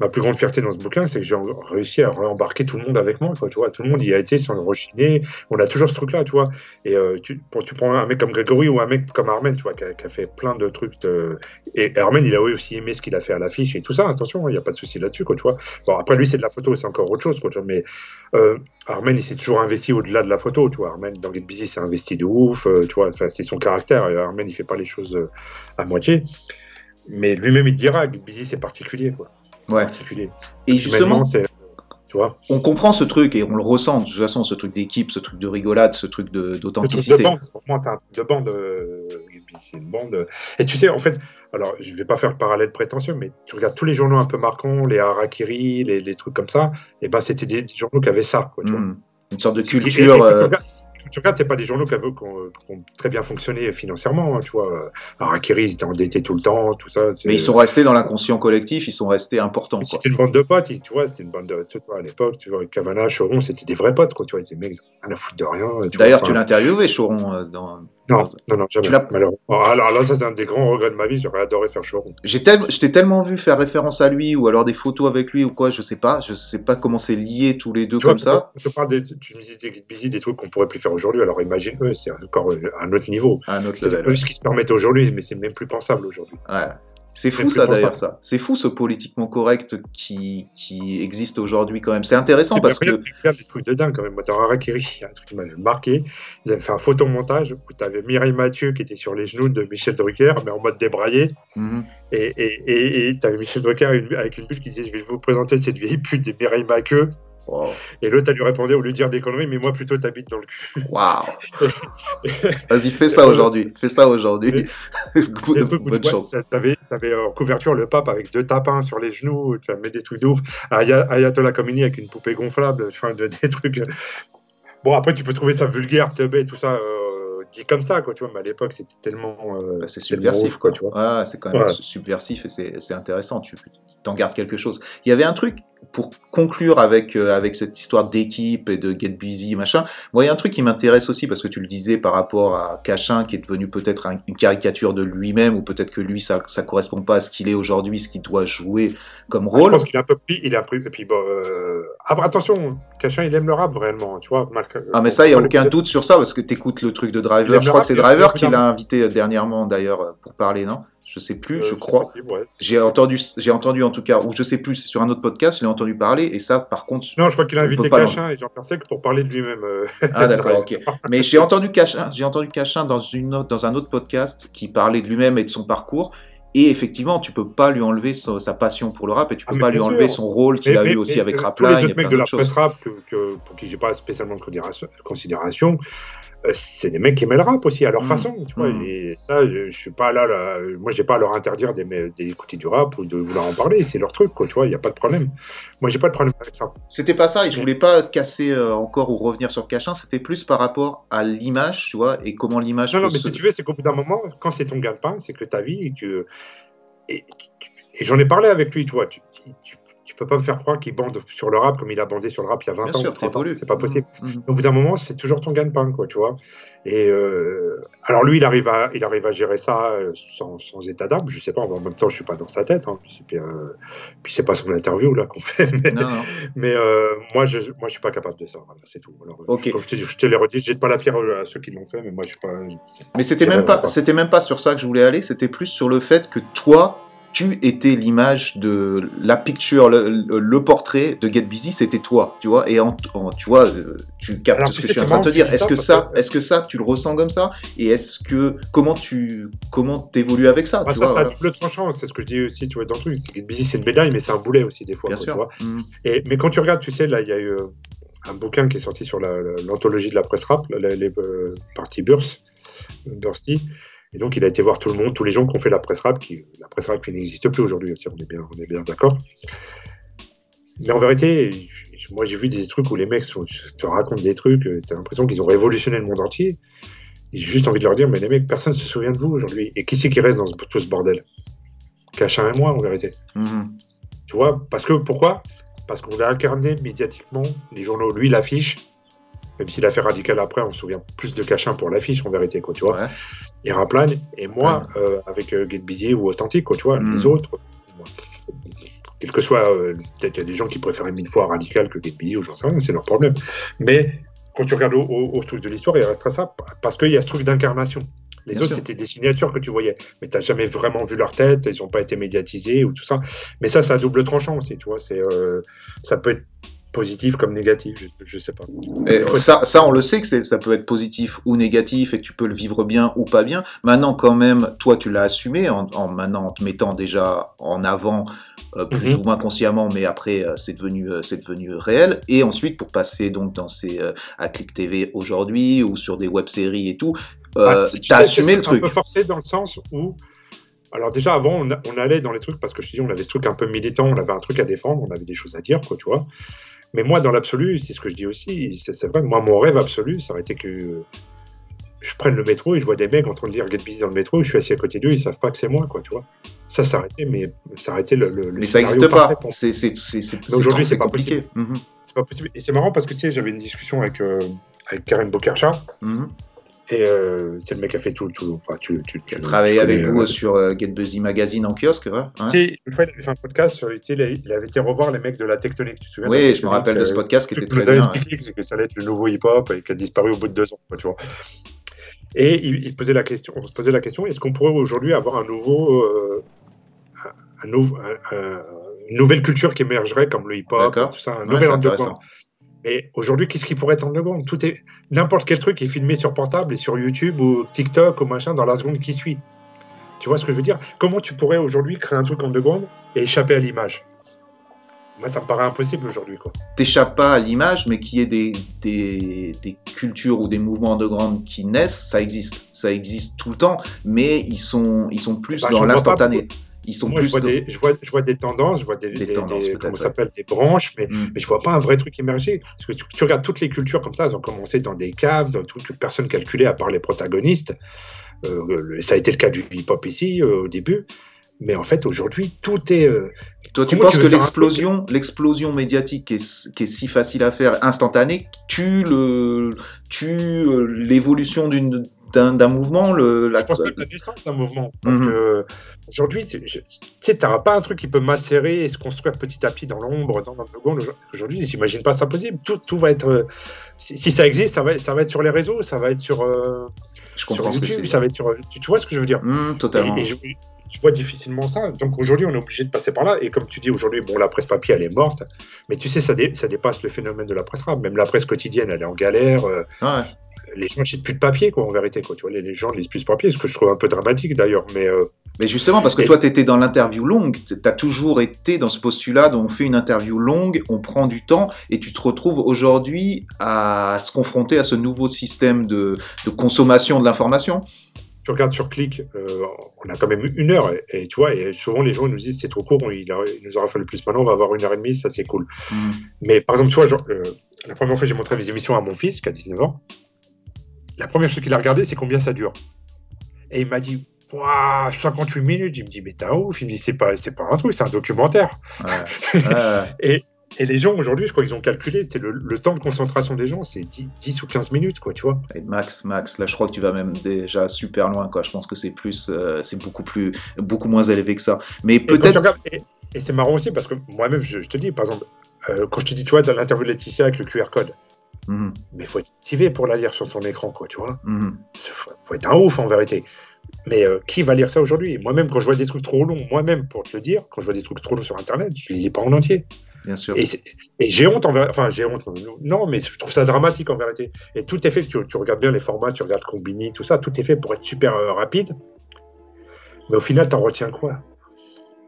ma plus grande fierté dans ce bouquin, c'est que j'ai réussi à embarquer tout le monde avec moi. Tu vois, tout le monde y a été sans le rechiner. On a toujours ce truc-là, tu vois. Et euh, tu, tu prends un mec comme Grégory ou un mec comme Armen, tu vois, qui a, fait plein de trucs. Et Armen, il a aussi aimé ce qu'il a fait à l'affiche et tout ça. Attention, il n'y a pas de souci là-dessus, quoi, tu vois. Bon, après, lui, c'est de la photo, c'est encore autre chose, quoi, tu vois. Mais euh, Armen, il s'est toujours investi au-delà de la photo, tu vois. Armen, dans Get Busy, s'est investi de ouf, euh, tu vois. C'est son caractère. Armen, il fait pas les choses euh, à moitié. Mais lui-même, il dira, Get Busy, c'est particulier, quoi. Ouais. Et justement, tu vois on comprend ce truc et on le ressent de toute façon, ce truc d'équipe, ce truc de rigolade, ce truc d'authenticité. Pour moi, c'est un truc de bande. Euh, c'est une bande. Et tu sais, en fait, alors je vais pas faire le parallèle prétentieux, mais tu regardes tous les journaux un peu marquants, les Harakiri, les, les trucs comme ça, et ben c'était des, journaux qui avaient ça. Quoi, hmm. Une sorte de culture tu regardes, c'est pas des journaux qui, ont, très bien fonctionné financièrement. Hein, tu vois, Harakiri, ils étaient endettés tout le temps, tout ça. Mais ils sont restés dans l'inconscient collectif, ils sont restés importants. C'était une bande de potes, tu vois, c'était une bande de. Tu vois, à l'époque, tu vois, Cavana, Choron, c'était des vrais potes, quoi, tu vois, ces mecs, rien à foutre de rien. D'ailleurs, tu l'as interviewé, Choron, euh, dans, non, non, non, jamais. alors là, ça, c'est un des grands regrets de ma vie. J'aurais adoré faire Choron. J'ai je t'ai tellement vu faire référence à lui, ou alors des photos avec lui, ou quoi, je sais pas. Je sais pas comment c'est lié tous les deux comme ça. Je parle des, tu me disais busy, des trucs qu'on pourrait plus faire aujourd'hui. Alors imagine, c'est encore un autre niveau. Un autre level. ce qui se permettait aujourd'hui, mais c'est même plus pensable aujourd'hui. Ouais. C'est fou ça d'ailleurs ça. C'est fou ce politiquement correct qui, qui existe aujourd'hui quand même. C'est intéressant parce que. Il des trucs de dingue quand même. Moi, dans Harakiri, il y a un truc qui m'avait marqué. Ils avaient fait un photomontage où tu avais Mireille Mathieu qui était sur les genoux de Michel Drucker, mais en mode débraillé. Mhm. Et tu avais Michel Drucker avec une bulle qui disait Je vais vous présenter cette vieille pute de Mireille Mathieu et l'autre, elle lui répondait au lieu de dire des conneries, mais moi plutôt t'habites dans le cul. Waouh Vas-y, fais ça aujourd'hui. Fais ça aujourd'hui. Bonne chance. T'avais avais en couverture le pape avec deux tapins sur les genoux, tu mets des trucs de ouf. Ayatollah Khomeini avec une poupée gonflable, tu vois, des trucs. Bon, après, tu peux trouver ça vulgaire, teubé, tout ça. Euh, dit comme ça, quoi, tu vois, mais à l'époque, c'était tellement. Euh, bah, c'est subversif, quoi, tu vois. Ah, c'est quand même subversif et c'est intéressant, tu t'en gardes quelque chose. Il y avait un truc, pour conclure avec, euh, avec cette histoire d'équipe et de Get Busy, machin, moi, il y a un truc qui m'intéresse aussi, parce que tu le disais par rapport à Cachin, qui est devenu peut-être une caricature de lui-même, ou peut-être que lui, ça, ça correspond pas à ce qu'il est aujourd'hui, ce qu'il doit jouer comme rôle. Je pense qu'il a un peu pris, il a pris, et puis bon, euh... ah, attention, Cachin, il aime le rap, réellement, tu vois. ah, mais ça, il n'y a aucun doute sur ça, parce que tu écoutes le truc de Driver, je crois que c'est Driver qui l'a invité dernièrement, d'ailleurs, pour parler, non? Je sais plus, je euh, crois. J'ai entendu, j'ai entendu en tout cas, ou je sais plus, c'est sur un autre podcast, je l'ai entendu parler, et ça, par contre. Non, je crois qu'il a invité Cachin et Jean Persec pour parler de lui-même. Euh. Ah d'accord, ok. Mais j'ai entendu Cachin, j'ai entendu Cachin dans une dans un autre podcast qui parlait de lui-même et de son parcours. Et effectivement, tu peux pas lui enlever sa, passion pour le rap et tu peux ah, pas lui enlever son rôle qu'il a eu aussi avec Rapline. Les autres mecs de la presse rap que, pour qui j'ai pas spécialement de considération, c'est des mecs qui aiment le rap aussi à leur mm. façon, tu vois. Mm. Et ça, je, suis pas là, là moi, j'ai pas à leur interdire d'écouter du rap ou de vouloir en parler. C'est leur truc, quoi, tu vois. Il y a pas de problème. Moi, j'ai pas de problème avec ça. C'était pas ça. Et je voulais pas casser euh, encore ou revenir sur Cachin. C'était plus par rapport à l'image, tu vois, et comment l'image. Non, non, mais si tu veux, c'est qu'au bout d'un moment, quand c'est ton gagne-pain, c'est que ta vie, et, j'en ai parlé avec lui, tu vois. Tu, tu peux pas me faire croire qu'il bande sur le rap comme il a bandé sur le rap il y a 20 Bien ans sûr, ou 30 ans. t'évolues. C'est pas possible. Mhm. Donc, au bout d'un moment, c'est toujours ton gagne-pain, quoi, tu vois. Et euh, alors lui, il arrive à, il arrive à gérer ça euh, sans, sans état d'âme. Je sais pas. En même temps, je suis pas dans sa tête. Hein. Puis, euh, puis c'est pas son interview là qu'on fait. Mais, Non, non. mais euh, moi, je, moi, je suis pas capable de ça. Voilà, c'est tout. Alors, je, comme je te, je te l'ai redit, jette pas la pierre à ceux qui l'ont fait, mais moi, je suis pas. Mais c'était même pas. c'était même pas sur ça que je voulais aller. C'était plus sur le fait que toi, tu étais l'image de la picture, le, le- le portrait de Get Busy, c'était toi, tu vois. Et en, en- tu vois, euh, tu captes Alors, ce que sais, je suis en c'est train de te dire. Est-ce que ça, que- est-ce que ça, tu le ressens comme ça? Et est-ce que comment tu comment t'évolues avec ça tu ça, a voilà. double tranchant. C'est ce que je dis aussi, tu vois, dans le truc. C'est que Busy, c'est une médaille, mais c'est un boulet aussi, des fois. Bien quoi, sûr. tu vois. Mhm. Et, mais quand tu regardes, tu sais, là, il y a eu euh, un bouquin qui est sorti sur la- la- l'anthologie de la presse rap, les euh, parties Burst, Bursty. Et donc, il a été voir tout le monde, tous les gens qui ont fait la presse rap, qui, la presse rap qui n'existe plus aujourd'hui, on est bien, on est bien d'accord. Mais en vérité, moi, j'ai vu des trucs où les mecs sont- te racontent des trucs, euh, t'as l'impression qu'ils ont révolutionné le monde entier. J'ai juste envie de leur dire, mais les mecs, personne ne se souvient de vous aujourd'hui. Et qui c'est qui reste dans ce- tout ce bordel? Cachin et moi, en vérité. Mhm. Tu vois, parce que pourquoi? Parce qu'on a incarné médiatiquement les journaux. Lui, l'affiche, même s'il a fait radical après, on se souvient plus de Cachin pour l'affiche en vérité, quoi, tu vois. Ouais. Et et moi, euh, avec euh, Get Busy ou Authentique, quoi, tu vois, Mm. les autres, moi, quel que soit, euh, peut-être il y a des gens qui préfèrent mille fois radical que Get Busy ou j'en sais rien, c'est leur problème. Mais quand tu regardes au, au- au truc de l'histoire, il restera ça parce qu'il y a ce truc d'incarnation. Les Bien autres, c'était des signatures que tu voyais, mais tu n'as jamais vraiment vu leur tête, ils n'ont pas été médiatisés ou tout ça. Mais ça, c'est à double tranchant aussi, tu vois. C'est, euh, ça peut être positif comme négatif, je, je sais pas. Et ça, ça, on le sait que ça peut être positif ou négatif et que tu peux le vivre bien ou pas bien. Maintenant, quand même, toi, tu l'as assumé en, en maintenant en te mettant déjà en avant, euh, plus Mhm. ou moins consciemment, mais après, euh, c'est devenu, euh, c'est devenu réel. Et ensuite, pour passer donc dans ces euh, à Click TV aujourd'hui ou sur des web-séries et tout, euh, Ah, tu t'as sais, assumé le c'est truc. un peu forcé dans le sens où. Alors, déjà, avant, on allait dans les trucs parce que je te dis, on avait ce truc un peu militant, on avait un truc à défendre, on avait des choses à dire, quoi, tu vois. Mais moi, dans l'absolu, c'est ce que je dis aussi, c'est vrai, moi, mon rêve absolu, ça aurait été que je prenne le métro et je vois des mecs en train de lire Get Busy dans le métro, je suis assis à côté d'eux, ils savent pas que c'est moi, quoi, tu vois. Ça, été, mais été le. le- Mais ça n'existe pas. C'est aujourd'hui, c'est compliqué. Mhm. C'est pas possible. Et c'est marrant parce que tu sais, j'avais une discussion avec, euh, avec Karen Bokercha, Mhm. Et euh, c'est le mec qui a fait tout. tout enfin, tu, tu, avec vous euh, sur euh, Get Busy Magazine en kiosque, ouais. hein une fois, il avait fait un podcast, sur- tu sais, il a- il avait été revoir les mecs de la tectonique. Tu te souviens Oui, je me rappelle de ce euh, podcast qui truc était très bien. ouais. expliqué, c'est que ça allait être le nouveau hip-hop et qui a disparu au bout de deux ans, quoi, tu vois. Et il, posait la question, on se posait la question, est-ce qu'on pourrait aujourd'hui avoir un nouveau, euh, un, un nouveau, un- un- une nouvelle culture qui émergerait comme le hip-hop, D'accord. tout ça, un Ouais, nouvel c'est Et aujourd'hui, qu'est-ce qui pourrait être underground Tout est n'importe quel truc est filmé sur portable et sur YouTube ou TikTok ou machin dans la seconde qui suit. Tu vois ce que je veux dire? Comment tu pourrais aujourd'hui créer un truc underground et échapper à l'image? Moi, ça me paraît impossible aujourd'hui, t'échappes pas à l'image, mais qu'il y ait des, des, des cultures ou des mouvements underground qui naissent, ça existe. Ça existe tout le temps, mais ils sont, ils sont plus Bah, dans l'instantané. Ils sont Moi, plus je vois, dans- des, je, vois, je vois des tendances, je vois des, Des des- tendances, comment ça s'appelle, des branches, mais, Mm. mais je vois pas un vrai truc émerger. Parce que tu, tu regardes toutes les cultures comme ça, elles ont commencé dans des caves, dans des trucs que personne calculait à part les protagonistes. Euh, ça a été le cas du hip-hop ici euh, au début. Mais en fait, aujourd'hui, tout est. euh, Toi, tu Comment penses tu que l'explosion, l'explosion médiatique qui est, qui est si facile à faire, instantanée, tue le, tue l'évolution d'une d'un mouvement, le, la, je pense que la naissance d'un mouvement. Parce Mhm. que aujourd'hui, tu sais, pas un truc qui peut macérer et se construire petit à petit dans l'ombre, dans l'underground. Aujourd'hui, j'imagine pas ça possible. Tout, tout va être. euh, si, si ça existe, ça va, ça va être sur les réseaux, ça va être sur, euh, je sur comprends YouTube, ça va être sur. Tu, tu vois ce que je veux dire? Hum, totalement. Et, et je, je vois difficilement ça. Donc aujourd'hui, on est obligé de passer par là. Et comme tu dis, aujourd'hui, bon, la presse papier, elle est morte. Mais tu sais, ça, dé- ça dépasse le phénomène de la presse rap. Même la presse quotidienne, elle est en galère. euh, Ouais. Les gens n'achètent plus de papier, quoi, en vérité. Quoi. Tu vois, les, les gens ne lisent plus de papier, ce que je trouve un peu dramatique d'ailleurs. Mais euh, Mais justement, parce que Et- toi, tu étais dans l'interview longue, tu as toujours été dans ce postulat dont on fait une interview longue, on prend du temps, et tu te retrouves aujourd'hui à se confronter à ce nouveau système de, de consommation de l'information. tu regardes sur Click, euh, on a quand même une heure. Et, et tu vois, et souvent, les gens nous disent c'est trop court, on- il, a- il nous aura fallu plus. Maintenant, on va avoir une heure et demie, ça c'est cool. Hum. Mais par exemple, tu vois, genre, euh, la première fois j'ai montré mes émissions à mon fils, qui a 19 ans, la première chose qu'il a regardé, c'est combien ça dure. Et il m'a dit, Ouah, 58 minutes. Il me dit, mais un ouf. Il me dit, c'est pas, c'est pas un truc, c'est un documentaire. et, et, les gens, aujourd'hui, je crois qu'ils ont calculé, c'est le, temps de concentration des gens, c'est 10, ou 15 minutes, quoi, tu vois. max, max. Là, je crois que tu vas même déjà super loin, quoi. Je pense que c'est plus, euh, c'est beaucoup plus, beaucoup moins élevé que ça. Mais peut-être. Et, c'est marrant aussi parce que moi-même, je, te dis, par exemple, euh, quand je te dis, tu vois, dans l'interview de Laetitia avec le QR code, mhm. mais il faut être activé pour la lire sur ton écran, quoi, tu vois. Il mhm. faut, être un ouf, en vérité. Mais euh, qui va lire ça aujourd'hui? Moi-même, quand je vois des trucs trop longs, moi-même, pour te le dire, quand je vois des trucs trop longs sur Internet, je ne les lis pas en entier. Bien sûr. Et, j'ai honte, en. Enfin, j'ai honte. Non, mais je trouve ça dramatique en vérité. Et tout est fait, tu, tu regardes bien les formats, tu regardes Combini, tout ça, tout est fait pour être super euh, rapide. Mais au final, t'en retiens quoi?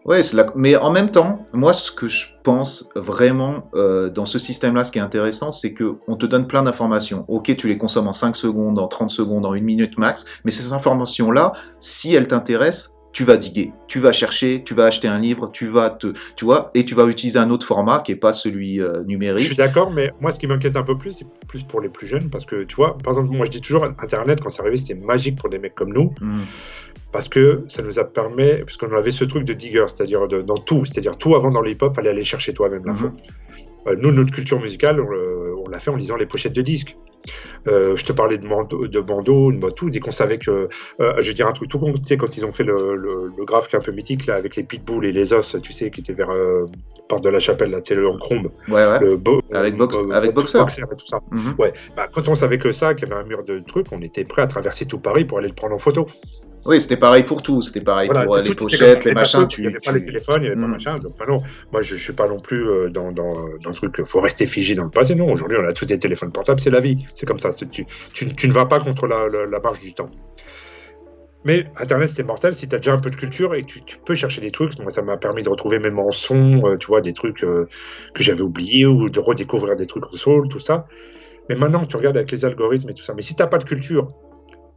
Ouais, la... mais en même temps, moi, ce que je pense vraiment euh, dans ce système-là, ce qui est intéressant, c'est que on te donne plein d'informations. Ok, tu les consommes en 5 secondes, en 30 secondes, en 1 minute max, mais ces informations-là, si elles t'intéressent, tu vas diguer, tu vas chercher, tu vas acheter un livre, tu vas te, tu vois, et tu vas utiliser un autre format qui est pas celui euh, numérique. Je suis d'accord, mais moi, ce qui m'inquiète un peu plus, c'est plus pour les plus jeunes, parce que tu vois, par exemple, moi, je dis toujours, Internet, quand c'est arrivé, c'était magique pour des mecs comme nous. Mmh parce que ça nous a permis, puisqu'on avait ce truc de digger, c'est-à-dire dans tout, c'est-à-dire tout avant dans le hip-hop, fallait aller chercher toi-même l'info. Mhm. Euh, nous, notre culture musicale, on, l'a fait en lisant les pochettes de disques. Euh, je te parlais de, Mando, de Bando, de tout, dès qu'on savait que, euh, je veux dire un truc tout con, tu sais, quand ils ont fait le, le, le graphe qui est un peu mythique, là, avec les pitbulls et les os, tu sais, qui étaient vers Porte de la Chapelle, là, tu sais, le Encrombe. Ouais, ouais. Le avec, box, avec Boxer. et tout ça. Mhm. Ouais. Bah, quand on savait que ça, qu'il y avait un mur de trucs, on était prêt à traverser tout Paris pour aller le prendre en photo. Oui, c'était pareil pour tout. C'était pareil pour les pochettes, les machins. Il n'y avait pas les téléphones, il n'y avait pas mm. machin. Donc, bah non, moi, je ne suis pas non plus euh, dans, dans, dans le truc, il faut rester figé dans le passé. Non, aujourd'hui, on a tous des téléphones portables, c'est la vie. C'est comme ça. Tu, tu, tu, ne vas pas contre la, la, marche du temps. Mais Internet, c'est mortel si tu as déjà un peu de culture et tu, tu peux chercher des trucs. Moi, ça m'a permis de retrouver même en son, euh, tu vois, des trucs euh, que j'avais oubliés ou de redécouvrir des trucs au sol, tout ça. Mais maintenant, tu regardes avec les algorithmes et tout ça. Mais si tu n'as pas de culture,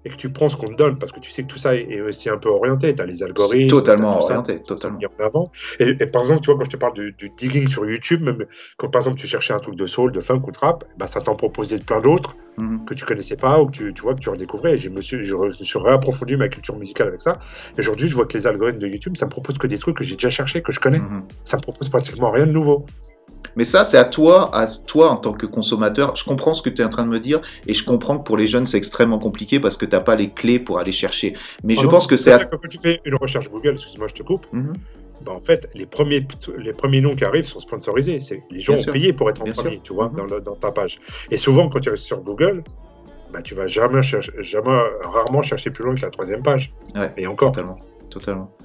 et que tu prends ce qu'on te donne, parce que tu sais que tout ça est aussi un peu orienté, tu as les algorithmes. Totalement orienté, totalement. Avant. Et, et, par exemple, tu vois, quand je te parle du, digging sur YouTube, même quand par exemple tu cherchais un truc de soul, de funk ou de rap, bah, ça t'en proposait plein d'autres mhm. que tu connaissais pas ou que tu, tu, vois, que tu redécouvrais. Et je me suis, je, me suis réapprofondi ma culture musicale avec ça. Et aujourd'hui, je vois que les algorithmes de YouTube, ça me propose que des trucs que j'ai déjà cherché, que je connais. Mhm. Ça me propose pratiquement rien de nouveau. Mais ça, c'est à toi, à toi en tant que consommateur. Je comprends ce que tu es en train de me dire et je comprends que pour les jeunes, c'est extrêmement compliqué parce que tu n'as pas les clés pour aller chercher. Mais je pense que c'est. À... Quand tu fais une recherche Google, excuse-moi, je te coupe. Mhm. bah en fait, les premiers, les premiers noms qui arrivent sont sponsorisés. Les gens ont payé pour être en premier, tu vois, mhm. dans, dans, ta page. Et souvent, quand tu restes sur Google, bah, tu vas jamais, chercher, jamais, rarement chercher plus loin que la troisième page. Ouais, et encore. Totalement. Totalement.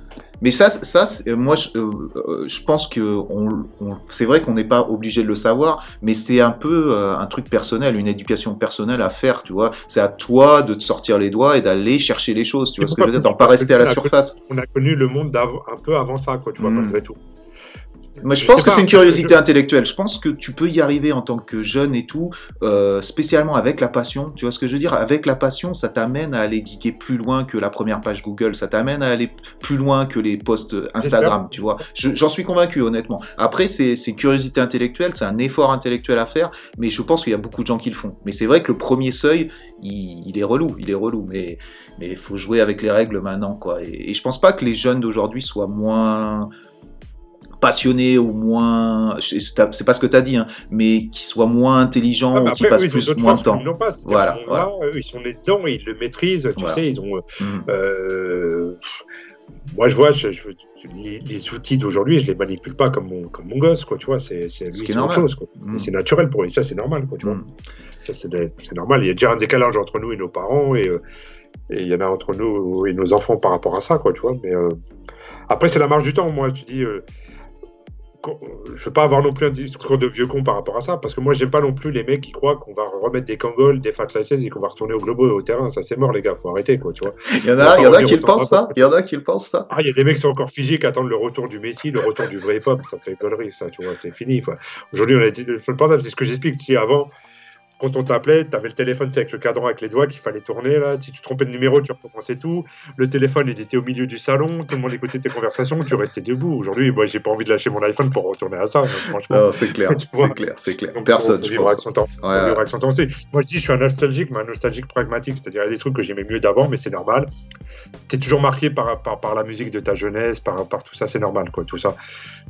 Mais ça, ça moi, je, euh, euh, je pense que on, c'est vrai qu'on n'est pas obligé de le savoir, mais c'est un peu euh, un truc personnel, une éducation personnelle à faire, tu vois. C'est à toi de te sortir les doigts et d'aller chercher les choses, tu vois ce que je veux dire, pas rester à la surface. on a connu le monde un peu avant ça, quoi, tu vois, hmm. malgré tout. Moi, je, pense que c'est une curiosité intellectuelle. Je pense que tu peux y arriver en tant que jeune et tout, euh, spécialement avec la passion. Tu vois ce que je veux dire? Avec la passion, ça t'amène à aller diguer plus loin que la première page Google. Ça t'amène à aller plus loin que les posts Instagram. Tu vois J'en suis convaincu, honnêtement. Après, c'est curiosité intellectuelle, c'est un effort intellectuel à faire, mais je pense qu'il y a beaucoup de gens qui le font. Mais c'est vrai que le premier seuil, il, est relou, il est relou. Mais mais il faut jouer avec les règles maintenant, quoi. Et, et je pense pas que les jeunes d'aujourd'hui soient moins passionnés ou moins, c'est pas ce que tu as dit, hein, mais qui soient moins intelligents ah, ou qui passent plus moins de temps. voilà, ils sont nés dedans, ils le maîtrisent, tu sais, ils ont. Euh, euh, moi, je vois, je, les, outils d'aujourd'hui, je les manipule pas comme mon, comme mon gosse, quoi, tu vois, c'est autre chose, mhm. c'est naturel pour lui, ça c'est normal, quoi, tu vois. Mhm. Ça c'est normal, il y a déjà un décalage entre nous et nos parents, et, euh, et il y en a entre nous et nos enfants par rapport à ça, quoi, tu vois, mais après c'est la marge du temps, moi, tu dis je veux pas avoir non plus un discours de vieux con par rapport à ça, parce que moi j'aime pas non plus les mecs qui croient qu'on va remettre des Kangols, des Fat et qu'on va retourner au globo et au terrain. Ça c'est mort les gars, faut arrêter quoi, tu vois. Il y en a, il y en a qui le pensent ça. Il y en a qui le pensent ça. Ah, il y a des mecs qui sont encore physiques, attendent le retour du Messi, le retour du vrai hip-hop. Ça fait connerie ça, tu vois, c'est fini. Aujourd'hui on a été le portable, c'est ce que j'explique. Si avant quand on t'appelait, tu avais le téléphone avec le cadran avec les doigts qu'il fallait tourner. Là. Si tu trompais de numéro, tu recommençais tout. Le téléphone, il était au milieu du salon. Tout le monde écoutait tes conversations. Tu restais debout. Aujourd'hui, moi, j'ai pas envie de lâcher mon iPhone pour retourner à ça. franchement. c'est clair. c'est clair. C'est clair. Personne. je pense. Moi, je dis, je suis un nostalgique, mais un nostalgique pragmatique. C'est-à-dire, il y a des trucs que j'aimais mieux d'avant, mais c'est normal. Tu es toujours marqué par, par, par, la musique de ta jeunesse, par, par tout ça. C'est normal, quoi, tout ça.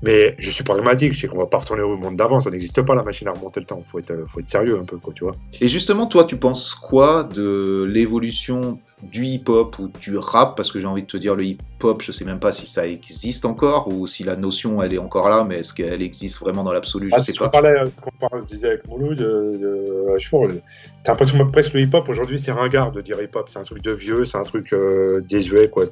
Mais je suis pragmatique. Je sais qu'on va pas retourner au monde d'avant. Ça n'existe pas, la machine à remonter le temps. Faut être, faut être sérieux un peu, quoi, Et justement, toi, tu penses quoi de l'évolution du hip-hop ou du rap? Parce que j'ai envie de te dire, le hip-hop, je sais même pas si ça existe encore ou si la notion, elle est encore là, mais est-ce qu'elle existe vraiment dans l'absolu Je ah, sais pas. On parlait, ce qu'on se disait avec Mouloud, de, je t'as l'impression que presque le hip-hop aujourd'hui, c'est ringard de dire hip-hop. C'est un truc de vieux, c'est un truc euh, désuet, quoi.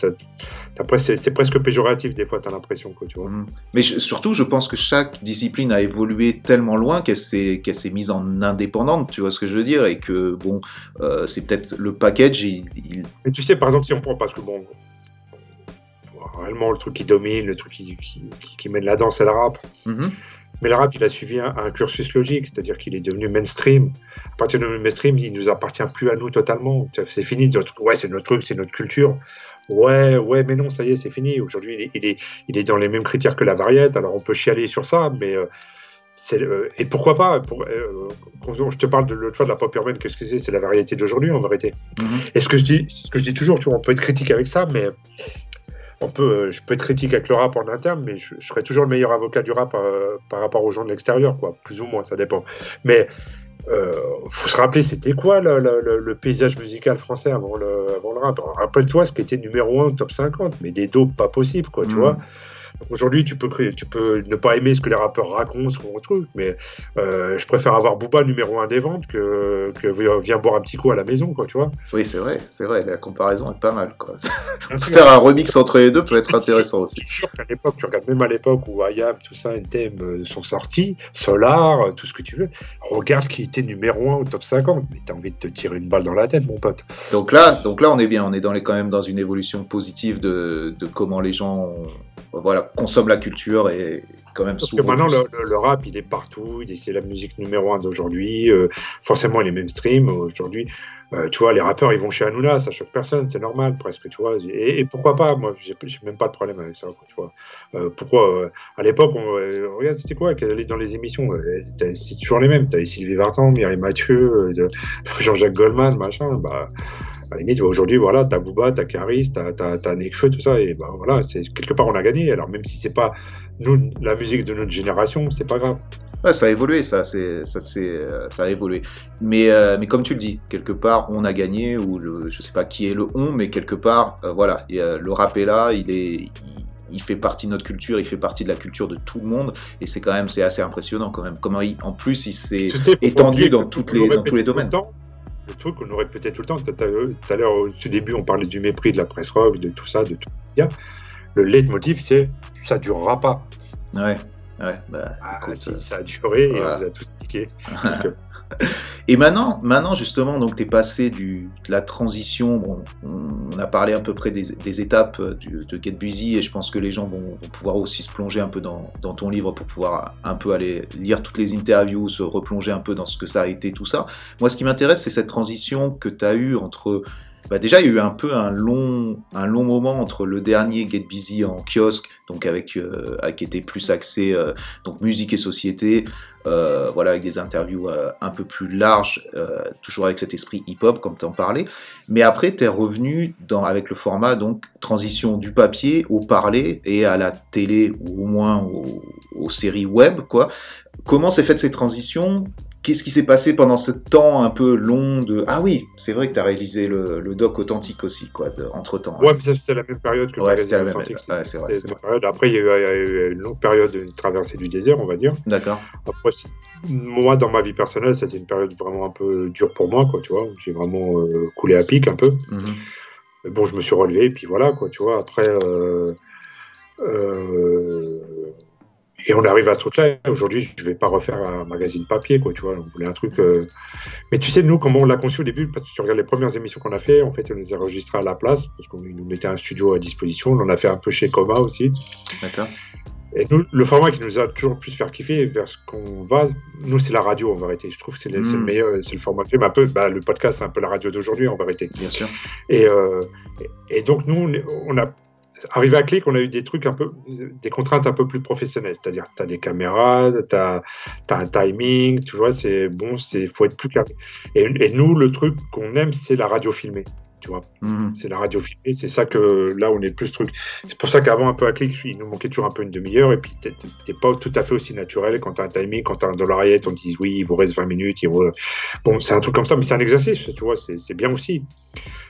c'est, presque péjoratif des fois, t'as l'impression, quoi, tu vois. Mhm. Mais surtout, je pense que chaque discipline a évolué tellement loin qu'elle s'est, qu'elle s'est mise en indépendante, tu vois ce que je veux dire, et que bon, euh, c'est peut-être le package. Il, Mais tu sais, par exemple, si on prend, parce que bon, réellement le truc qui domine, le truc qui, qui, mène la danse, c'est le rap. Mhm. Mais le rap, il a suivi un, cursus logique, c'est-à-dire qu'il est devenu mainstream. À partir du mainstream, il nous appartient plus à nous totalement. C'est fini ouais, c'est notre truc, c'est notre culture. Ouais, ouais, mais non, ça y est, c'est fini. Aujourd'hui, il est, il, est, dans les mêmes critères que la variette. Alors, on peut chialer sur ça, mais euh, euh, et pourquoi pas pour, euh, Je te parle de l'autre fois de la pop urbaine, qu'est-ce que c'est? C'est la variété d'aujourd'hui, en vérité. Mm-hmm. Et ce que je dis, ce que je dis toujours, tu vois, on peut être critique avec ça, mais on peut, euh, je peux être critique avec le rap en interne, mais je, serai toujours le meilleur avocat du rap euh, par rapport aux gens de l'extérieur, quoi, plus ou moins, ça dépend. Mais euh, faut se rappeler, c'était quoi le, paysage musical français avant le, avant le rap? Rappelle-toi ce qui était numéro 1 top 50, mais des dopes pas possibles, quoi, tu mmh. vois? Aujourd'hui, tu peux, tu peux ne pas aimer ce que les rappeurs racontent, ce qu'on truc, mais euh, je préfère avoir Booba numéro un des ventes que, que viens boire un petit coup à la maison, quoi, tu vois. Oui, c'est vrai, c'est vrai, la comparaison est pas mal, quoi. Faire un remix entre les deux peut être intéressant aussi. Je sûr qu'à l'époque, tu regardes même à l'époque où IAM, tout ça, NTM euh, sont sortis, Solar, euh, tout ce que tu veux, regarde qui était numéro un au top 50, mais t'as envie de te tirer une balle dans la tête, mon pote. Donc là, donc là on est bien, on est dans les, quand même dans une évolution positive de, de comment les gens voilà, consomme la culture et quand même Parce que maintenant, le, rap, il est partout. C'est la musique numéro un d'aujourd'hui. Euh, forcément, il est mainstream aujourd'hui. Euh, tu vois, les rappeurs, ils vont chez Hanouna, ça choque personne, c'est normal presque, tu vois. Et, pourquoi pas Moi, j'ai même pas de problème avec ça, tu vois. Euh, pourquoi À l'époque, on, regarde, c'était quoi qu'elle allait dans les émissions C'est toujours les mêmes. T'avais Sylvie Vartan, Mireille Mathieu, Jean-Jacques Goldman, machin. Bah, à la limite, aujourd'hui, voilà, t'as Booba, t'as Caris, t'as, t'as, t'as Nekfeu, tout ça, et ben voilà, c'est, quelque part, on a gagné. Alors, même si c'est pas nous, la musique de notre génération, c'est pas grave. Ouais, ça a évolué, ça, c'est, ça, c'est, euh, ça a évolué. Mais, euh, mais comme tu le dis, quelque part, on a gagné, ou le, je sais pas qui est le on, mais quelque part, euh, voilà, le rap est là, il est. Il, fait partie de notre culture, il fait partie de la culture de tout le monde, et c'est quand même c'est assez impressionnant quand même. Comment il, en plus il s'est étendu dans toutes les dans tous les domaines le truc qu'on aurait peut-être tout le temps. Tout à l'heure, au début, on parlait du mépris de la presse rock, de tout ça, de tout. Le leitmotiv, c'est ça durera pas. Ouais, ouais. Bah, ah, si, euh, ça a duré et on vous a tous piqué. Et maintenant, maintenant justement, donc es passé du, de la transition, on, a parlé à peu près des, étapes euh, de Get Busy et je pense que les gens vont, pouvoir aussi se plonger un peu dans, dans, ton livre pour pouvoir un peu aller lire toutes les interviews, se replonger un peu dans ce que ça a été, tout ça. Moi, ce qui m'intéresse, c'est cette transition que tu as eue entre bah déjà il y a eu un peu un long, un long moment entre le dernier Get Busy en kiosque, donc avec, euh, qui était plus axé euh, donc musique et société, euh, voilà avec des interviews un peu plus larges, toujours avec cet esprit hip-hop comme tu en parlais. Mais après tu es revenu dans, avec le format donc transition du papier au parler et à la télé ou au moins aux, aux séries web quoi. Comment s'est faite cette transition? Qu'est-ce qui s'est passé pendant ce temps un peu long de... Ah oui, c'est vrai que tu as réalisé le, doc authentique aussi, quoi, entre-temps. Ouais, mais ça c'était la même période que Ouais, c'était la même période. Ouais, c'est vrai, période. Après, il y, a eu, une longue période de traversée du désert, on va dire. D'accord. Après, moi, dans ma vie personnelle, c'était une période vraiment un peu dure pour moi, quoi, tu vois. J'ai vraiment euh, coulé à pic un peu. Mm-hmm. Bon, je me suis relevé, et puis voilà, quoi, tu vois. Après... Euh, euh, et on arrive à ce truc-là. Aujourd'hui, je vais pas refaire un magazine papier, quoi, tu vois. On voulait un truc. Euh, mais tu sais, nous, comment on l'a conçu au début, parce que tu regardes les premières émissions qu'on a fait, en fait, on les a enregistrées à la place, parce qu'on nous mettait un studio à disposition. On en a fait un peu chez Coma aussi. D'accord. Et nous, le format qui nous a toujours plus fait kiffer vers ce qu'on va, nous, c'est la radio en vérité. Je trouve que c'est le, Mm. meilleur, c'est le format un peu. Bah, le podcast, c'est un peu la radio d'aujourd'hui en vérité. Bien sûr. Et, euh, et donc, nous, on a. Arrivé à Click, on a eu des trucs un peu, des contraintes un peu plus professionnelles. C'est-à-dire, tu as des caméras, tu as, un timing, tu vois, c'est bon, il faut être plus carré. Et, et nous, le truc qu'on aime, c'est la radio filmée. Tu vois, Mhm. c'est la radio filmée, c'est ça que là on est le plus truc. C'est pour ça qu'avant un peu à clic, il nous manquait toujours un peu une demi-heure et puis t'es- pas tout à fait aussi naturel quand t'as un timing, quand t'as un l'oreillette, on te dit oui, il vous reste 20 minutes. il vous- Bon, c'est un truc comme ça, mais c'est un exercice, tu vois, c'est bien aussi.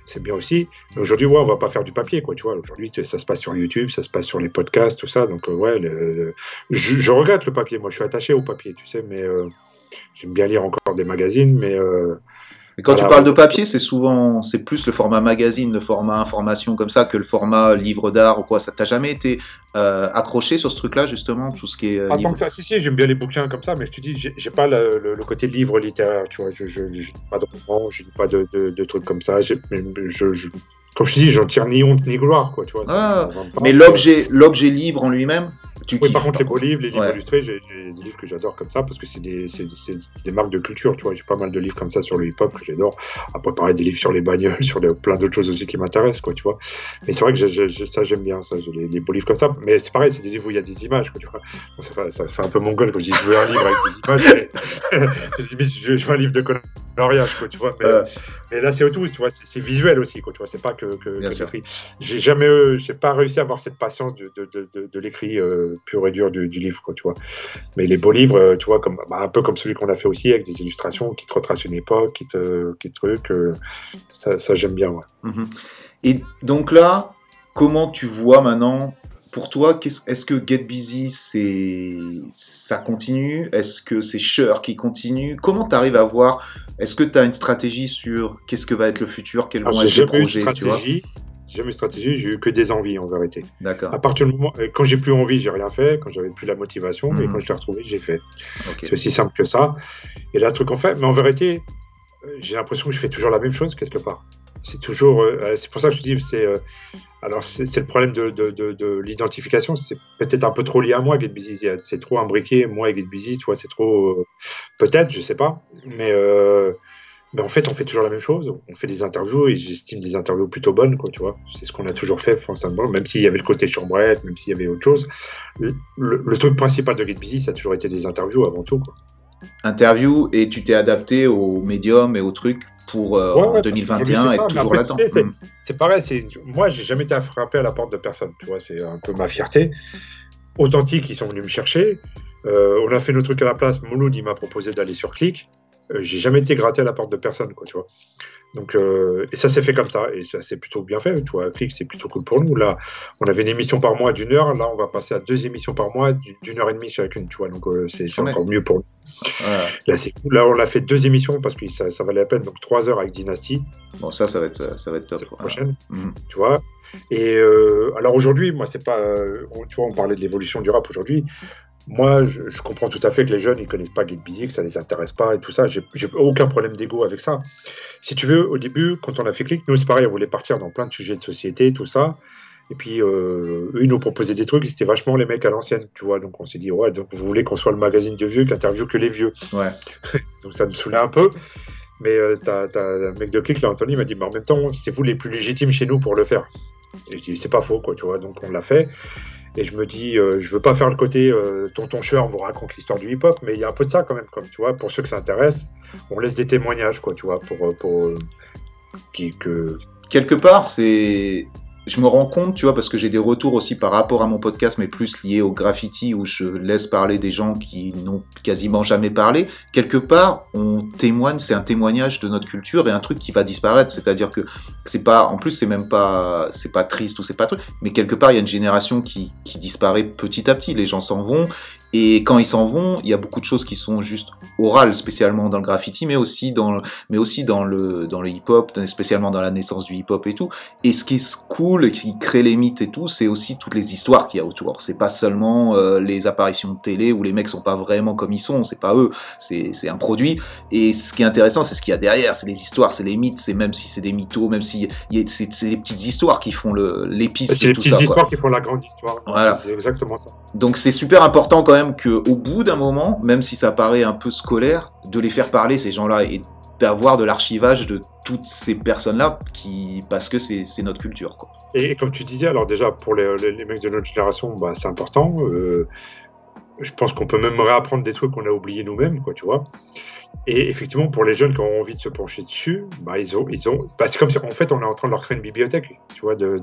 C'est bien aussi. Aujourd'hui, ouais, on va pas faire du papier, quoi, tu vois. Aujourd'hui, ça se passe sur YouTube, ça se passe sur les podcasts, tout ça. Donc, euh, ouais, le- je, je regrette le papier. Moi, je suis attaché au papier, tu sais, mais euh, j'aime bien lire encore des magazines, mais euh, Quand Voilà. tu parles de papier, c'est souvent, c'est plus le format magazine, le format information comme ça, que le format livre d'art ou quoi. Ça t'a jamais été euh, accroché sur ce truc-là, justement, tout ce qui est euh, tant que ça. Si, si, j'aime bien les bouquins comme ça, mais je te dis, j'ai pas le, le- le côté livre littéraire, tu vois. Je je, je pas de romans, je lis pas de, de, de trucs comme ça. Je, je, comme je te dis, j'en tire ni honte ni gloire, quoi, tu vois. Ah. Mais l'objet, l'objet livre en lui-même, tu Oui, par contre, les beaux livres, les livres Ouais. illustrés, j'ai des livres que j'adore comme ça parce que c'est des, marques de culture, tu vois. J'ai pas mal de livres comme ça sur le hip-hop que j'adore. Après, pareil, des livres sur les bagnoles, sur les- plein d'autres choses aussi qui m'intéressent, quoi, tu vois. Mais c'est vrai que ça, j'aime bien, ça, les, les beaux livres comme ça. Mais c'est pareil, c'est des livres où il y a des images, quoi, tu vois. Bon, ça, fait, ça fait un peu mongol quand je dis je veux un livre avec des images. c'est limite, je veux, je veux un livre de coloriage, quoi, tu vois. Mais, Euh. mais là, c'est autre, tu vois. C'est visuel aussi, quoi, tu vois. C'est pas que, l'écrit. J'ai jamais, euh, j'ai pas réussi à avoir cette patience de, de, de, de, de l'écrit euh, pur et dur du, du livre, quoi, tu vois. Mais les beaux livres, euh, tu vois, comme, bah, un peu comme celui qu'on a fait aussi, avec des illustrations qui te retracent une époque, qui te, qui te truc, euh, ça, ça j'aime bien, ouais. Mhm. Et donc là, comment tu vois maintenant, pour toi, est-ce que Get Busy, c'est ça continue? Est-ce que c'est Shure qui continue? Comment tu arrives à voir? Est-ce que tu as une stratégie sur qu'est-ce que va être le futur? Quels vont être les projets tu vois? Jamais stratégie, j'ai eu que des envies en vérité. D'accord. À partir du moment, euh, quand j'ai plus envie, j'ai rien fait. Quand j'avais plus la motivation, et Mhm. quand je l'ai retrouvé, j'ai fait. C'est aussi simple que ça. Et là, le truc qu'on fait, mais en vérité, euh, j'ai l'impression que je fais toujours la même chose quelque part. C'est toujours, euh, c'est pour ça que je te dis, c'est, euh, alors c'est le problème de, de, de, de l'identification. C'est peut-être un peu trop lié à moi, Get Busy. C'est trop imbriqué, moi et Get Busy, tu vois, c'est trop, euh, peut-être, je sais pas, mais. Euh, mais en fait, on fait toujours la même chose. On fait des interviews et j'estime des interviews plutôt bonnes, quoi, tu vois. C'est ce qu'on a toujours fait, forcément, même s'il y avait le côté chambrette, même s'il y avait autre chose. Le, le- le truc principal de Get Busy, ça a toujours été des interviews avant tout, quoi. Interview et tu t'es adapté au médium et au truc pour euh, Ouais, ouais, en parce que 2021 j'ai fait ça, être mais toujours là-dedans. tu sais, c'est-. C'est pareil, moi j'ai jamais été à frapper à la porte de personne, tu vois, c'est un peu ma fierté. Authentique, ils sont venus me chercher. Euh, on a fait nos trucs à la place. Mouloud, il m'a proposé d'aller sur Click. Euh, j'ai jamais été gratté à la porte de personne, quoi, tu vois. Donc, euh, et ça s'est fait comme ça, et ça s'est plutôt bien fait, tu vois. Click, c'est plutôt cool pour nous. Là, on avait une émission par mois d'une heure. Là, on va passer à deux émissions par mois d'une heure et demie chacune, tu vois. Donc, euh, c'est c'est encore mieux pour nous. Là, c'est cool. Là, on a fait deux émissions parce que ça, ça valait la peine. Donc, trois heures avec Dynasty, Bon, ça, ça va être, ça va être top. c'est la Voilà. prochaine Mhm. tu vois. Et euh, alors aujourd'hui, moi, c'est pas, euh, tu vois, on parlait de l'évolution du rap aujourd'hui. Moi, je, je comprends tout à fait que les jeunes, ils connaissent pas Busy, que ça les intéresse pas et tout ça. J'ai aucun problème d'ego avec ça. Si tu veux, au début, quand on a fait Click, nous, c'est pareil, on voulait partir dans plein de sujets de société, tout ça. Et puis, euh, eux, ils nous proposaient des trucs, c'était vachement les mecs à l'ancienne, tu vois. Donc, on s'est dit, ouais, donc vous voulez qu'on soit le magazine de vieux qui interviewe que les vieux. Ouais. Donc, ça me saoulait un peu. Mais euh, t'as, t'as un mec de clic, là, Anthony, il m'a dit, mais en même temps, c'est vous les plus légitimes chez nous pour le faire. Et je dis, c'est pas faux, quoi, tu vois. Donc, on l'a fait. Et je me dis, euh, je veux pas faire le côté euh, tonton Cher vous raconte l'histoire du hip-hop, mais il y a un peu de ça quand même, comme tu vois, pour ceux que ça intéresse, on laisse des témoignages, quoi, tu vois, pour, euh, pour euh, que, quelque part, c'est. Je me rends compte, tu vois, parce que j'ai des retours aussi par rapport à mon podcast, mais plus liés au graffiti, où je laisse parler des gens qui n'ont quasiment jamais parlé. Quelque part, on témoigne, c'est un témoignage de notre culture et un truc qui va disparaître. C'est-à-dire que c'est pas, en plus, c'est même pas, c'est pas triste ou c'est pas truc, mais quelque part, il y a une génération qui, qui disparaît petit à petit. Les gens s'en vont Et quand ils s'en vont, il y a beaucoup de choses qui sont juste orales, spécialement dans le graffiti, mais aussi dans, mais aussi dans le, dans le hip-hop, spécialement dans la naissance du hip-hop et tout. Et ce qui est cool, et qui crée les mythes et tout, c'est aussi toutes les histoires qu'il y a autour. C'est pas seulement euh, les apparitions de télé où les mecs sont pas vraiment comme ils sont, c'est pas eux, c'est un produit. Et ce qui est intéressant, c'est ce qu'il y a derrière, c'est les histoires, c'est les mythes, c'est même si c'est des mythos, même si c'est les petites histoires qui font l'épice. C'est les petites histoires qui font la grande histoire. Voilà. C'est exactement ça. Donc c'est super important quand même qu'au bout d'un moment, même si ça paraît un peu scolaire, de les faire parler ces gens-là et d'avoir de l'archivage de toutes ces personnes-là qui parce que c'est notre culture. Et, comme tu disais, alors déjà pour les, les, mecs de notre génération, bah, c'est important. Euh, je pense qu'on peut même réapprendre des trucs qu'on a oubliés nous-mêmes, quoi, tu vois. Et effectivement, pour les jeunes qui ont envie de se pencher dessus, bah, ils ont, ils ont, bah, c'est comme si en fait on est en train de leur créer une bibliothèque, tu vois, de,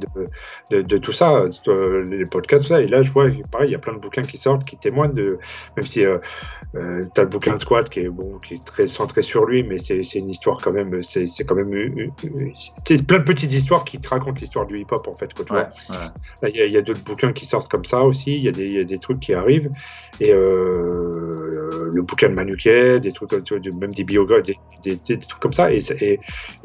de, de, tout ça, les podcasts, tout ça. Et là, je vois, pareil, il y a plein de bouquins qui sortent, qui témoignent de, même si euh, euh tu as le bouquin de Squat qui est bon, qui est très centré sur lui, mais c'est une histoire quand même, c'est quand même, c'est plein de petites histoires qui te racontent l'histoire du hip-hop en fait, quoi, tu vois. il y a, a d'autres bouquins qui sortent comme ça aussi. Il y, a des, y a des trucs qui arrivent et euh, le bouquin de Manuquet, des trucs, même des biographies, des, trucs comme ça. Et, et,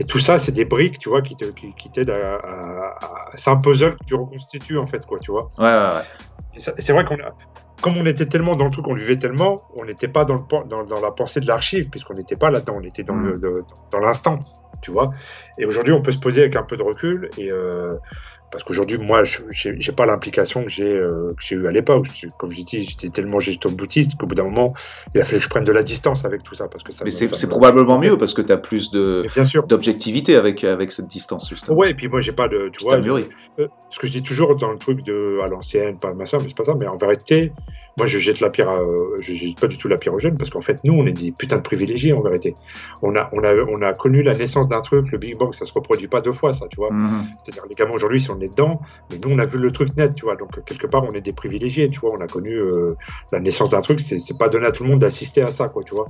tout ça, c'est des briques, tu vois, qui t'aident qui, à, C'est un puzzle que tu reconstitues, en fait, quoi, tu vois. Ouais, ouais, ouais. C'est vrai qu'on a. Comme on était tellement dans le truc, on vivait tellement, on n'était pas dans, le, dans, dans, la pensée de l'archive, puisqu'on n'était pas là-dedans, on était dans mm. l'instant, tu vois. Et aujourd'hui, on peut se poser avec un peu de recul et, euh, parce qu'aujourd'hui, moi, je n'ai pas l'implication que j'ai euh, eue à l'époque. Comme je dis, j'étais tellement gestion boutiste qu'au bout d'un moment, il a fallu que je prenne de la distance avec tout ça. Parce que ça Mais c'est probablement mieux parce que tu as plus d'objectivité avec, avec cette distance, justement. Ouais, et puis moi, j'ai pas de. Tu vois, euh, ce que je dis toujours dans le truc de à l'ancienne, pas ma soeur, mais c'est pas ça. Mais en vérité, moi, je jette la pierre, je jette pas du tout la pierre aux jeunes parce qu'en fait, nous, on est des putains de privilégiés en vérité. On a, on a, on a connu la naissance d'un truc, le Big Bang, ça se reproduit pas deux fois, ça, tu vois. Mhm. C'est-à-dire, les gamins aujourd'hui dedans, mais nous, on a vu le truc net, tu vois. Donc, quelque part, on est des privilégiés, tu vois. On a connu euh, la naissance d'un truc, c'est pas donné à tout le monde d'assister à ça, quoi, tu vois.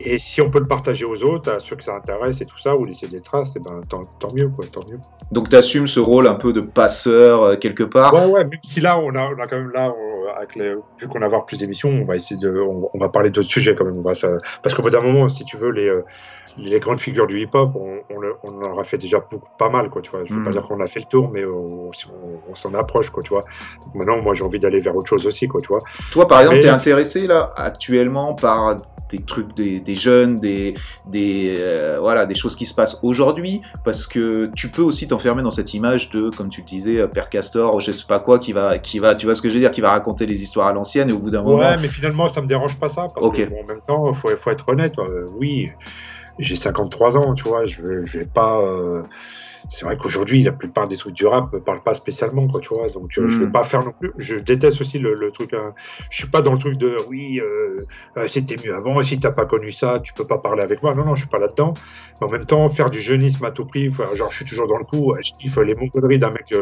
Et si on peut le partager aux autres, à ceux que ça intéresse et tout ça, ou laisser des traces, et eh ben, tant, mieux, quoi, tant mieux. Donc tu assumes ce rôle un peu de passeur euh, quelque part? Ouais, ouais, même si là, on a, on a quand même, là, avec les, vu qu'on va avoir plus d'émissions, on va essayer de, on, va parler d'autres sujets quand même. On va, ça, parce qu'au bout d'un moment, si tu veux, les, euh, les grandes figures du hip-hop, on, on, en a fait déjà beaucoup, pas mal, quoi, tu vois. Je veux pas mm. dire qu'on a fait le tour, mais on, s'en approche, quoi, tu vois. Donc maintenant, moi, j'ai envie d'aller vers autre chose aussi, quoi, tu vois. Toi, par exemple, tu es intéressé, là, actuellement, par des trucs des, des jeunes, des, des, euh, voilà, des choses qui se passent aujourd'hui, parce que tu peux aussi t'enfermer dans cette image de, comme tu le disais, euh, Père Castor, ou je sais pas quoi, qui va, qui va, tu vois ce que je veux dire, qui va raconter les histoires à l'ancienne, et au bout d'un moment. Ouais, mais finalement, ça me dérange pas ça, parce que, en même temps, faut, faut être honnête, euh, oui, j'ai 53 ans, tu vois, je je vais pas c'est vrai qu'aujourd'hui, la plupart des trucs du rap me parlent pas spécialement, quoi, tu vois. Donc, euh, je vais hmm. pas faire non plus. Je déteste aussi le, truc. Hein. Je suis pas dans le truc de oui, euh, euh, c'était mieux avant. Si t'as pas connu ça, tu peux pas parler avec moi. Non, non, je suis pas là-dedans. Mais en même temps, faire du jeunisme à tout prix, genre, je suis toujours dans le coup. Je kiffe les mongoleries d'un mec.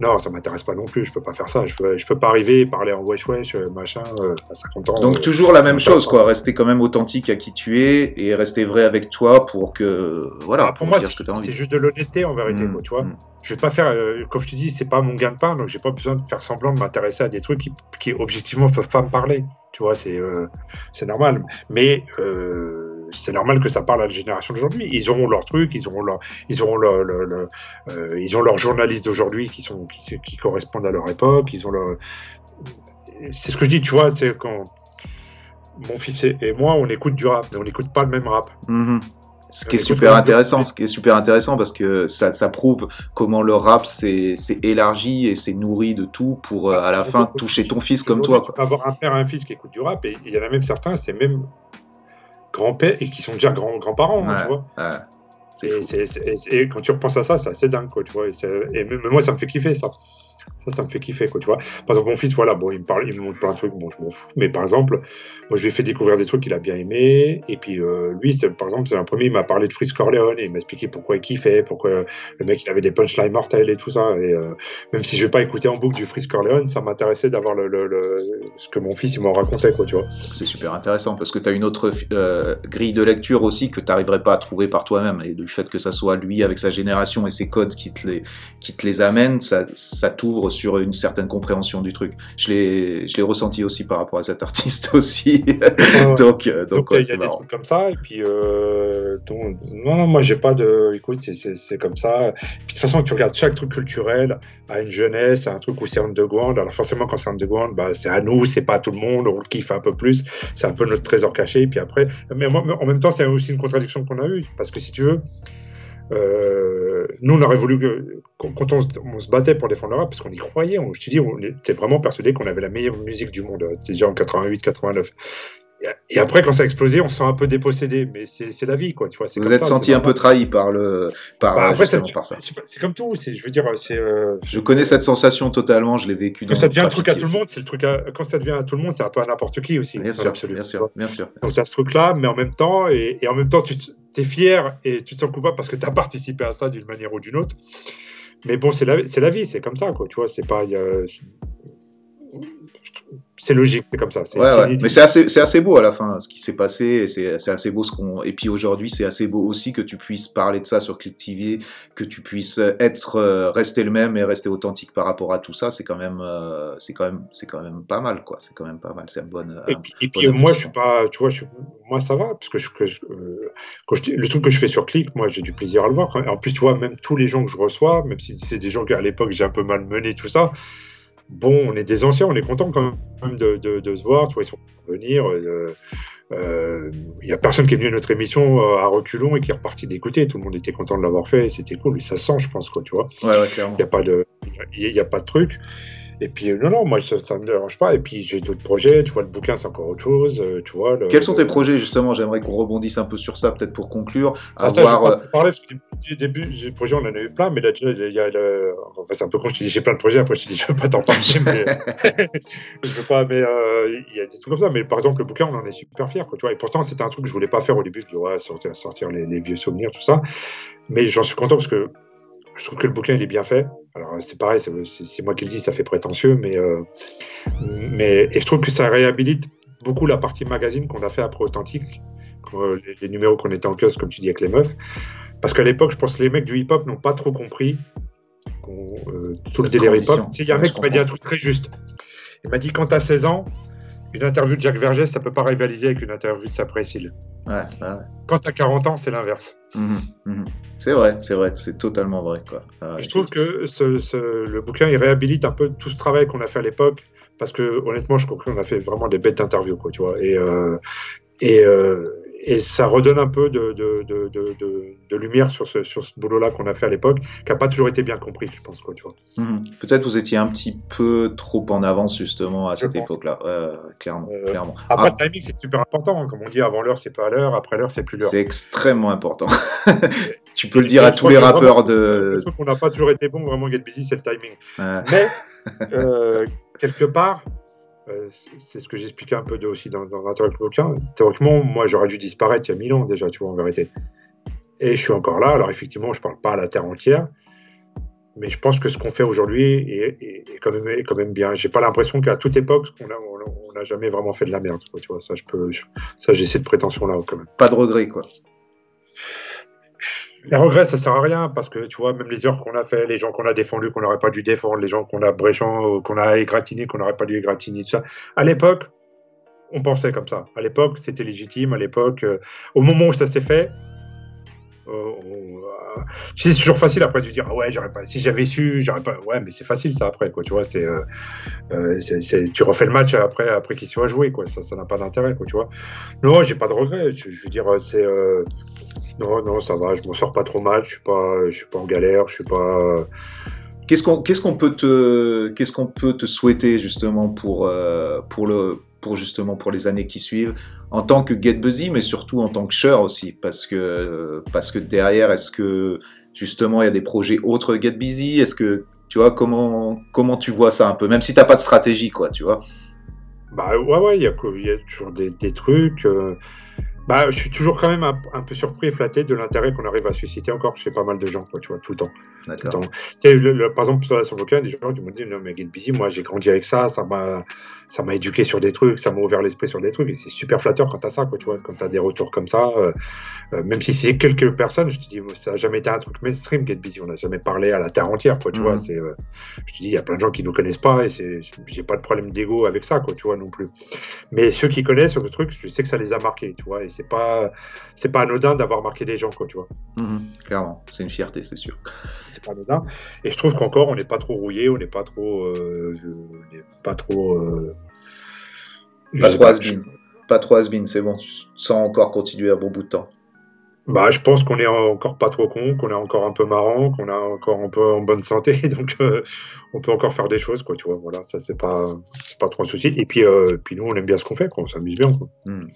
non, ça m'intéresse pas non plus. Je peux pas faire ça. Je peux, je peux pas arriver et parler en wesh wesh, machin, à 50 ans. Donc, toujours la même chose, quoi. Rester quand même authentique à qui tu es et rester vrai avec toi pour que, voilà, ah, pour, moi, c'est juste de l'honnêteté en vérité, mm, tu vois. Mm. Je vais pas faire, euh, comme je te dis, c'est pas mon gain de pain, donc j'ai pas besoin de faire semblant de m'intéresser à des trucs qui, qui, objectivement peuvent pas me parler. Tu vois, c'est euh, c'est normal. Mais euh, c'est normal que ça parle à la génération d'aujourd'hui. Ils auront leur truc, ils auront leur, ils auront leur, ils ont leurs journalistes d'aujourd'hui qui sont qui, qui, correspondent à leur époque. Ils ont leur, c'est ce que je dis, tu vois, c'est quand mon fils et moi, on écoute du rap, mais on n'écoute pas le même rap. Mm-hmm. Ce qui est super intéressant, ce qui est super intéressant parce que ça, ça prouve comment le rap s'est élargi et s'est nourri de tout pour euh, à la fin toucher ton fils comme toi. Tu peux avoir un père et un fils qui écoutent du rap et il y en a même certains, c'est même grands-pères et qui sont déjà grands grands-parents, hein, tu vois. et, quand tu repenses à ça, c'est assez dingue, quoi, tu vois. Et, et, moi, ça me fait kiffer ça. Ça, ça me fait kiffer, quoi, tu vois. Par exemple, mon fils, voilà, bon, il me parle, il me montre plein de trucs, bon, je m'en fous. Mais par exemple, moi, je lui ai fait découvrir des trucs qu'il a bien aimé. Et puis, euh, lui, par exemple, c'est un premier, il m'a parlé de Fritz Corleone et il m'a expliqué pourquoi il kiffait, pourquoi le mec, il avait des punchlines mortels et tout ça. Et euh, même si je vais pas écouter en boucle du Fritz Corleone, ça m'intéressait d'avoir le, ce que mon fils, il m'en racontait, quoi, tu vois. C'est super intéressant parce que tu as une autre euh, grille de lecture aussi que tu n'arriverais pas à trouver par toi-même. Et du fait que ça soit lui avec sa génération et ses codes qui te les, qui te les amènent, ça, ça t'ouvre sur une certaine compréhension du truc. Je l'ai, je l'ai ressenti aussi par rapport à cet artiste aussi. donc, euh, donc, il y a des trucs comme ça. Et puis, euh, non, moi, j'ai pas de. Écoute, c'est comme ça. Puis, de toute façon, tu regardes chaque truc culturel à une jeunesse, à un truc où c'est underground. Alors, forcément, quand c'est underground, bah, c'est à nous, c'est pas à tout le monde. On le kiffe un peu plus. C'est un peu notre trésor caché. Et puis après, mais en même temps, c'est aussi une contradiction qu'on a eue. Parce que si tu veux, euh, nous, on aurait voulu que, quand on, se battait pour défendre l'Europe, parce qu'on y croyait, on, je te dis, on était vraiment persuadé qu'on avait la meilleure musique du monde, déjà en 88, 89. Et après, quand ça a explosé, on se sent un peu dépossédé, mais c'est la vie, quoi. Tu vois, Vous êtes senti un peu trahi par le, par, bah, après, ça. C'est comme tout. Je veux dire, c'est. Euh, je connais cette sensation totalement. Je l'ai vécu. Quand ça devient un truc à tout le monde, c'est le truc. Quand ça devient à tout le monde, c'est un peu à n'importe qui aussi. Bien sûr, bien sûr, bien sûr. Donc tu as ce truc-là, mais en même temps, et, en même temps, tu es fier et tu te sens coupable parce que tu as participé à ça d'une manière ou d'une autre. Mais bon, c'est la, la vie, c'est comme ça, quoi. Tu vois, c'est pas c'est logique, c'est comme ça. Mais c'est assez, c'est assez beau à la fin ce qui s'est passé. C'est assez beau ce qu'on. Et puis aujourd'hui, c'est assez beau aussi que tu puisses parler de ça sur Click TV, que tu puisses être euh, rester le même et rester authentique par rapport à tout ça. C'est quand même, euh, c'est quand même, c'est quand même pas mal, quoi. C'est quand même pas mal. C'est une bonne. Et puis, et puis moi, je suis pas, tu vois, moi ça va parce que, je, euh, le truc que je fais sur Click, moi j'ai du plaisir à le voir. En plus, tu vois, même tous les gens que je reçois, même si c'est des gens qu'à l'époque j'ai un peu mal mené tout ça bon, on est des anciens, on est content quand même de, se voir. Tu vois, ils sont venir. Euh, euh, il n'y a personne qui est venu à notre émission euh, à reculons et qui est reparti d'écouter. Tout le monde était content de l'avoir fait. C'était cool. Ça sent, je pense, quoi, tu vois. Ouais. Il n'y a pas de, il a pas de truc. Et puis, euh, non, non, moi, ça ne me dérange pas. Et puis, j'ai d'autres projets. Tu vois, le bouquin, c'est encore autre chose. Euh, tu vois, Quels sont tes projets, justement? J'aimerais qu'on rebondisse un peu sur ça, peut-être pour conclure. Ah, ça, avoir... je parler, parce que du début, des projets, on en a eu plein, mais là, il y a le... enfin, c'est un peu con, je te dis, j'ai plein de projets, après, je te dis, je ne veux pas t'en parler, mais je veux pas, mais euh, il y a des trucs comme ça. Mais par exemple, le bouquin, on en est super fiers, quoi, tu vois. Et pourtant, c'était un truc que je voulais pas faire au début. Je dis, ouais, sortir, sortir les, les vieux souvenirs, tout ça. Mais j'en suis content parce que je trouve que le bouquin il est bien fait. Alors c'est pareil, c'est moi qui le dis, ça fait prétentieux, mais, euh, mais et je trouve que ça réhabilite beaucoup la partie magazine qu'on a fait après Authentique, les, numéros qu'on était en kiosque, comme tu dis, avec les meufs. Parce qu'à l'époque, je pense que les mecs du hip-hop n'ont pas trop compris euh, tout le délire hip-hop. Il y a un mec qui m'a dit un truc très juste. Il m'a dit quand tu as 16 ans, une interview de Jacques Vergès, ça peut pas rivaliser avec une interview de Sapré-Cil. Ouais, Quand tu as 40 ans, c'est l'inverse. Mhm, mhm. C'est vrai, c'est vrai, c'est totalement vrai. Quoi. Ah, je trouve que le bouquin, il réhabilite un peu tout ce travail qu'on a fait à l'époque, parce que honnêtement, je crois qu'on a fait vraiment des bêtes d'interviews, quoi, tu vois. Et, euh, et, euh, et ça redonne un peu de, de, de, de lumière sur ce, sur ce boulot-là qu'on a fait à l'époque, qui n'a pas toujours été bien compris, je pense. Quoi, tu vois. Mhm. Peut-être vous étiez un petit peu trop en avance justement à cette époque-là, clairement, euh, clairement. Après, ah. le timing, c'est super important. Comme on dit, avant l'heure, c'est pas à l'heure, après l'heure, c'est plus l'heure. C'est extrêmement important. tu peux le dire à tous les rappeurs de... Le truc qu'on n'a pas toujours été bon, vraiment, Get Busy, c'est le timing. Mais, euh, quelque part, c'est ce que j'expliquais un peu de, aussi dans, dans bouquin. Théoriquement, moi, j'aurais dû disparaître il y a mille ans déjà, tu vois, en vérité. Et je suis encore là. Alors, effectivement, je ne parle pas à la terre entière, mais je pense que ce qu'on fait aujourd'hui est, quand même, est quand même bien. J'ai pas l'impression qu'à toute époque, on n'a on, jamais vraiment fait de la merde, tu vois. Ça, ça, j'ai cette prétention-là, quand même. Pas de regret, quoi. Les regrets, ça sert à rien parce que tu vois, même les heures qu'on a fait, les gens qu'on a défendus, qu'on n'aurait pas dû défendre, les gens qu'on a bréchant, qu'on a égratigné, qu'on n'aurait pas dû égratigner, tout ça. À l'époque, on pensait comme ça. À l'époque, c'était légitime. À l'époque, euh, au moment où ça s'est fait, euh, euh, c'est toujours facile après de dire ah ouais j'aurais pas si j'avais su j'aurais pas ouais mais c'est facile ça après quoi tu vois c'est tu refais le match après après qu'il soit joué quoi ça n'a pas d'intérêt quoi tu vois non j'ai pas de regrets je veux dire c'est non, non, ça va, je m'en sors pas trop mal, je suis pas, je suis pas en galère, je suis pas. Qu'est-ce qu'on, qu'est-ce qu'on peut te, qu'est-ce qu'on peut te souhaiter justement pour, euh, pour le, pour justement pour les années qui suivent, en tant que Get Busy, mais surtout en tant que Shure aussi, parce que, parce que derrière, est-ce que justement il y a des projets autres Get Busy, est-ce que tu vois comment, comment tu vois ça un peu, même si t'as pas de stratégie quoi, tu vois? Bah ouais, ouais, il y, a, y a toujours des, des trucs. Euh, bah, je suis toujours quand même un, peu surpris et flatté de l'intérêt qu'on arrive à susciter encore chez pas mal de gens, quoi, tu vois, tout le temps. D'accord. par exemple, sur la sur des gens qui m'ont dit Non, mais Get Busy, moi j'ai grandi avec ça, ça m'a, ça m'a éduqué sur des trucs, ça m'a ouvert l'esprit sur des trucs, et c'est super flatteur quand t'as ça, quoi, tu vois, quand t'as des retours comme ça. Euh, euh, même si c'est quelques personnes, je te dis, ça n'a jamais été un truc mainstream, Get Busy, on n'a jamais parlé à la terre entière, quoi, tu vois. Mhm. C'est, euh, je te dis, il y a plein de gens qui ne nous connaissent pas, et c'est, j'ai pas de problème d'ego avec ça, quoi, tu vois, non plus. Mais ceux qui connaissent le truc, je sais que ça les a marqués, tu vois, et c'est pas c'est pas anodin d'avoir marqué des gens, quoi, tu vois. Mhm, clairement, c'est une fierté, c'est sûr. C'est pas anodin. Et je trouve qu'encore, on n'est pas trop rouillé, on n'est pas trop. Euh, pas trop. Euh, pas, trop has pas trop has c'est bon, sans encore continuer un bon bout de temps. Bah, je pense qu'on est encore pas trop con, qu'on est encore un peu marrant, qu'on est encore un peu en bonne santé, donc euh, on peut encore faire des choses, quoi, tu vois. Voilà, ça c'est pas, pas trop un souci. Et puis, puis nous, on aime bien ce qu'on fait, quoi, on s'amuse bien. Quoi. Hmm.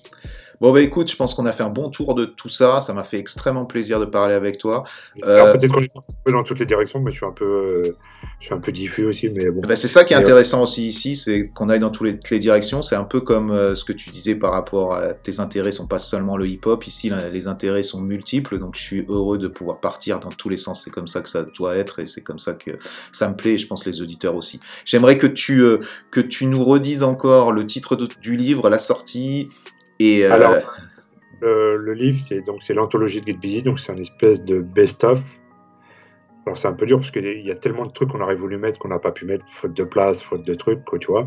Bon, bah écoute, je pense qu'on a fait un bon tour de tout ça. Ça m'a fait extrêmement plaisir de parler avec toi. Euh... Peut-être qu'on est un peu dans toutes les directions, mais je suis un peu, euh, je suis un peu diffus aussi. Mais bon. Bah, c'est ça qui est intéressant aussi ici, c'est qu'on aille dans toutes les, les directions. C'est un peu comme euh, ce que tu disais par rapport à tes intérêts sont pas seulement le hip-hop. Ici, les intérêts sont multiples, donc je suis heureux de pouvoir partir dans tous les sens. C'est comme ça que ça doit être et c'est comme ça que ça me plaît. Et je pense les auditeurs aussi. J'aimerais que tu euh, que tu nous redises encore le titre du livre, la sortie et euh, Alors, le, livre, c'est donc c'est l'anthologie de Busy, donc c'est un espèce de best-of. Alors c'est un peu dur parce qu'il y a tellement de trucs qu'on aurait voulu mettre qu'on n'a pas pu mettre, faute de place, faute de trucs, quoi, tu vois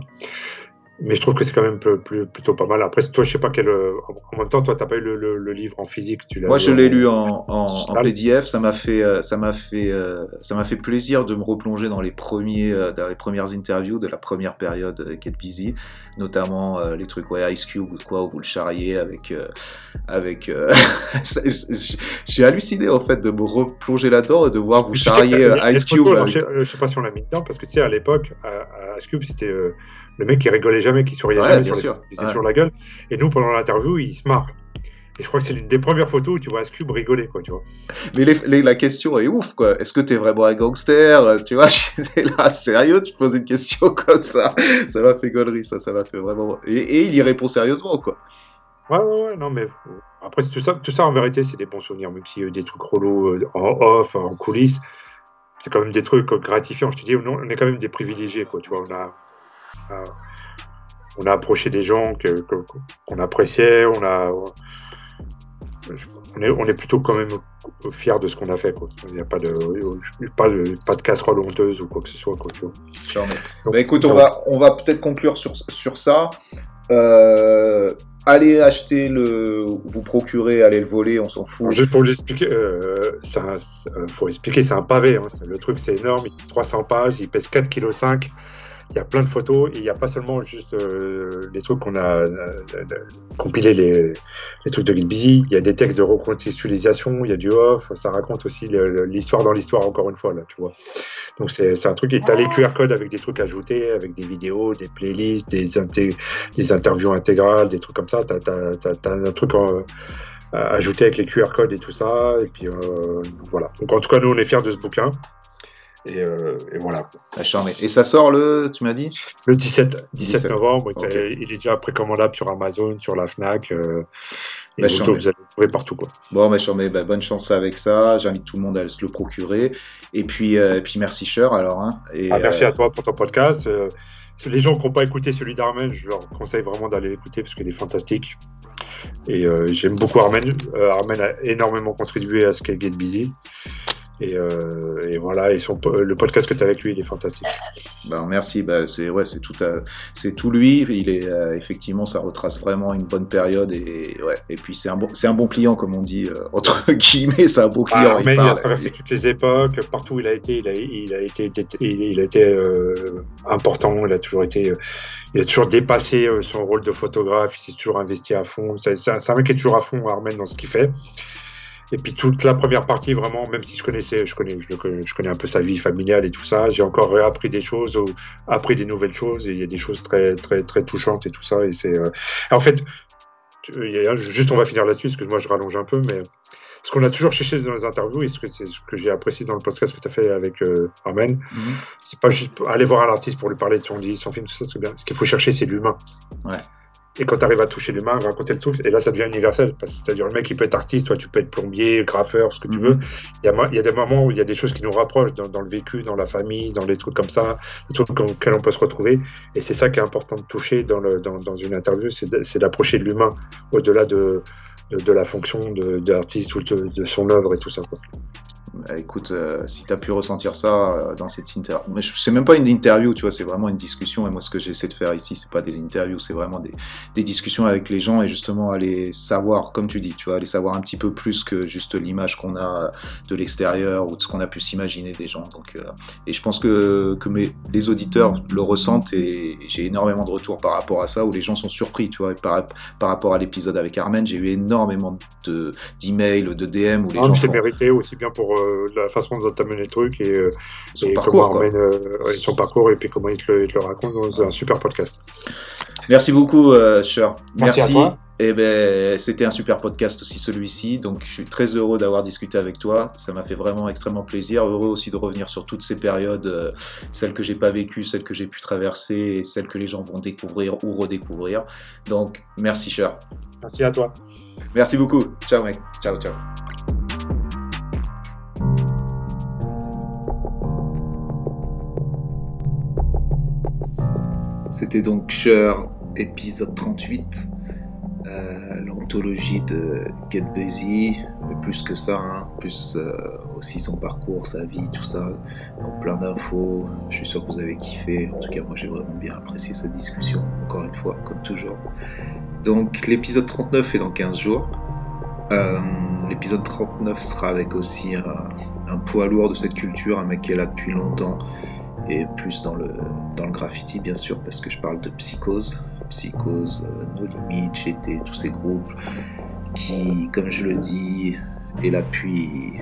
mais je trouve que c'est quand même plus, plutôt pas mal. Après, toi, je sais pas quel. Euh, en même temps, toi, t'as pas eu le, livre en physique, tu l'as. Moi, je l'ai lu en, en, PDF. Ça m'a fait, euh, ça m'a fait, euh, ça m'a fait plaisir de me replonger dans les premiers, dans les premières interviews de la première période Get Busy, notamment les trucs ouais Ice Cube ou quoi où vous le charriez avec, avec. J'ai halluciné en fait de me replonger là-dedans et de voir vous charrier Ice Cube. je, sais pas si on l'a mis dedans parce que tu sais à l'époque, Ice Cube, c'était le mec qui rigolait jamais, qui souriait jamais, sur il faisait toujours la gueule. Et nous, pendant l'interview, il se marre. Et je crois que c'est l'une des premières photos où tu vois Scube rigoler, quoi, tu vois. Mais la question est ouf, quoi. Est-ce que t'es vraiment un gangster Tu vois, j'étais là, sérieux, tu poses une question comme ça. Ça m'a fait gaulerie, ça, ça m'a fait vraiment. Et, il y répond sérieusement, quoi. Ouais, ouais, ouais, non, mais après, tout ça, tout ça, en vérité, c'est des bons souvenirs, même s'il y a eu des trucs relous euh, en off, en coulisses. C'est quand même des trucs gratifiants. Je te dis, on est quand même des privilégiés, quoi, tu vois. On a, on a approché des gens qu'on appréciait, on a, on est, on est plutôt quand même fiers de ce qu'on a fait. Il n'y a pas de, pas de, pas de casserole honteuse ou quoi que ce soit. Quoi, bah, écoute, on va, on va peut-être conclure sur, sur ça. Euh, allez acheter le, vous procurer, allez le voler, on s'en fout. Juste pour l'expliquer, euh, ça, faut expliquer, c'est un pavé. Hein. le truc, c'est énorme, il 300 pages, il pèse 4,5 kg il y a plein de photos et il n'y a pas seulement juste euh, les trucs qu'on a euh, compilé les, les, trucs de Busy, il y a des textes de recontextualisation, il y a du off, ça raconte aussi l'histoire dans l'histoire encore une fois là, tu vois. Donc c'est un truc et tu as les QR codes avec des trucs ajoutés, avec des vidéos, des playlists, des, des interviews intégrales, des trucs comme ça, tu as, un truc en, ajouté avec les QR codes et tout ça et puis euh, voilà. Donc en tout cas nous on est fiers de ce bouquin. Euh, et, voilà. Et ça sort le, tu m'as dit? Le 17, 17, novembre. Il est déjà précommandable sur Amazon, sur la Fnac. Euh, et bah, vous, allez le trouver partout. Quoi. Bon, bah, bah, bonne chance avec ça. J'invite tout le monde à se le procurer. Et puis, euh, et puis merci, Cher, alors. Hein. et, ah, merci à toi pour ton podcast. les gens qui n'ont pas écouté celui d'Armen, je leur conseille vraiment d'aller l'écouter parce qu'il est fantastique. Et j'aime beaucoup Armen. Armen a énormément contribué à ce qu'est Get Busy. Euh, et, voilà, et son, le podcast que tu as avec lui, il est fantastique. Ben, merci, ben, c'est ouais, tout, c'est tout lui. Il est euh, effectivement, ça retrace vraiment une bonne période et ouais, et puis c'est un bon, c'est un bon client comme on dit euh, entre guillemets, c'est un bon client. Ah, il, a traversé toutes les époques, partout où il a été, il a, il a été, il, a été important. Il a toujours été, il a toujours dépassé son rôle de photographe. Il s'est toujours investi à fond. C'est, un mec qui est toujours à fond, Armen, dans ce qu'il fait. Et puis toute la première partie, vraiment, même si je connaissais, je connais, je, connais un peu sa vie familiale et tout ça, j'ai encore appris des choses, ou appris des nouvelles choses, et il y a des choses très, très, très touchantes et tout ça. Et c'est, euh, en fait, juste on va finir là-dessus, parce que moi je rallonge un peu, mais ce qu'on a toujours cherché dans les interviews, et ce que c'est ce que j'ai apprécié dans le podcast que tu as fait avec euh, Armen, mhm. c'est pas juste aller voir un artiste pour lui parler de son livre, son film, tout ça, c'est bien. Ce qu'il faut chercher, c'est l'humain. Ouais. Et quand tu arrives à toucher l'humain, raconter le truc, et là ça devient universel. C'est-à-dire le mec il peut être artiste, toi tu peux être plombier, graffeur, ce que tu mhm. veux. Il y, a, il y, a, des moments où il y a des choses qui nous rapprochent dans, le vécu, dans la famille, dans les trucs comme ça, des trucs auxquels on peut se retrouver. Et c'est ça qui est important de toucher dans, le, dans, dans une interview, c'est d'approcher de, l'humain au-delà de, de, la fonction d'artiste ou de, de, son œuvre et tout ça. Quoi. Bah, écoute, euh, si tu as pu ressentir ça euh, dans cette interview, mais c'est même pas une interview, tu vois, c'est vraiment une discussion. Et moi, ce que j'essaie de faire ici, c'est pas des interviews, c'est vraiment des, des, discussions avec les gens et justement aller savoir, comme tu dis, tu vois, aller savoir un petit peu plus que juste l'image qu'on a de l'extérieur ou de ce qu'on a pu s'imaginer des gens. Donc, euh, et je pense que, que mes, les auditeurs le ressentent et j'ai énormément de retours par rapport à ça où les gens sont surpris, tu vois, par, par rapport à l'épisode avec Armen, j'ai eu énormément de d'emails, de, DM où les gens. C'est mérité aussi bien pour euh, la façon dont tu as mené le truc et, euh, son parcours, comment euh, son parcours et puis comment il te, le, raconte dans un super podcast. Merci beaucoup, Cher. Merci. Et eh ben, c'était un super podcast aussi celui-ci, donc je suis très heureux d'avoir discuté avec toi. Ça m'a fait vraiment extrêmement plaisir. Heureux aussi de revenir sur toutes ces périodes, celles que j'ai pas vécues, celles que j'ai pu traverser, et celles que les gens vont découvrir ou redécouvrir. Donc merci, cher. Merci à toi. Merci beaucoup. Ciao, mec. Ciao, ciao. C'était donc Cher, épisode 38, euh, l'anthologie de Get Busy, mais plus que ça, hein, plus euh, aussi son parcours, sa vie, tout ça. Donc plein d'infos, je suis sûr que vous avez kiffé. En tout cas, moi j'ai vraiment bien apprécié cette discussion, encore une fois, comme toujours. Donc l'épisode 39 est dans 15 jours. Euh, l'épisode 39 sera avec aussi un, poids lourd de cette culture, un mec qui est là depuis longtemps et plus dans le, dans le graffiti bien sûr parce que je parle de Psychose, Psychose, euh, No Limit, GT, tous ces groupes qui, comme je le dis, est là depuis,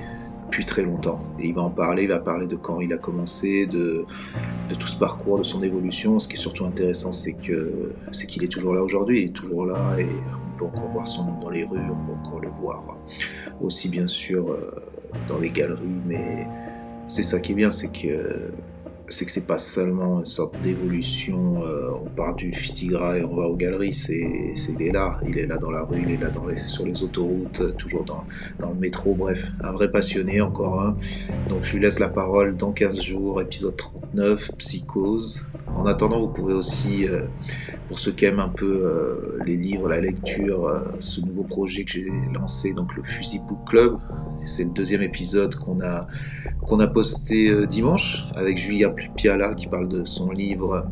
depuis très longtemps. Et il va en parler, il va parler de quand il a commencé, de, de tout ce parcours, de son évolution. Ce qui est surtout intéressant, c'est que c'est qu'il est toujours là aujourd'hui, il est toujours là et peut encore voir son nom dans les rues, on peut encore le voir aussi bien sûr euh, dans les galeries, mais c'est ça qui est bien, c'est que c'est que c'est pas seulement une sorte d'évolution, euh, on part du Fitigra et on va aux galeries, c'est, il est là, il est là dans la rue, il est là sur les autoroutes, toujours dans, dans, le métro, bref, un vrai passionné, encore un. Donc je lui laisse la parole dans 15 jours, épisode 39, Psychose. En attendant, vous pouvez aussi, euh, pour ceux qui aiment un peu euh, les livres, la lecture, ce nouveau projet que j'ai lancé, donc le Fusil Book Club, c'est le deuxième épisode qu'on a, posté dimanche avec Julia Piala qui parle de son livre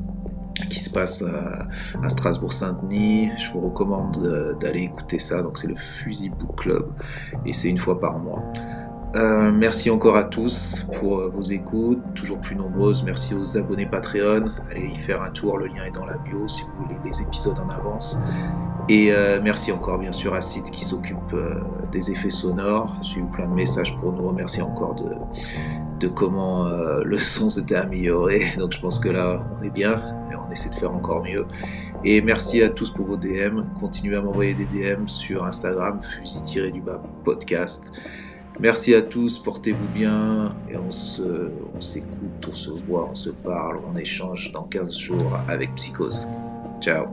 qui se passe à, Strasbourg-Saint-Denis. Je vous recommande d'aller écouter ça. Donc c'est le Fusil Book Club et c'est une fois par mois. Euh, merci encore à tous pour vos écoutes, toujours plus nombreuses. Merci aux abonnés Patreon. Allez y faire un tour, le lien est dans la bio si vous voulez les épisodes en avance. Et euh, merci encore bien sûr à Sid qui s'occupe euh, des effets sonores. J'ai eu plein de messages pour nous remercier encore de, de comment euh, le son s'était amélioré. Donc je pense que là, on est bien et on essaie de faire encore mieux. Et merci à tous pour vos DM. Continuez à m'envoyer des DM sur Instagram, fusil-du-bas podcast. Merci à tous, portez-vous bien et on se, on s'écoute, on se voit, on se parle, on échange dans 15 jours avec Psychose. Ciao